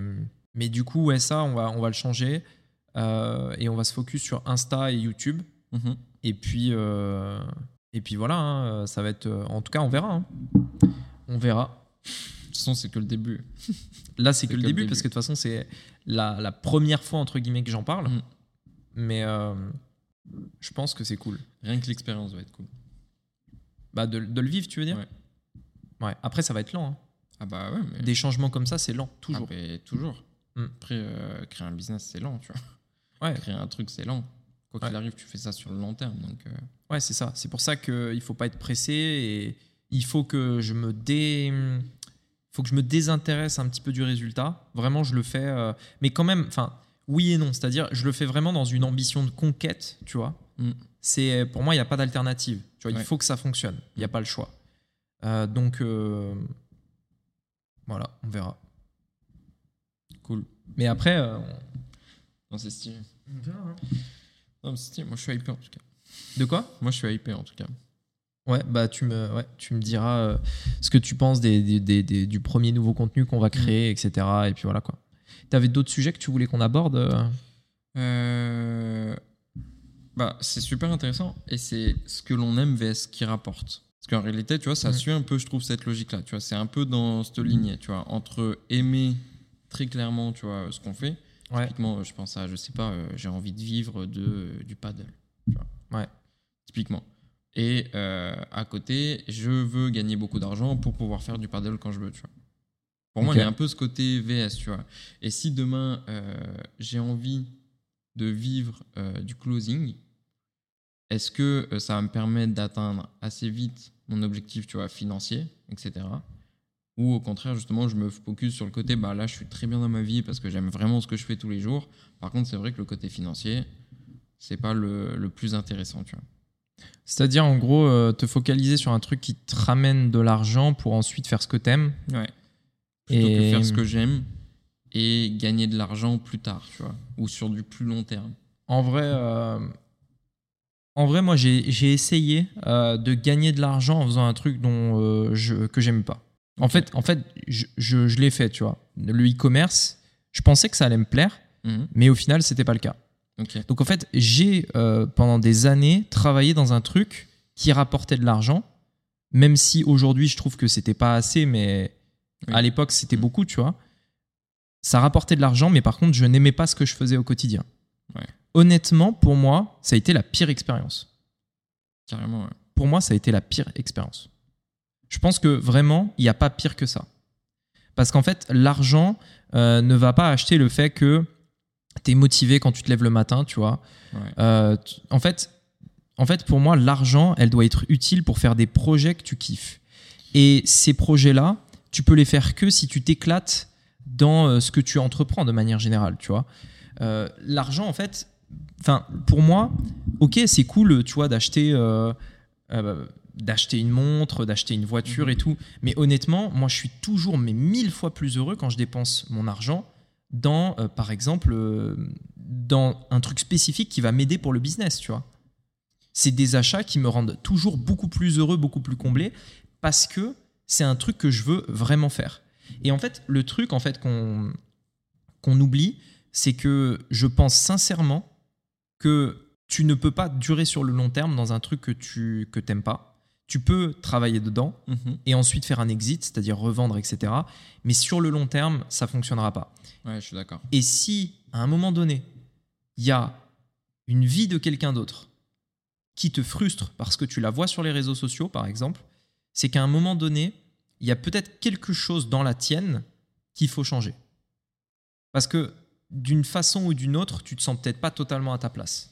mais du coup, ouais, ça, on va, on va le changer. euh, et on va se focus sur Insta et YouTube. Mhm. Et puis, euh, et puis voilà, hein, ça va être. En tout cas, on verra. hein. On verra. De toute façon, c'est que le début. Là, c'est que, que le début, début. parce que de toute façon, c'est la, la première fois, entre guillemets, que j'en parle. Mm. Mais euh, je pense que c'est cool. Rien que l'expérience va être cool. Bah, de, de le vivre, tu veux dire? Ouais. Ouais. Après, ça va être lent. hein. Ah bah ouais, mais. Des changements comme ça, c'est lent, toujours. Ah bah, toujours. Mm. Après, euh, créer un business, c'est lent, tu vois. Ouais. Créer un truc, c'est lent. Quoi qu'il Ouais. arrive, tu fais ça sur le long terme. Donc, euh, Ouais, c'est ça. C'est pour ça qu'il faut pas être pressé et il faut que je me dé... faut que je me désintéresse un petit peu du résultat. Vraiment, je le fais, euh, mais quand même, enfin, oui et non. C'est-à-dire, je le fais vraiment dans une ambition de conquête, tu vois. Mm. C'est pour moi, il n'y a pas d'alternative. Tu vois, il faut que ça fonctionne. Il n'y a pas le choix. Euh, donc euh, voilà, on verra. cool. Mais après, euh, on- Non, c'est stylé. on verra, hein. Non, mais c'est stylé. Moi, je suis hypé en tout cas. de quoi? Moi, je suis hypé en tout cas. Ouais, bah tu me, ouais, tu me diras euh, ce que tu penses des, des- des- des- du premier nouveau contenu qu'on va créer, etc. Et puis voilà quoi. T'avais d'autres sujets que tu voulais qu'on aborde euh? Euh, Bah, c'est super intéressant et c'est ce que l'on aime vs ce qui rapporte. Parce qu'en réalité, tu vois, ça Ouais. suit un peu, je trouve, cette logique-là. Tu vois, c'est un peu dans cette lignée, tu vois, entre aimer très clairement, tu vois, ce qu'on fait. Ouais. Typiquement, je pense à, je sais pas, euh, j'ai envie de vivre de, du paddle. Tu vois. Ouais. Typiquement. Et euh, à côté, je veux gagner beaucoup d'argent pour pouvoir faire du paddle quand je veux, tu vois. Pour moi, il y a un peu ce côté VS, tu vois. Et si demain, euh, j'ai envie de vivre euh, du closing, est-ce que euh, ça va me permettre d'atteindre assez vite mon objectif, tu vois, financier, etc. Ou au contraire, justement, je me focus sur le côté, bah là, je suis très bien dans ma vie parce que j'aime vraiment ce que je fais tous les jours. Par contre, c'est vrai que le côté financier, c'est pas le, le plus intéressant, tu vois. C'est-à-dire en gros euh, te focaliser sur un truc qui te ramène de l'argent pour ensuite faire ce que t'aimes. Ouais. Plutôt que faire ce que j'aime et gagner de l'argent plus tard, tu vois, ou sur du plus long terme. En vrai, euh, en vrai, moi j'ai essayé euh, de gagner de l'argent en faisant un truc dont euh, je, que j'aime pas. En fait, en fait, je, je- je l'ai fait, tu vois. Le e-commerce, je pensais que ça allait me plaire, Mhm. mais au final, c'était pas le cas. Donc en fait, j'ai euh, pendant des années travaillé dans un truc qui rapportait de l'argent, même si aujourd'hui je trouve que c'était pas assez, mais Oui. à l'époque c'était Mm. beaucoup, tu vois. Ça rapportait de l'argent, mais par contre je n'aimais pas ce que je faisais au quotidien. Ouais. Honnêtement, pour moi, ça a été la pire expérience. Carrément, ouais. Pour moi, ça a été la pire expérience. Je pense que vraiment, il n'y a pas pire que ça. Parce qu'en fait, l'argent euh, ne va pas acheter le fait que tu es motivé quand tu te lèves le matin, tu vois. Ouais. Euh, tu- en, fait, en fait, pour moi, l'argent, elle doit être utile pour faire des projets que tu kiffes. Et ces projets-là, tu peux les faire que si tu t'éclates dans euh, ce que tu entreprends de manière générale, tu vois. Euh, l'argent, en fait, enfin, pour moi, ok, c'est cool, tu vois, d'acheter, euh, euh, d'acheter une montre, d'acheter une voiture Mhm. et tout. Mais honnêtement, moi, je suis toujours mais mille fois plus heureux quand je dépense mon argent dans, euh, par exemple, euh, dans un truc spécifique qui va m'aider pour le business, tu vois. C'est des achats qui me rendent toujours beaucoup plus heureux, beaucoup plus comblé, parce que c'est un truc que je veux vraiment faire. Et en fait, le truc en fait qu'on qu'on oublie, c'est que je pense sincèrement que tu ne peux pas durer sur le long terme dans un truc que tu que t'aimes pas. Tu peux travailler dedans Mhm. et ensuite faire un exit, c'est-à-dire revendre, etc. Mais sur le long terme, ça fonctionnera pas. Ouais, je suis d'accord. Et si, à un moment donné, il y a une vie de quelqu'un d'autre qui te frustre parce que tu la vois sur les réseaux sociaux, par exemple, c'est qu'à un moment donné, il y a peut-être quelque chose dans la tienne qu'il faut changer. Parce que d'une façon ou d'une autre, tu te sens peut-être pas totalement à ta place.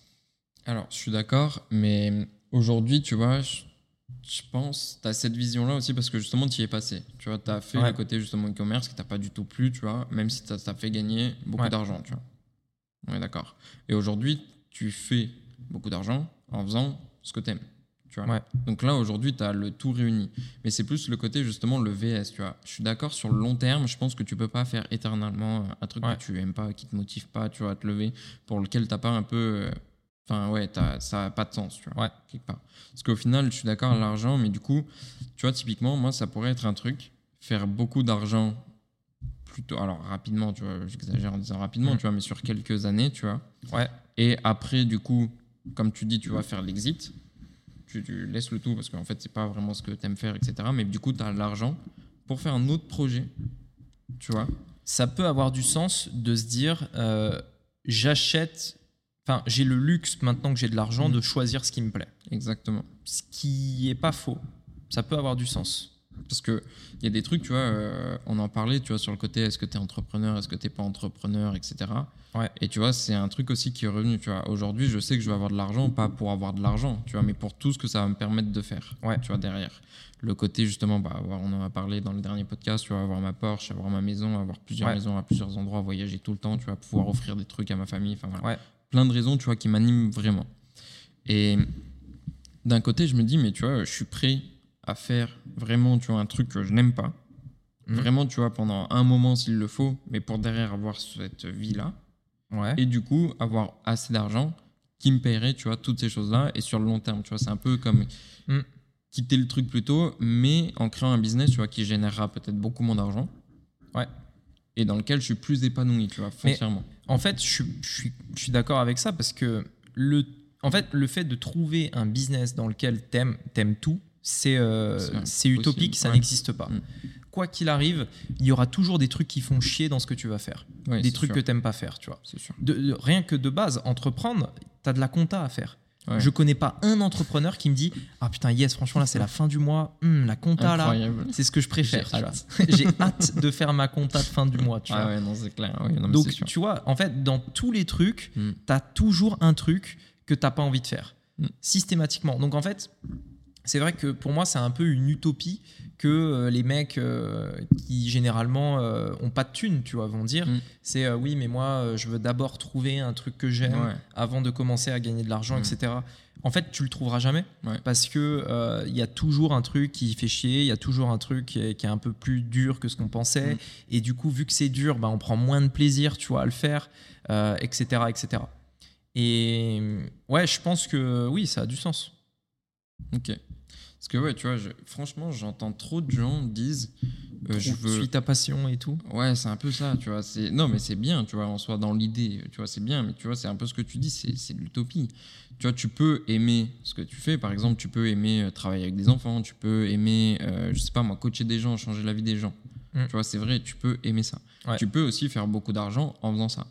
Alors, je suis d'accord, mais aujourd'hui, tu vois, je, je pense, tu as cette vision-là aussi parce que justement, tu y es passé. Tu vois, tu as fait Ouais. le côté justement e-commerce qui t'a pas du tout plu, tu vois, même si ça t'a fait gagner beaucoup Ouais. d'argent, tu vois. On est d'accord. Et aujourd'hui, tu fais beaucoup d'argent en faisant ce que tu aimes. Tu vois Ouais. Donc là, aujourd'hui, tu as le tout réuni. Mais c'est plus le côté, justement, le VS. Tu vois. Je suis d'accord sur le long terme. Je pense que tu peux pas faire éternellement euh, un truc Ouais. que tu aimes pas, qui te motive pas, tu vois, à te lever, pour lequel t'as pas un peu. euh, Enfin, ouais, t'as- ça n'a pas de sens, tu vois, Ouais. quelque part. Parce qu'au final, je suis d'accord à l'argent, mais du coup, tu vois, typiquement, moi, ça pourrait être un truc, faire beaucoup d'argent plutôt. Alors, rapidement, tu vois, j'exagère en disant rapidement, Mm. tu vois, mais sur quelques années, tu vois. Ouais. Et après, du coup, comme tu dis, tu vas faire l'exit. Tu, tu laisses le tout parce qu'en fait, c'est pas vraiment ce que tu aimes faire, etc. Mais du coup, tu as l'argent pour faire un autre projet. Tu vois? Ça peut avoir du sens de se dire euh, j'achète, enfin j'ai le luxe maintenant que j'ai de l'argent Mhm. de choisir ce qui me plaît. Exactement. Ce qui est pas faux. Ça peut avoir du sens. Parce que il y a des trucs, tu vois, euh, on en parlait, tu vois, sur le côté est-ce que tu es entrepreneur, est-ce que tu pas entrepreneur, etc. Ouais. Et tu vois, c'est un truc aussi qui est revenu, tu vois. Aujourd'hui, je sais que je vais avoir de l'argent, pas pour avoir de l'argent, tu vois, mais pour tout ce que ça va me permettre de faire, Ouais. tu vois, derrière. Le côté, justement, bah, on en a parlé dans le dernier podcast, tu vois, avoir ma Porsche, avoir ma maison, avoir plusieurs Ouais. maisons à plusieurs endroits, voyager tout le temps, tu vois, pouvoir offrir des trucs à ma famille, enfin voilà. Plein de raisons, tu vois, qui m'animent vraiment. Et d'un côté, je me dis, mais tu vois, je suis prêt à faire vraiment, tu vois, un truc que je n'aime pas. Mhm. Vraiment, tu vois, pendant un moment s'il le faut, mais pour derrière avoir cette vie-là. Ouais. Et du coup, avoir assez d'argent qui me paierait, tu vois, toutes ces choses-là. Et sur le long terme, tu vois, c'est un peu comme Mhm. quitter le truc plus tôt, mais en créant un business, tu vois, qui générera peut-être beaucoup moins d'argent. Ouais. Et dans lequel je suis plus épanoui, tu vois, Mais- foncièrement. En fait, je, je suis d'accord avec ça parce que le, en fait, le fait de trouver un business dans lequel t'aimes, t'aimes tout, c'est euh, utopique, ça ouais. n'existe pas. Mm. Quoi qu'il arrive, il y aura toujours des trucs qui font chier dans ce que tu vas faire, Ouais, des trucs sûr, que t'aimes pas faire, tu vois. C'est sûr. De- de- rien que de base, entreprendre, t'as de la compta à faire. Ouais. Je connais pas un entrepreneur qui me dit ah putain yes franchement là c'est la fin du mois, Hum, la compta là, c'est ce que je préfère. J'ai vois. Hâte de faire ma compta de fin du mois. Tu vois. Ah ouais, non, c'est clair. Oui, non, mais Donc, tu vois, en fait, dans tous les trucs, tu as toujours un truc que tu pas envie de faire, Mm. systématiquement. Donc, en fait, c'est vrai que pour moi, c'est un peu une utopie que euh, les mecs euh, qui généralement euh, ont pas de thunes, tu vois, vont dire. Mm. C'est euh, oui, mais moi, je veux d'abord trouver un truc que j'aime Ouais. avant de commencer à gagner de l'argent, Mm. etc. En fait, tu le trouveras jamais Ouais. parce que il y a toujours un truc qui fait chier, il y a toujours un truc qui est, qui est un peu plus dur que ce qu'on pensait, Mm. et du coup, vu que c'est dur, bah, on prend moins de plaisir, tu vois, à le faire, etc., etc. Et ouais, je pense que oui, ça a du sens. Ok. Parce que ouais, tu vois, je- franchement, j'entends trop de gens disent euh, je veux. Suis ta passion et tout. Ouais, c'est un peu ça, tu vois. C'est non, mais c'est bien, tu vois, en soi dans l'idée, tu vois, c'est bien, mais tu vois, c'est un peu ce que tu dis, c'est de l'utopie. Tu vois, tu peux aimer ce que tu fais. Par exemple, tu peux aimer euh, travailler avec des enfants, tu peux aimer, euh, je sais pas moi, coacher des gens, changer la vie des gens. Mm. Tu vois, c'est vrai, tu peux aimer ça. Ouais. Tu peux aussi faire beaucoup d'argent en faisant ça.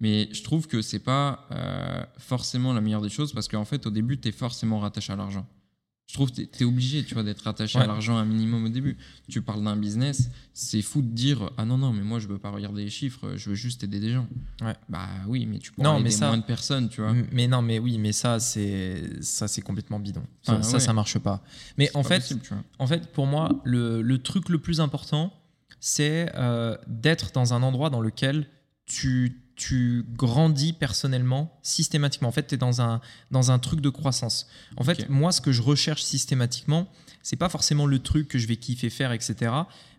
Mais je trouve que c'est pas euh, forcément la meilleure des choses parce qu'en fait, au début, tu es forcément rattaché à l'argent. Je trouve que tu es, obligé tu vois, d'être rattaché Ouais. à l'argent un minimum au début. Tu parles d'un business, c'est fou de dire Ah non, non, mais moi je veux pas regarder les chiffres, je veux juste aider des gens. Ouais. Bah oui, mais tu pourras Non, aider mais ça- moins de personnes, tu vois. Mais non, mais oui, mais ça, c'est ça, c'est complètement bidon. Ça, Enfin, ça, ouais. ça marche pas. Mais en pas fait, possible. En fait, pour moi, le, le truc le plus important, c'est euh, d'être dans un endroit dans lequel tu, tu grandis personnellement, systématiquement. En fait, tu es dans un, dans un truc de croissance. En fait, moi, ce que je recherche systématiquement, c'est pas forcément le truc que je vais kiffer faire, etc.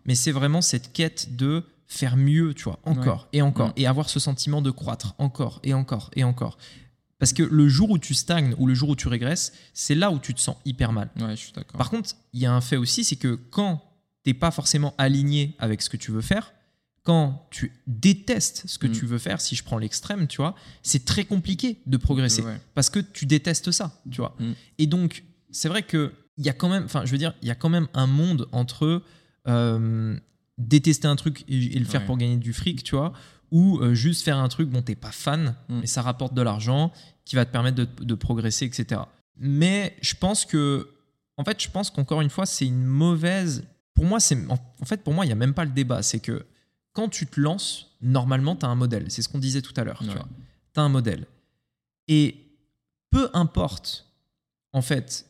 Mais c'est vraiment cette quête de faire mieux, tu vois, encore et encore, Mm. et avoir ce sentiment de croître encore et encore et encore. Parce que le jour où tu stagnes ou le jour où tu régresses, c'est là où tu te sens hyper mal. Ouais, je suis d'accord. Par contre, il y a un fait aussi, c'est que quand t'es pas forcément aligné avec ce que tu veux faire, quand tu détestes ce que Mm. tu veux faire, si je prends l'extrême, tu vois, c'est très compliqué de progresser Ouais. parce que tu détestes ça, tu vois. Mm. Et donc, c'est vrai que il y a quand même, enfin, je veux dire, il y a quand même un monde entre euh, détester un truc et, et le faire Ouais. pour gagner du fric, tu vois, ou euh, juste faire un truc dont t'es pas fan, Mm. mais ça rapporte de l'argent, qui va te permettre de, de progresser, etc. Mais je pense que, en fait, je pense qu'encore une fois, c'est une mauvaise. Pour moi, c'est en fait, pour moi, il y a même pas le débat. C'est que quand tu te lances, normalement, tu as un modèle. C'est ce qu'on disait tout à l'heure. Tu vois. As un modèle. Et peu importe, en fait,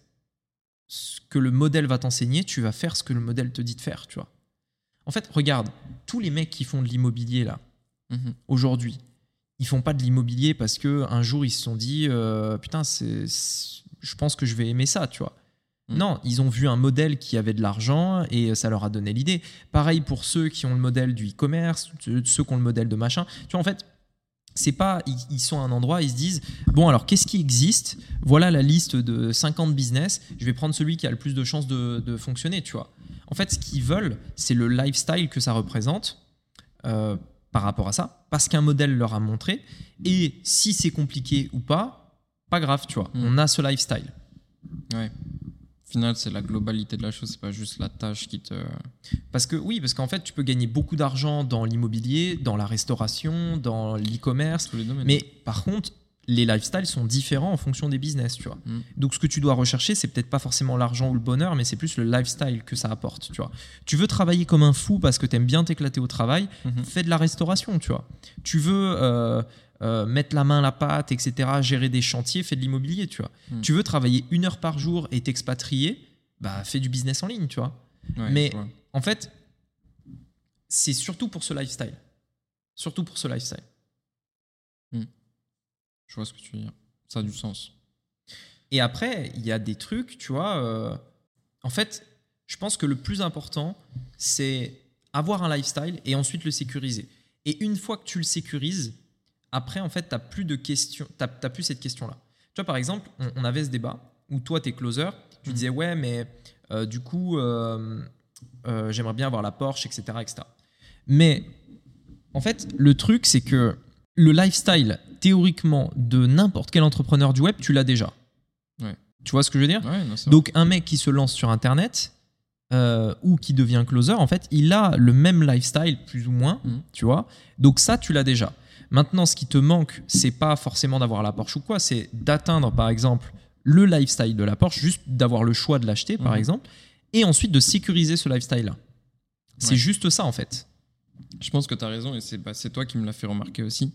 ce que le modèle va t'enseigner, tu vas faire ce que le modèle te dit de faire, tu vois. En fait, regarde, tous les mecs qui font de l'immobilier là, Mhm. aujourd'hui, ils font pas de l'immobilier parce que un jour ils se sont dit euh, putain c'est je pense que je vais aimer ça tu vois. Non ils ont vu un modèle qui avait de l'argent et ça leur a donné l'idée. Pareil pour ceux qui ont le modèle du e-commerce ceux qui ont le modèle de machin. Tu vois en fait c'est pas ils, sont à un endroit ils se disent bon alors qu'est-ce qui existe? Voilà la liste de 50 business je vais prendre celui qui a le plus de chances de, de fonctionner tu vois en fait ce qu'ils veulent c'est le lifestyle que ça représente euh, par rapport à ça parce qu'un modèle leur a montré et si c'est compliqué ou pas pas grave tu vois. Mm. on a ce lifestyle. Ouais. Final, c'est la globalité de la chose, c'est pas juste la tâche qui te. parce que oui parce qu'en fait tu peux gagner beaucoup d'argent dans l'immobilier dans la restauration dans l'e-commerce Tous les domaines. Mais par contre, les lifestyles sont différents en fonction des business, tu vois. Mm. Donc ce que tu dois rechercher, c'est peut-être pas forcément l'argent ou le bonheur, mais c'est plus le lifestyle que ça apporte, tu vois. Tu veux travailler comme un fou parce que t'aimes bien t'éclater au travail, Mhm. fais de la restauration, tu vois. Tu veux euh, euh, mettre la main à la pâte, etc., gérer des chantiers, fais de l'immobilier, tu vois. Mm. Tu veux travailler une heure par jour et t'expatrier, bah fais du business en ligne, tu vois. Ouais, mais-. En fait, c'est surtout pour ce lifestyle. Surtout pour ce lifestyle. Je vois ce que tu veux dire. Ça a du sens. Et après, il y a des trucs, tu vois. euh, en fait, je pense que le plus important, c'est avoir un lifestyle et ensuite le sécuriser. Et une fois que tu le sécurises, après, en fait, tu n'as plus de questions, n'as plus cette question-là. Tu vois, par exemple, on, on avait ce débat où toi, tu es closer, tu Mhm. disais, ouais, mais euh, du coup, euh, euh, j'aimerais bien avoir la Porsche, etc., etc. Mais en fait, le truc, c'est que le lifestyle, théoriquement, de n'importe quel entrepreneur du web, tu l'as déjà. Ouais. Tu vois ce que je veux dire? Ouais, non, donc un mec qui se lance sur Internet euh, ou qui devient closer, en fait, il a le même lifestyle plus ou moins, Mhm. tu vois? Donc ça, tu l'as déjà. Maintenant, ce qui te manque, c'est pas forcément d'avoir la Porsche ou quoi, c'est d'atteindre, par exemple, le lifestyle de la Porsche, juste d'avoir le choix de l'acheter, par Mhm. exemple, et ensuite de sécuriser ce lifestyle-là. C'est Ouais. juste ça, en fait. Je pense que tu as raison et c'est bah, toi qui me l'as fait remarquer aussi.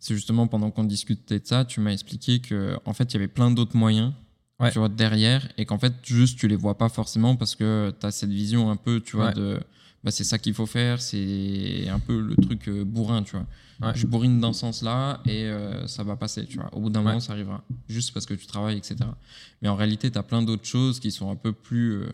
C'est justement pendant qu'on discutait de ça, tu m'as expliqué que en fait il y avait plein d'autres moyens Ouais. tu vois, derrière et qu'en fait juste tu les vois pas forcément parce que tu as cette vision un peu tu vois Ouais. de bah, c'est ça qu'il faut faire, c'est un peu le truc euh, bourrin, tu vois. Ouais. Je bourrine dans ce sens-là et euh, ça va passer, tu vois. Au bout d'un Ouais. moment, ça arrivera. Juste parce que tu travailles, etc. Mais en réalité, tu as plein d'autres choses qui sont un peu plus euh,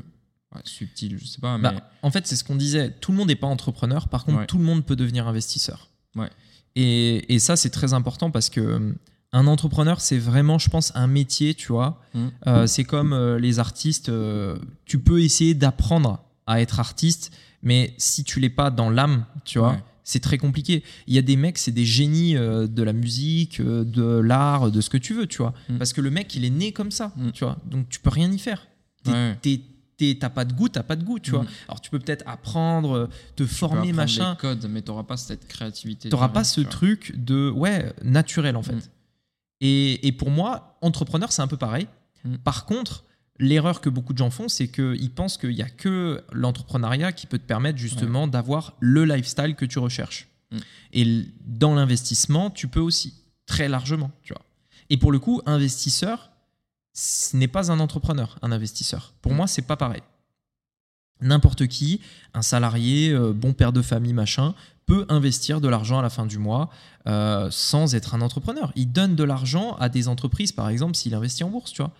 subtiles, je sais pas, mais Bah, en fait, c'est ce qu'on disait. Tout le monde n'est pas entrepreneur. Par contre, Ouais. tout le monde peut devenir investisseur. Ouais. Et, et ça, c'est très important parce que euh, un entrepreneur, c'est vraiment, je pense, un métier, tu vois. Euh, c'est comme euh, les artistes. euh, tu peux essayer d'apprendre à être artiste, mais si tu l'es pas dans l'âme, tu vois. Ouais. C'est très compliqué. Il y a des mecs, c'est des génies euh, de la musique, euh, de l'art, de ce que tu veux, tu vois. Mhm. Parce que le mec, il est né comme ça, Mhm. tu vois. Donc tu peux rien y faire. T'es- Ouais. t'es- t'es- T'as pas de goût, t'as pas de goût, tu vois. Mhm. Alors tu peux peut-être apprendre, euh, te Tu former, apprendre machin. des codes, mais t'auras pas cette créativité. T'auras pas ce truc de ouais naturel en fait. Mhm. Et, et pour moi, entrepreneur, c'est un peu pareil. Par contre, l'erreur que beaucoup de gens font, c'est qu'ils pensent qu'il y a que l'entrepreneuriat qui peut te permettre justement d'avoir le lifestyle que tu recherches. Mhm. Et dans l'investissement, tu peux aussi très largement, tu vois. Et pour le coup, investisseur, ce n'est pas un entrepreneur, un investisseur. Pour Mhm. moi, c'est pas pareil. N'importe qui, un salarié, euh, bon père de famille, machin, peut investir de l'argent à la fin du mois euh, sans être un entrepreneur. Il donne de l'argent à des entreprises, par exemple, s'il investit en bourse, tu vois.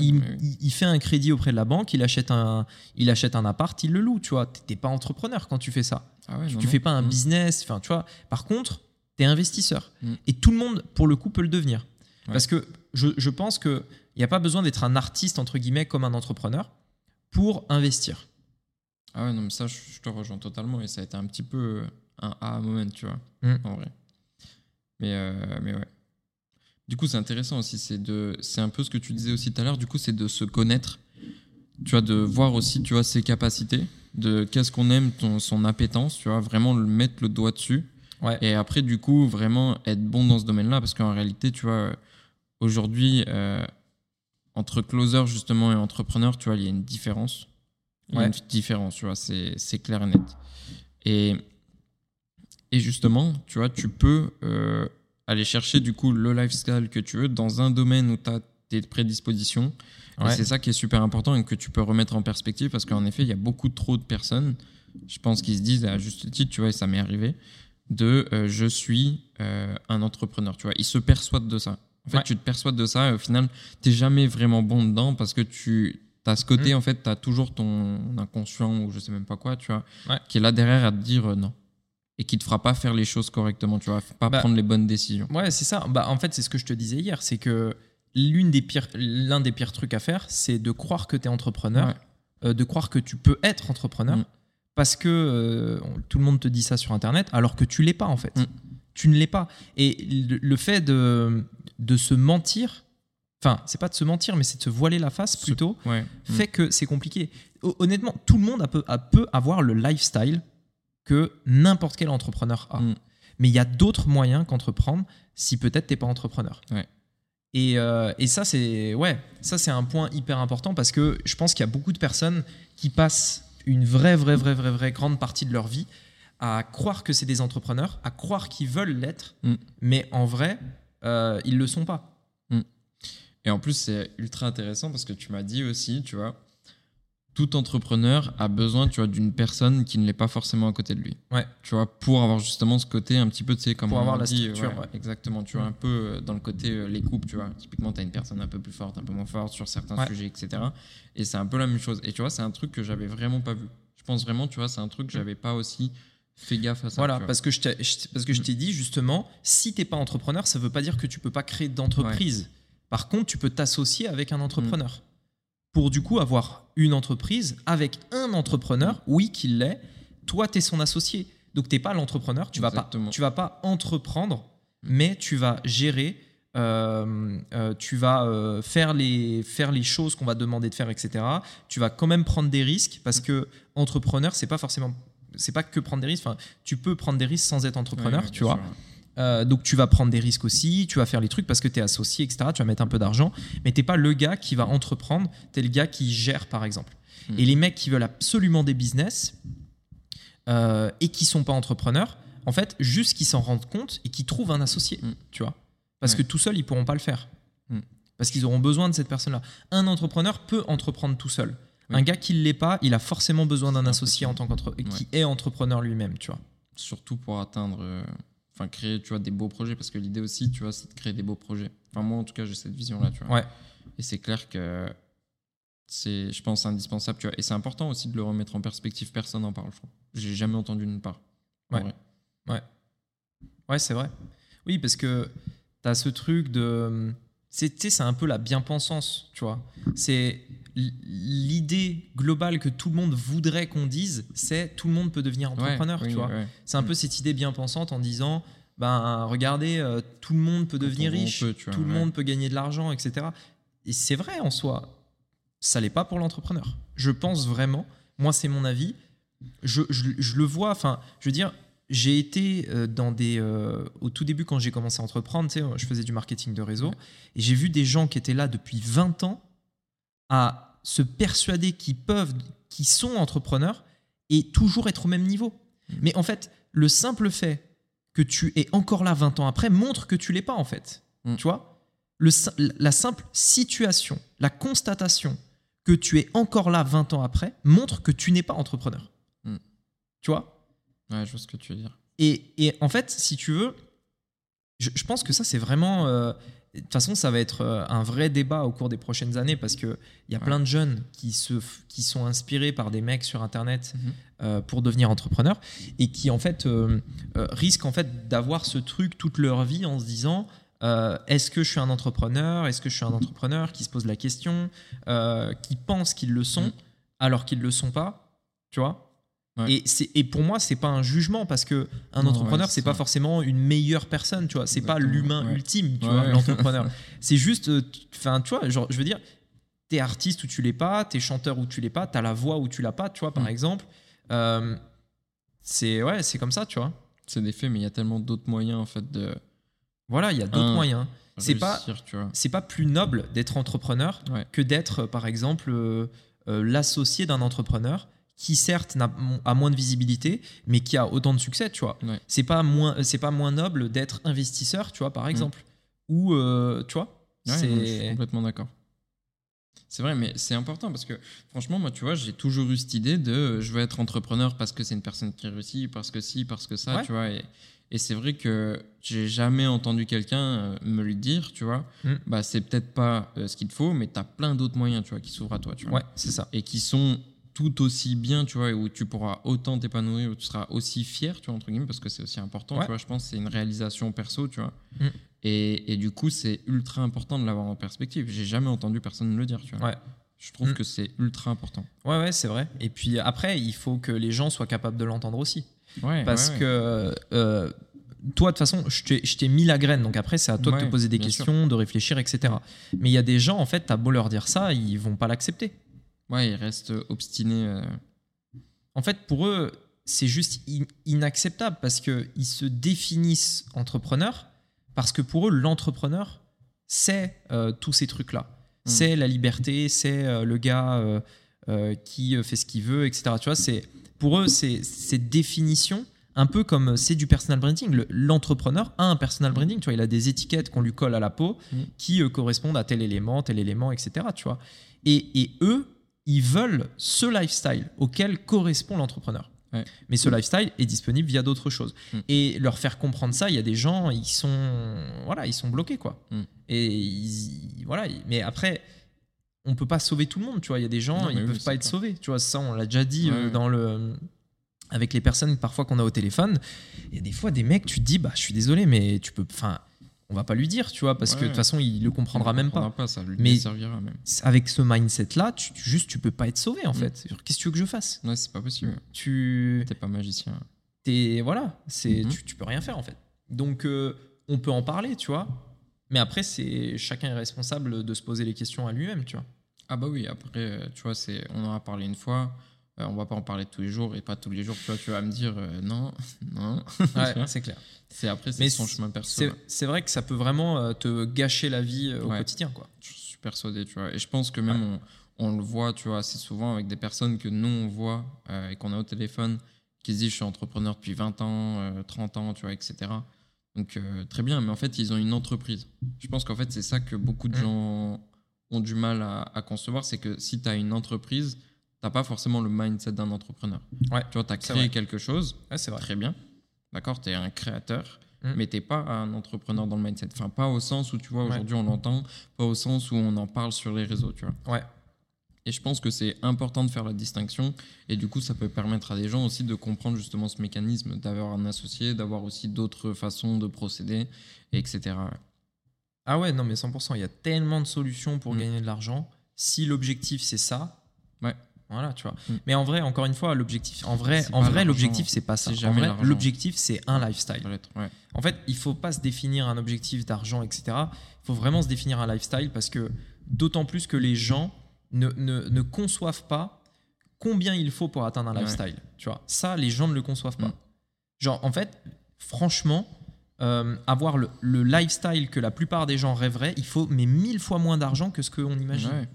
Il, fait un crédit auprès de la banque, il achète un, il achète un appart, il le loue, tu vois. T'es pas entrepreneur quand tu fais ça. Ah ouais, tu non, tu non. fais pas un Mhm. business, enfin, tu vois. Par contre, tu es investisseur. Mm. Et tout le monde, pour le coup, peut le devenir. Ouais. Parce que je, je pense qu'il n'y a pas besoin d'être un artiste, entre guillemets, comme un entrepreneur, pour investir. Ah ouais, non, mais ça, je, te rejoins totalement. Et ça a été un petit peu un A moment, tu vois, Mm. en vrai. Mais, euh, mais ouais. Du coup, c'est intéressant aussi. C'est de, c'est un peu ce que tu disais aussi tout à l'heure. Du coup, c'est de se connaître. Tu vois, de voir aussi, tu vois, ses capacités, de qu'est-ce qu'on aime, ton, son appétence, tu vois, vraiment le mettre le doigt dessus. Ouais. Et après, du coup, vraiment être bon dans ce domaine-là, parce qu'en réalité, tu vois, aujourd'hui, euh, entre closer justement et entrepreneur, tu vois, il y a une différence. Il y a Ouais. une différence, tu vois, c'est c'est clair et net. Et, et justement, tu vois, tu peux euh, aller chercher du coup le lifestyle que tu veux dans un domaine où tu as tes prédispositions. Et c'est ça qui est super important et que tu peux remettre en perspective parce qu'en effet, il y a beaucoup trop de personnes, je pense, qui se disent à juste titre, tu vois, et ça m'est arrivé, de euh, je suis euh, un entrepreneur. Tu vois, il se persuade de ça. En fait, Ouais. tu te persuades de ça et au final, t'es jamais vraiment bon dedans parce que tu as ce côté, Mm. en fait, tu as toujours ton inconscient ou je sais même pas quoi, tu vois, Ouais. qui est là derrière à te dire euh, non. Et qui te fera pas faire les choses correctement, tu vois, pas Bah, prendre les bonnes décisions. Ouais, c'est ça. Bah, en fait, c'est ce que je te disais hier, c'est que l'une des pires, l'un des pires trucs à faire, c'est de croire que tu es entrepreneur, Ouais. euh, de croire que tu peux être entrepreneur, Mm. parce que euh, tout le monde te dit ça sur Internet, alors que tu l'es pas en fait. Mm. Tu ne l'es pas. Et le, le fait de, de se mentir, enfin, c'est pas de se mentir, mais c'est de se voiler la face plutôt, Ouais. Mm. fait que c'est compliqué. Ho- Honnêtement, tout le monde a peut, a- peut avoir le lifestyle que n'importe quel entrepreneur a. Mm. Mais il y a d'autres moyens qu'entreprendre si peut-être t'es pas entrepreneur. Ouais. Et, euh, et ça, c'est ouais, ça c'est un point hyper important parce que je pense qu'il y a beaucoup de personnes qui passent une vraie, vraie, vraie, vraie, vraie grande partie de leur vie à croire que c'est des entrepreneurs, à croire qu'ils veulent l'être, Mm. mais en vrai, euh, ils le sont pas. Et en plus, c'est ultra intéressant parce que tu m'as dit aussi, tu vois, tout entrepreneur a besoin, tu vois, d'une personne qui ne l'est pas forcément à côté de lui. Ouais. Tu vois, pour avoir justement ce côté un petit peu, tu sais, comme Pour on avoir la dit, structure, ouais, ouais. Exactement, tu vois, Mm. un peu euh, dans le côté euh, les couples, tu vois. Typiquement, tu as une personne un peu plus forte, un peu moins forte sur certains sujets, etc. Et c'est un peu la même chose. Et tu vois, c'est un truc que j'avais vraiment pas vu. Je pense vraiment, tu vois, c'est un truc que j'avais pas aussi fait gaffe à ça. Voilà, parce que je parce que je t'ai dit justement, si t'es pas entrepreneur, ça veut pas dire que tu peux pas créer d'entreprise. Par contre, tu peux t'associer avec un entrepreneur. Pour du coup avoir une entreprise avec un entrepreneur, oui qu'il l'est, toi tu es son associé. Donc t'es pas l'entrepreneur, tu vas pas Exactement. tu vas pas entreprendre, mais tu vas gérer euh, euh, tu vas euh, faire, les, faire les choses qu'on va te demander de faire, etc. Tu vas quand même prendre des risques parce que entrepreneur, c'est pas forcément, c'est pas que prendre des risques. Enfin, tu peux prendre des risques sans être entrepreneur, tu vois. sûr. Euh, donc tu vas prendre des risques aussi, tu vas faire les trucs parce que tu es associé, etc. Tu vas mettre un peu d'argent, mais t'es pas le gars qui va entreprendre, tu es le gars qui gère par exemple. Mm. Et les mecs qui veulent absolument des business euh, et qui sont pas entrepreneurs, en fait, juste qu'ils s'en rendent compte et qu'ils trouvent un associé, Mm. tu vois. Parce Ouais. que tout seul, ils pourront pas le faire. Parce qu'ils auront besoin de cette personne-là. Un entrepreneur peut entreprendre tout seul. Oui. Un gars qui ne l'est pas, il a forcément besoin d'un associé en tant qu'entre qui est entrepreneur lui-même, tu vois. surtout pour atteindre, euh, enfin créer, tu vois, des beaux projets, parce que l'idée aussi, tu vois, c'est de créer des beaux projets. Enfin moi, en tout cas, j'ai cette vision-là, tu vois. Ouais. Et c'est clair que c'est, je pense, indispensable, tu vois. Et c'est important aussi de le remettre en perspective. Personne n'en parle, je trouve. J'ai jamais entendu nulle part. Ouais. vrai. Ouais, c'est vrai. Oui, parce que tu as ce truc de. C'est tu sais, c'est un peu la bien-pensance, tu vois. C'est l'idée globale que tout le monde voudrait qu'on dise, c'est tout le monde peut devenir entrepreneur, Ouais, tu oui, vois. ouais. C'est un Mm. peu cette idée bien-pensante en disant ben regardez, euh, tout le monde peut Quand devenir riche, peut, tu vois, tout le monde peut gagner de l'argent, etc. Et c'est vrai en soi. Ça l'est pas pour l'entrepreneur. Je pense vraiment, moi c'est mon avis, je, je- je le vois, enfin, je veux dire, j'ai été euh, dans des. euh, au tout début, quand j'ai commencé à entreprendre, tu sais, je faisais du marketing de réseau, et j'ai vu des gens qui étaient là depuis 20 ans à se persuader qu'ils peuvent, qu'ils sont entrepreneurs et toujours être au même niveau. Mm. Mais en fait, le simple fait que tu es encore là 20 ans après montre que tu l'es pas, en fait. Mm. Tu vois? Le, La simple situation, la constatation que tu es encore là 20 ans après montre que tu n'es pas entrepreneur. Mm. Tu vois? Ouais, je vois ce que tu veux dire. et, et en fait, si tu veux, je, je pense que ça, c'est vraiment. euh, de toute façon, ça va être euh, un vrai débat au cours des prochaines années parce qu'il y a Ouais. plein de jeunes qui, se, qui sont inspirés par des mecs sur Internet Mhm. euh, pour devenir entrepreneurs et qui, en fait, euh, euh, risquent en fait, d'avoir ce truc toute leur vie en se disant. Est-ce que je suis un entrepreneur? Est-ce que je suis un entrepreneur qui se pose la question, qui pense qu'ils le sont Mhm. alors qu'ils ne le sont pas? Tu vois? Ouais. et, et pour moi, c'est pas un jugement parce que un Non, entrepreneur, ouais, c'est pas ça. forcément une meilleure personne, tu vois. C'est pas l'humain ouais. ultime, tu vois, l'entrepreneur. c'est juste, euh, enfin, tu vois, genre, je veux dire, t'es artiste ou tu l'es pas, t'es chanteur ou tu l'es pas, t'as la voix ou tu l'as pas, tu vois, par Mm. exemple. Euh, c'est ouais, c'est comme ça, tu vois. C'est des faits, mais il y a tellement d'autres moyens, en fait, de Voilà, il y a d'autres Un, moyens. C'est pas, c'est pas plus noble d'être entrepreneur Ouais. que d'être, par exemple, euh, euh, l'associé d'un entrepreneur qui certes a moins de visibilité, mais qui a autant de succès, tu vois. Ouais. C'est pas moins, c'est pas moins noble d'être investisseur, tu vois, par exemple. Ou, euh, tu vois, Ouais, c'est non, je suis complètement d'accord. C'est vrai, mais c'est important parce que franchement, moi, tu vois, j'ai toujours eu cette idée de euh, je veux être entrepreneur parce que c'est une personne qui réussit, parce que si, parce que ça, Ouais. tu vois. Et, et c'est vrai que j'ai jamais entendu quelqu'un euh, me le dire, tu vois. Mm. Bah, c'est peut-être pas euh, ce qu'il te faut, mais tu as plein d'autres moyens, tu vois, qui s'ouvrent à toi, tu vois. Ouais, c'est ça. Et qui sont tout aussi bien, tu vois, et où tu pourras autant t'épanouir, où tu seras aussi fier, tu vois, entre guillemets, parce que c'est aussi important, Ouais. tu vois. Je pense que c'est une réalisation perso, tu vois. Mm. Et, et du coup, c'est ultra important de l'avoir en perspective. J'ai jamais entendu personne me le dire, tu vois. Ouais. Je trouve Mm. que c'est ultra important. Ouais, ouais, c'est vrai. Et puis après, il faut que les gens soient capables de l'entendre aussi. Ouais, Parce ouais, que euh, toi, de toute façon, je t'ai- mis la graine. Donc après, c'est à toi de te poser des questions, de réfléchir, etc. Mais il y a des gens, en fait, t'as beau leur dire ça, ils vont pas l'accepter. Ouais, il reste obstiné. euh, En fait, pour eux, c'est juste in- inacceptable parce qu'ils se définissent entrepreneurs, parce que pour eux, l'entrepreneur, c'est euh, tous ces trucs-là. Mm. C'est la liberté, c'est euh, le gars euh, euh, qui euh, fait ce qu'il veut, etc. Tu vois, c'est, pour eux, c'est cette définition, un peu comme euh, c'est du personal branding. Le- L'entrepreneur a un personal branding, tu vois, il a des étiquettes qu'on lui colle à la peau Mm. qui euh, correspondent à tel élément, tel élément, etc. Tu vois. Et, et eux, ils veulent ce lifestyle auquel correspond l'entrepreneur. Ouais. Mais ce lifestyle est disponible via d'autres choses. Mm. Et leur faire comprendre ça, il y a des gens, ils sont, voilà, ils sont bloqués, quoi. Mm. Et ils- voilà. Mais après, on peut pas sauver tout le monde, tu vois. Il y a des gens, Non, ils oui, peuvent pas être clair. sauvés, tu vois. Ça, on l'a déjà dit Ouais, euh, ouais. dans le avec les personnes parfois qu'on a au téléphone. Il y a des fois des mecs, tu te dis, bah, je suis désolé, mais tu peux, enfin, on va pas lui dire, tu vois, parce que de toute façon, il le comprendra même pas Ça lui Mais- servira même. avec ce mindset-là, tu, tu- juste, tu peux pas être sauvé, en Mm. fait. Qu'est-ce que tu veux que je fasse? Ouais, c'est pas possible. Tu, T'es pas magicien. t'es, voilà, c'est, Mhm. tu, tu peux rien faire, en fait. Donc, euh, on peut en parler, tu vois. Mais après, c'est chacun est responsable de se poser les questions à lui-même, tu vois. Ah bah oui, après, euh, tu vois, c'est, on en a parlé une fois. Euh, on va pas en parler tous les jours et pas tous les jours. Tu vois, tu vas me dire euh, non, non. Ouais, c'est clair. c'est après, c'est son chemin perso. C'est, là. c'est vrai que ça peut vraiment euh, te gâcher la vie euh, au Ouais. quotidien, quoi. Je suis persuadé, tu vois. Et je pense que même on, on le voit, tu vois, assez souvent avec des personnes que nous, on voit euh, et qu'on a au téléphone, qui se disent je suis entrepreneur depuis 20 ans, euh, 30 ans, tu vois, etc. Donc très bien, mais en fait, ils ont une entreprise. Je pense qu'en fait, c'est ça que beaucoup de gens ont du mal à, à concevoir, c'est que si tu as une entreprise, tu pas forcément le mindset d'un entrepreneur. Ouais, Tu vois, tu as créé quelque chose, Ouais, c'est vrai. très bien. D'accord, tu es un créateur, Mm. mais tu pas un entrepreneur dans le mindset. Enfin, pas au sens où, tu vois, Ouais. aujourd'hui on l'entend, pas au sens où on en parle sur les réseaux, tu vois. Ouais. Et je pense que c'est important de faire la distinction. Et du coup, ça peut permettre à des gens aussi de comprendre justement ce mécanisme, d'avoir un associé, d'avoir aussi d'autres façons de procéder, et etc. Ah ouais, non, mais 100%. Il y a tellement de solutions pour Mm. gagner de l'argent. Si l'objectif, c'est ça. Voilà, tu vois. Mm. Mais en vrai, encore une fois, l'objectif, en vrai, C'est en vrai, l'objectif, c'est pas ça. En vrai, l'objectif, c'est un lifestyle. Ouais. En fait, il faut pas se définir un objectif d'argent, etc. Il faut vraiment se définir un lifestyle parce que d'autant plus que les gens ne, ne, ne conçoivent pas combien il faut pour atteindre un Ouais. lifestyle. Tu vois, ça, les gens ne le conçoivent pas. Mm. Genre, en fait, franchement, euh, avoir le, le lifestyle que la plupart des gens rêveraient, il faut mais mille fois moins d'argent que ce qu'on imagine. Ouais.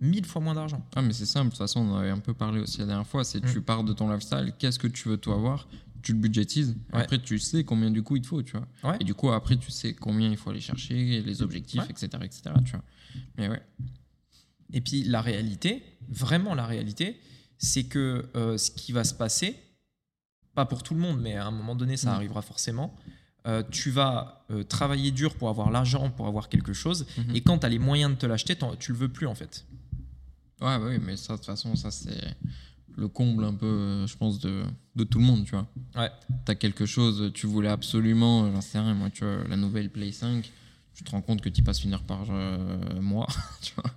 Mille fois moins d'argent. Ah, mais c'est simple. De toute façon, on en avait un peu parlé aussi la dernière fois. C'est Mm. tu pars de ton lifestyle, qu'est-ce que tu veux toi avoir? Tu le budgétises. Ouais. Après, tu sais combien du coup il te faut, tu vois. Ouais. Et du coup, après, tu sais combien il faut aller chercher, les objectifs, Ouais. etc., etc., tu vois. Mais ouais. Et puis la réalité, vraiment la réalité, c'est que euh, ce qui va se passer, pas pour tout le monde, mais à un moment donné, ça Mm. arrivera forcément. euh, tu vas euh, travailler dur pour avoir l'argent, pour avoir quelque chose, Mhm. et quand tu as les moyens de te l'acheter, tu le veux plus en fait. Ouais, ouais, mais ça, de toute façon, ça, c'est le comble un peu, euh, je pense, de, de tout le monde, tu vois. Ouais. T'as quelque chose, tu voulais absolument, euh, j'en sais rien, moi, tu vois, la nouvelle Play 5, tu te rends compte que tu passes une heure par euh, mois, tu vois.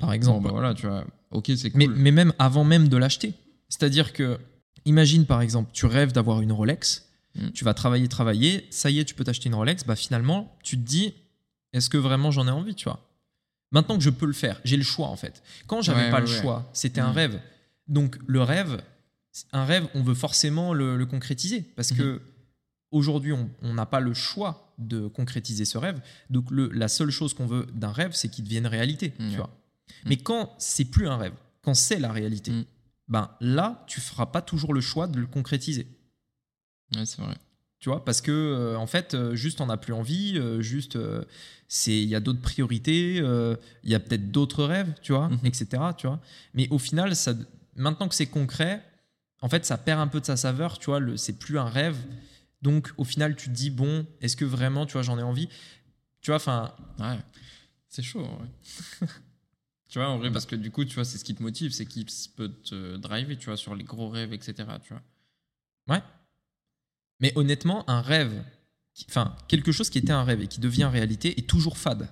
Par Bon, exemple. bah voilà, tu vois. Ok, c'est cool. mais, mais même avant même de l'acheter. C'est-à-dire que, imagine par exemple, tu rêves d'avoir une Rolex, Mm. tu vas travailler, travailler, ça y est, tu peux t'acheter une Rolex, bah finalement, tu te dis, est-ce que vraiment j'en ai envie, tu vois? Maintenant que je peux le faire, j'ai le choix en fait. Quand j'avais Ouais, pas ouais, le choix, c'était un Mm. rêve. Donc le rêve, un rêve, on veut forcément le, le concrétiser parce Mhm. que aujourd'hui, on n'a pas le choix de concrétiser ce rêve. Donc le, la seule chose qu'on veut d'un rêve, c'est qu'il devienne réalité, tu vois. Mais quand c'est plus un rêve, quand c'est la réalité, Mm. ben là, tu feras pas toujours le choix de le concrétiser. Ouais, c'est vrai. Tu vois, parce que euh, en fait, euh, juste on n'a plus envie, euh, juste c'est il y a d'autres priorités, il y a peut-être d'autres rêves, tu vois, Mhm. etc. Tu vois. Mais au final, ça, maintenant que c'est concret, en fait, ça perd un peu de sa saveur, tu vois. C'est plus un rêve. Donc au final, tu te dis bon, est-ce que vraiment, tu vois, j'en ai envie, tu vois, enfin, Ouais, c'est chaud, vrai. tu vois, en vrai, parce que du coup, tu vois, c'est ce qui te motive, c'est qui peut te driver, tu vois, sur les gros rêves, etc. Tu vois. Ouais. Mais honnêtement, un rêve, qui- enfin, quelque chose qui était un rêve et qui devient réalité est toujours fade.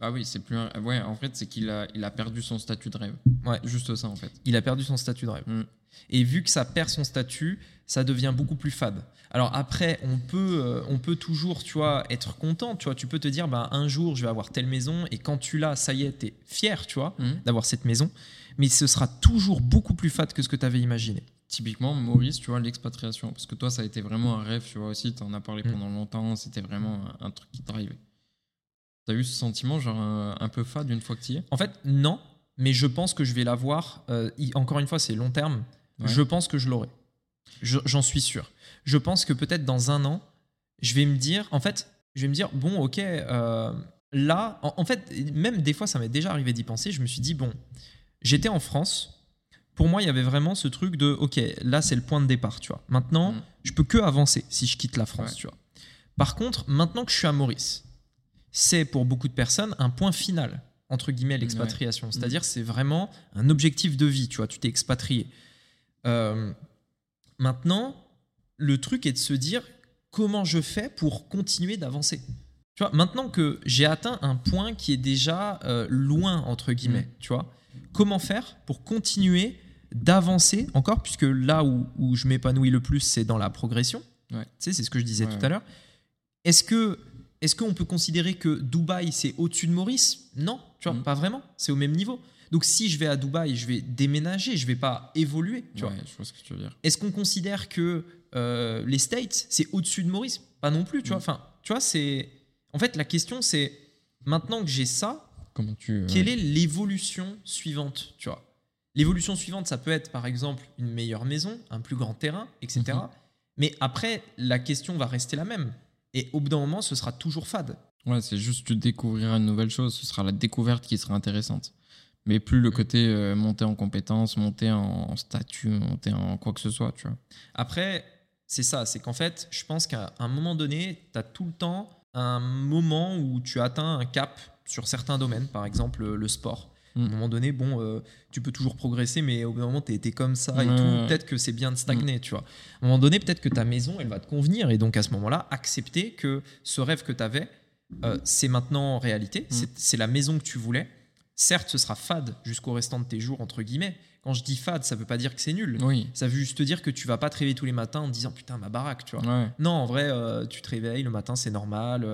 Ah oui, c'est plus un... Ouais, en fait, c'est qu'il a, il a perdu son statut de rêve. Ouais. Juste ça, en fait. Il a perdu son statut de rêve. Mm. Et vu que ça perd son statut, ça devient beaucoup plus fade. Alors après, on peut, euh, on peut toujours, tu vois, être content. Tu vois, tu peux te dire, bah, un jour, je vais avoir telle maison, et quand tu l'as, ça y est, t'es fier, tu vois, Mhm. d'avoir cette maison. Mais ce sera toujours beaucoup plus fade que ce que tu avais imaginé. Typiquement, Maurice, tu vois, l'expatriation. Parce que toi, ça a été vraiment un rêve, tu vois, aussi. Tu en as parlé Mm. pendant longtemps. C'était vraiment un, un truc qui te drivait. T'as eu ce sentiment, genre, un, un peu fade une fois que tu y es? En fait, non, mais je pense que je vais l'avoir. euh, encore une fois, c'est long terme. Ouais. Je pense que je l'aurai. Je- J'en suis sûr. Je pense que peut-être dans un an, je vais me dire, en fait, je vais me dire, bon, ok, euh, là, en, en fait, même des fois, ça m'est déjà arrivé d'y penser. Je me suis dit, bon, j'étais en France. Pour moi, il y avait vraiment ce truc de, ok, là, c'est le point de départ, tu vois. Maintenant, Mm. je peux que avancer si je quitte la France, Ouais. tu vois. Par contre, maintenant que je suis à Maurice, c'est pour beaucoup de personnes un point final entre guillemets l'expatriation. C'est-à-dire c'est vraiment un objectif de vie, tu vois, tu t'es expatrié. Euh, maintenant, le truc est de se dire comment je fais pour continuer d'avancer. Tu vois, maintenant que j'ai atteint un point qui est déjà euh, loin entre guillemets, tu vois, comment faire pour continuer d'avancer encore, puisque là où, où je m'épanouis le plus, c'est dans la progression. Ouais. Tu sais, c'est ce que je disais Ouais, tout à l'heure. Est-ce que est-ce qu'on peut considérer que Dubaï c'est au-dessus de Maurice? Non, tu vois, Mm. pas vraiment. C'est au même niveau. Donc si je vais à Dubaï, je vais déménager, je vais pas évoluer. Tu vois. Je vois ce que tu veux dire. Est-ce qu'on considère que euh, les States c'est au-dessus de Maurice? Pas non plus. Tu vois. Mm. Enfin, tu vois, c'est en fait la question c'est maintenant que j'ai ça, Comment tu. quelle est l'évolution suivante Tu vois? L'évolution suivante, ça peut être par exemple une meilleure maison, un plus grand terrain, etc. Mhm. Mais après, la question va rester la même. Et au bout d'un moment, ce sera toujours fade. Ouais, c'est juste tu découvriras une nouvelle chose. Ce sera la découverte qui sera intéressante. Mais plus le Mm. côté euh, monter en compétences, monter en statut, monter en quoi que ce soit, tu vois. Après, c'est ça, c'est qu'en fait, je pense qu'à un moment donné, tu as tout le temps un moment où tu atteins un cap sur certains domaines, par exemple le sport. À un Mm. moment donné, bon, euh, tu peux toujours progresser, mais au bout d'un moment, tu es, comme ça et tout. Peut-être que c'est bien de stagner, tu vois. À un moment donné, peut-être que ta maison, elle va te convenir. Et donc, à ce moment-là, accepter que ce rêve que tu avais, c'est maintenant en réalité. C'est- C'est la maison que tu voulais. Certes, ce sera fade jusqu'au restant de tes jours, entre guillemets. Quand je dis fade, ça veut pas dire que c'est nul. Oui. Ça veut juste te dire que tu vas pas te réveiller tous les matins en te disant putain ma baraque, tu vois. Ouais. Non, en vrai, euh, tu te réveilles le matin, c'est normal.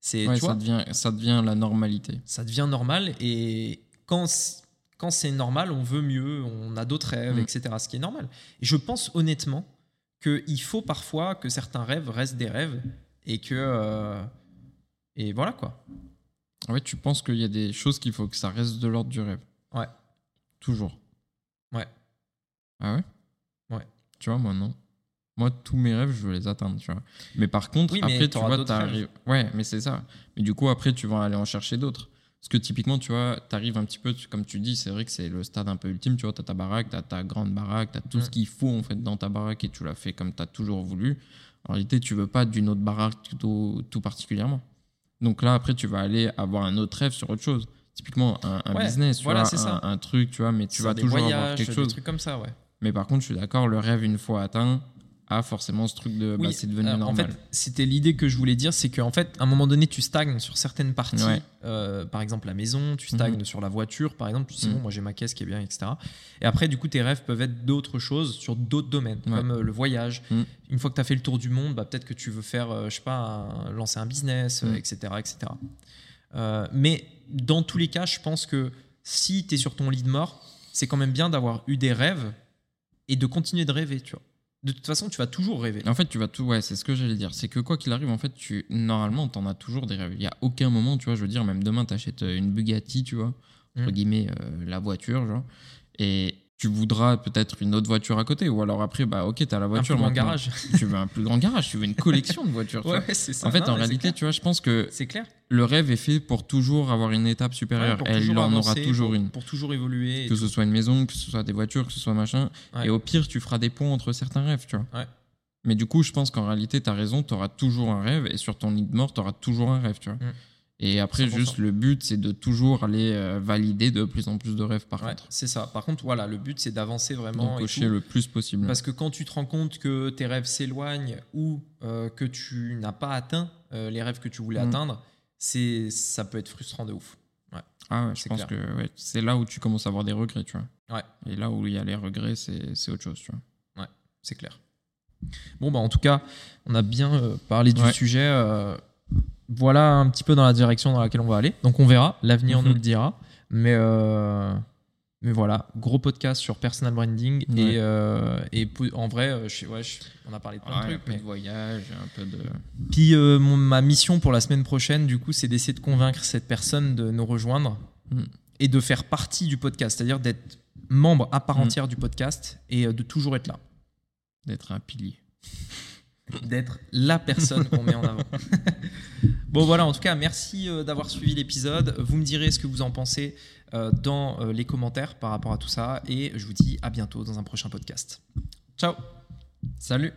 C'est Ouais, ça, devient, ça devient la normalité. ça devient normal et quand quand c'est normal, on veut mieux, on a d'autres rêves, Mm. etc. Ce qui est normal. Et je pense honnêtement qu'il faut parfois que certains rêves restent des rêves et que euh, et voilà quoi. En fait, tu penses qu'il y a des choses qu'il faut que ça reste de l'ordre du rêve? Ouais. Toujours. Ouais. Ah ouais? Ouais. Tu vois, moi, non. Moi, tous mes rêves, je veux les atteindre, tu vois. Mais par contre, Oui, mais après, tu vois, t'arrives. Ouais, mais c'est ça. Mais du coup, après, tu vas aller en chercher d'autres. Parce que typiquement, tu vois, t'arrives un petit peu, comme tu dis, c'est vrai que c'est le stade un peu ultime, tu vois, t'as ta baraque, t'as ta grande baraque, t'as tout Mm. ce qu'il faut, en fait, dans ta baraque et tu l'as fait comme t'as toujours voulu. En réalité, tu veux pas d'une autre baraque tout, tout particulièrement. Donc là, après, tu vas aller avoir un autre rêve sur autre chose. Typiquement, un, un Ouais, business, tu voilà, vois, ça. un, un truc, tu vois, mais tu vas toujours avoir voyages, quelque des chose. trucs comme ça, ouais. Mais par contre, je suis d'accord, le rêve, une fois atteint, forcément ce truc de bah, Oui, c'est devenu euh, normal. En fait, c'était l'idée que je voulais dire, c'est qu'en fait, à un moment donné, tu stagnes sur certaines parties. Ouais. Euh, par exemple, la maison, tu stagnes sur la voiture, par exemple. Tu dis, Mhm. bon, moi j'ai ma caisse qui est bien, etc. Et après, du coup, tes rêves peuvent être d'autres choses sur d'autres domaines, Ouais. comme euh, le voyage. Mhm. Une fois que tu as fait le tour du monde, bah, peut-être que tu veux faire, je sais pas, un- lancer un business, Mhm. etc. etc. Mais dans tous les cas, je pense que si tu es sur ton lit de mort, c'est quand même bien d'avoir eu des rêves et de continuer de rêver, tu vois. De toute façon, tu vas toujours rêver. En fait, tu vas tout. Ouais, c'est ce que j'allais dire. C'est que quoi qu'il arrive, en fait, tu normalement, t'en as toujours des rêves. Il y a aucun moment, tu vois. Je veux dire, même demain, t'achètes euh, une Bugatti, tu vois, entre Mm. guillemets, euh, la voiture, genre, et tu voudras peut-être une autre voiture à côté. Ou alors après, bah ok, t'as la voiture. un plus grand garage. Tu veux un plus grand garage, tu veux une collection de voitures. tu ouais, c'est ça. En fait, Non, en réalité, tu vois, je pense que c'est clair. le rêve est fait pour toujours avoir une étape Ouais, supérieure. Et Elle en aura toujours pour- une. Pour toujours évoluer. Que tout. ce soit une maison, que ce soit des voitures, que ce soit machin. Ouais. Et au pire, tu feras des ponts entre certains rêves, tu vois. Ouais. Mais du coup, je pense qu'en réalité, tu as raison, tu auras toujours un rêve. Et sur ton lit de mort, tu auras toujours un rêve, tu vois. Mm. Et après, 100%. juste le but, c'est de toujours aller euh, valider de plus en plus de rêves, par Ouais, contre. c'est ça. Par contre, voilà, le but c'est d'avancer vraiment. Et tout. le plus possible. Parce que quand tu te rends compte que tes rêves s'éloignent ou euh, que tu n'as pas atteint euh, les rêves que tu voulais Mm. atteindre, c'est ça peut être frustrant de ouf. Ah ouais, je pense clair. que ouais, c'est là où tu commences à avoir des regrets, tu vois. Ouais. Et là où il y a les regrets, c'est c'est autre chose, tu vois. C'est clair. Bon, bah en tout cas, on a bien parlé du Ouais. sujet. Voilà un petit peu dans la direction dans laquelle on va aller. Donc on verra, l'avenir Mhm. nous le dira. Mais, euh, mais voilà, gros podcast sur personal branding. Ouais. Et, euh, et en vrai, euh, je ouais, je- on a parlé de plein de Ouais, un trucs. peu mais- de voyage, un peu de. Puis euh, mon- ma mission pour la semaine prochaine, du coup, c'est d'essayer de convaincre cette personne de nous rejoindre Mm. et de faire partie du podcast, c'est-à-dire d'être membre à part Mm. entière du podcast et de toujours être là, d'être un pilier. d'être la personne qu'on met en avant. bon voilà, en tout cas, merci euh, d'avoir suivi l'épisode. Vous me direz ce que vous en pensez euh, dans euh, les commentaires par rapport à tout ça et je vous dis à bientôt dans un prochain podcast. Ciao Salut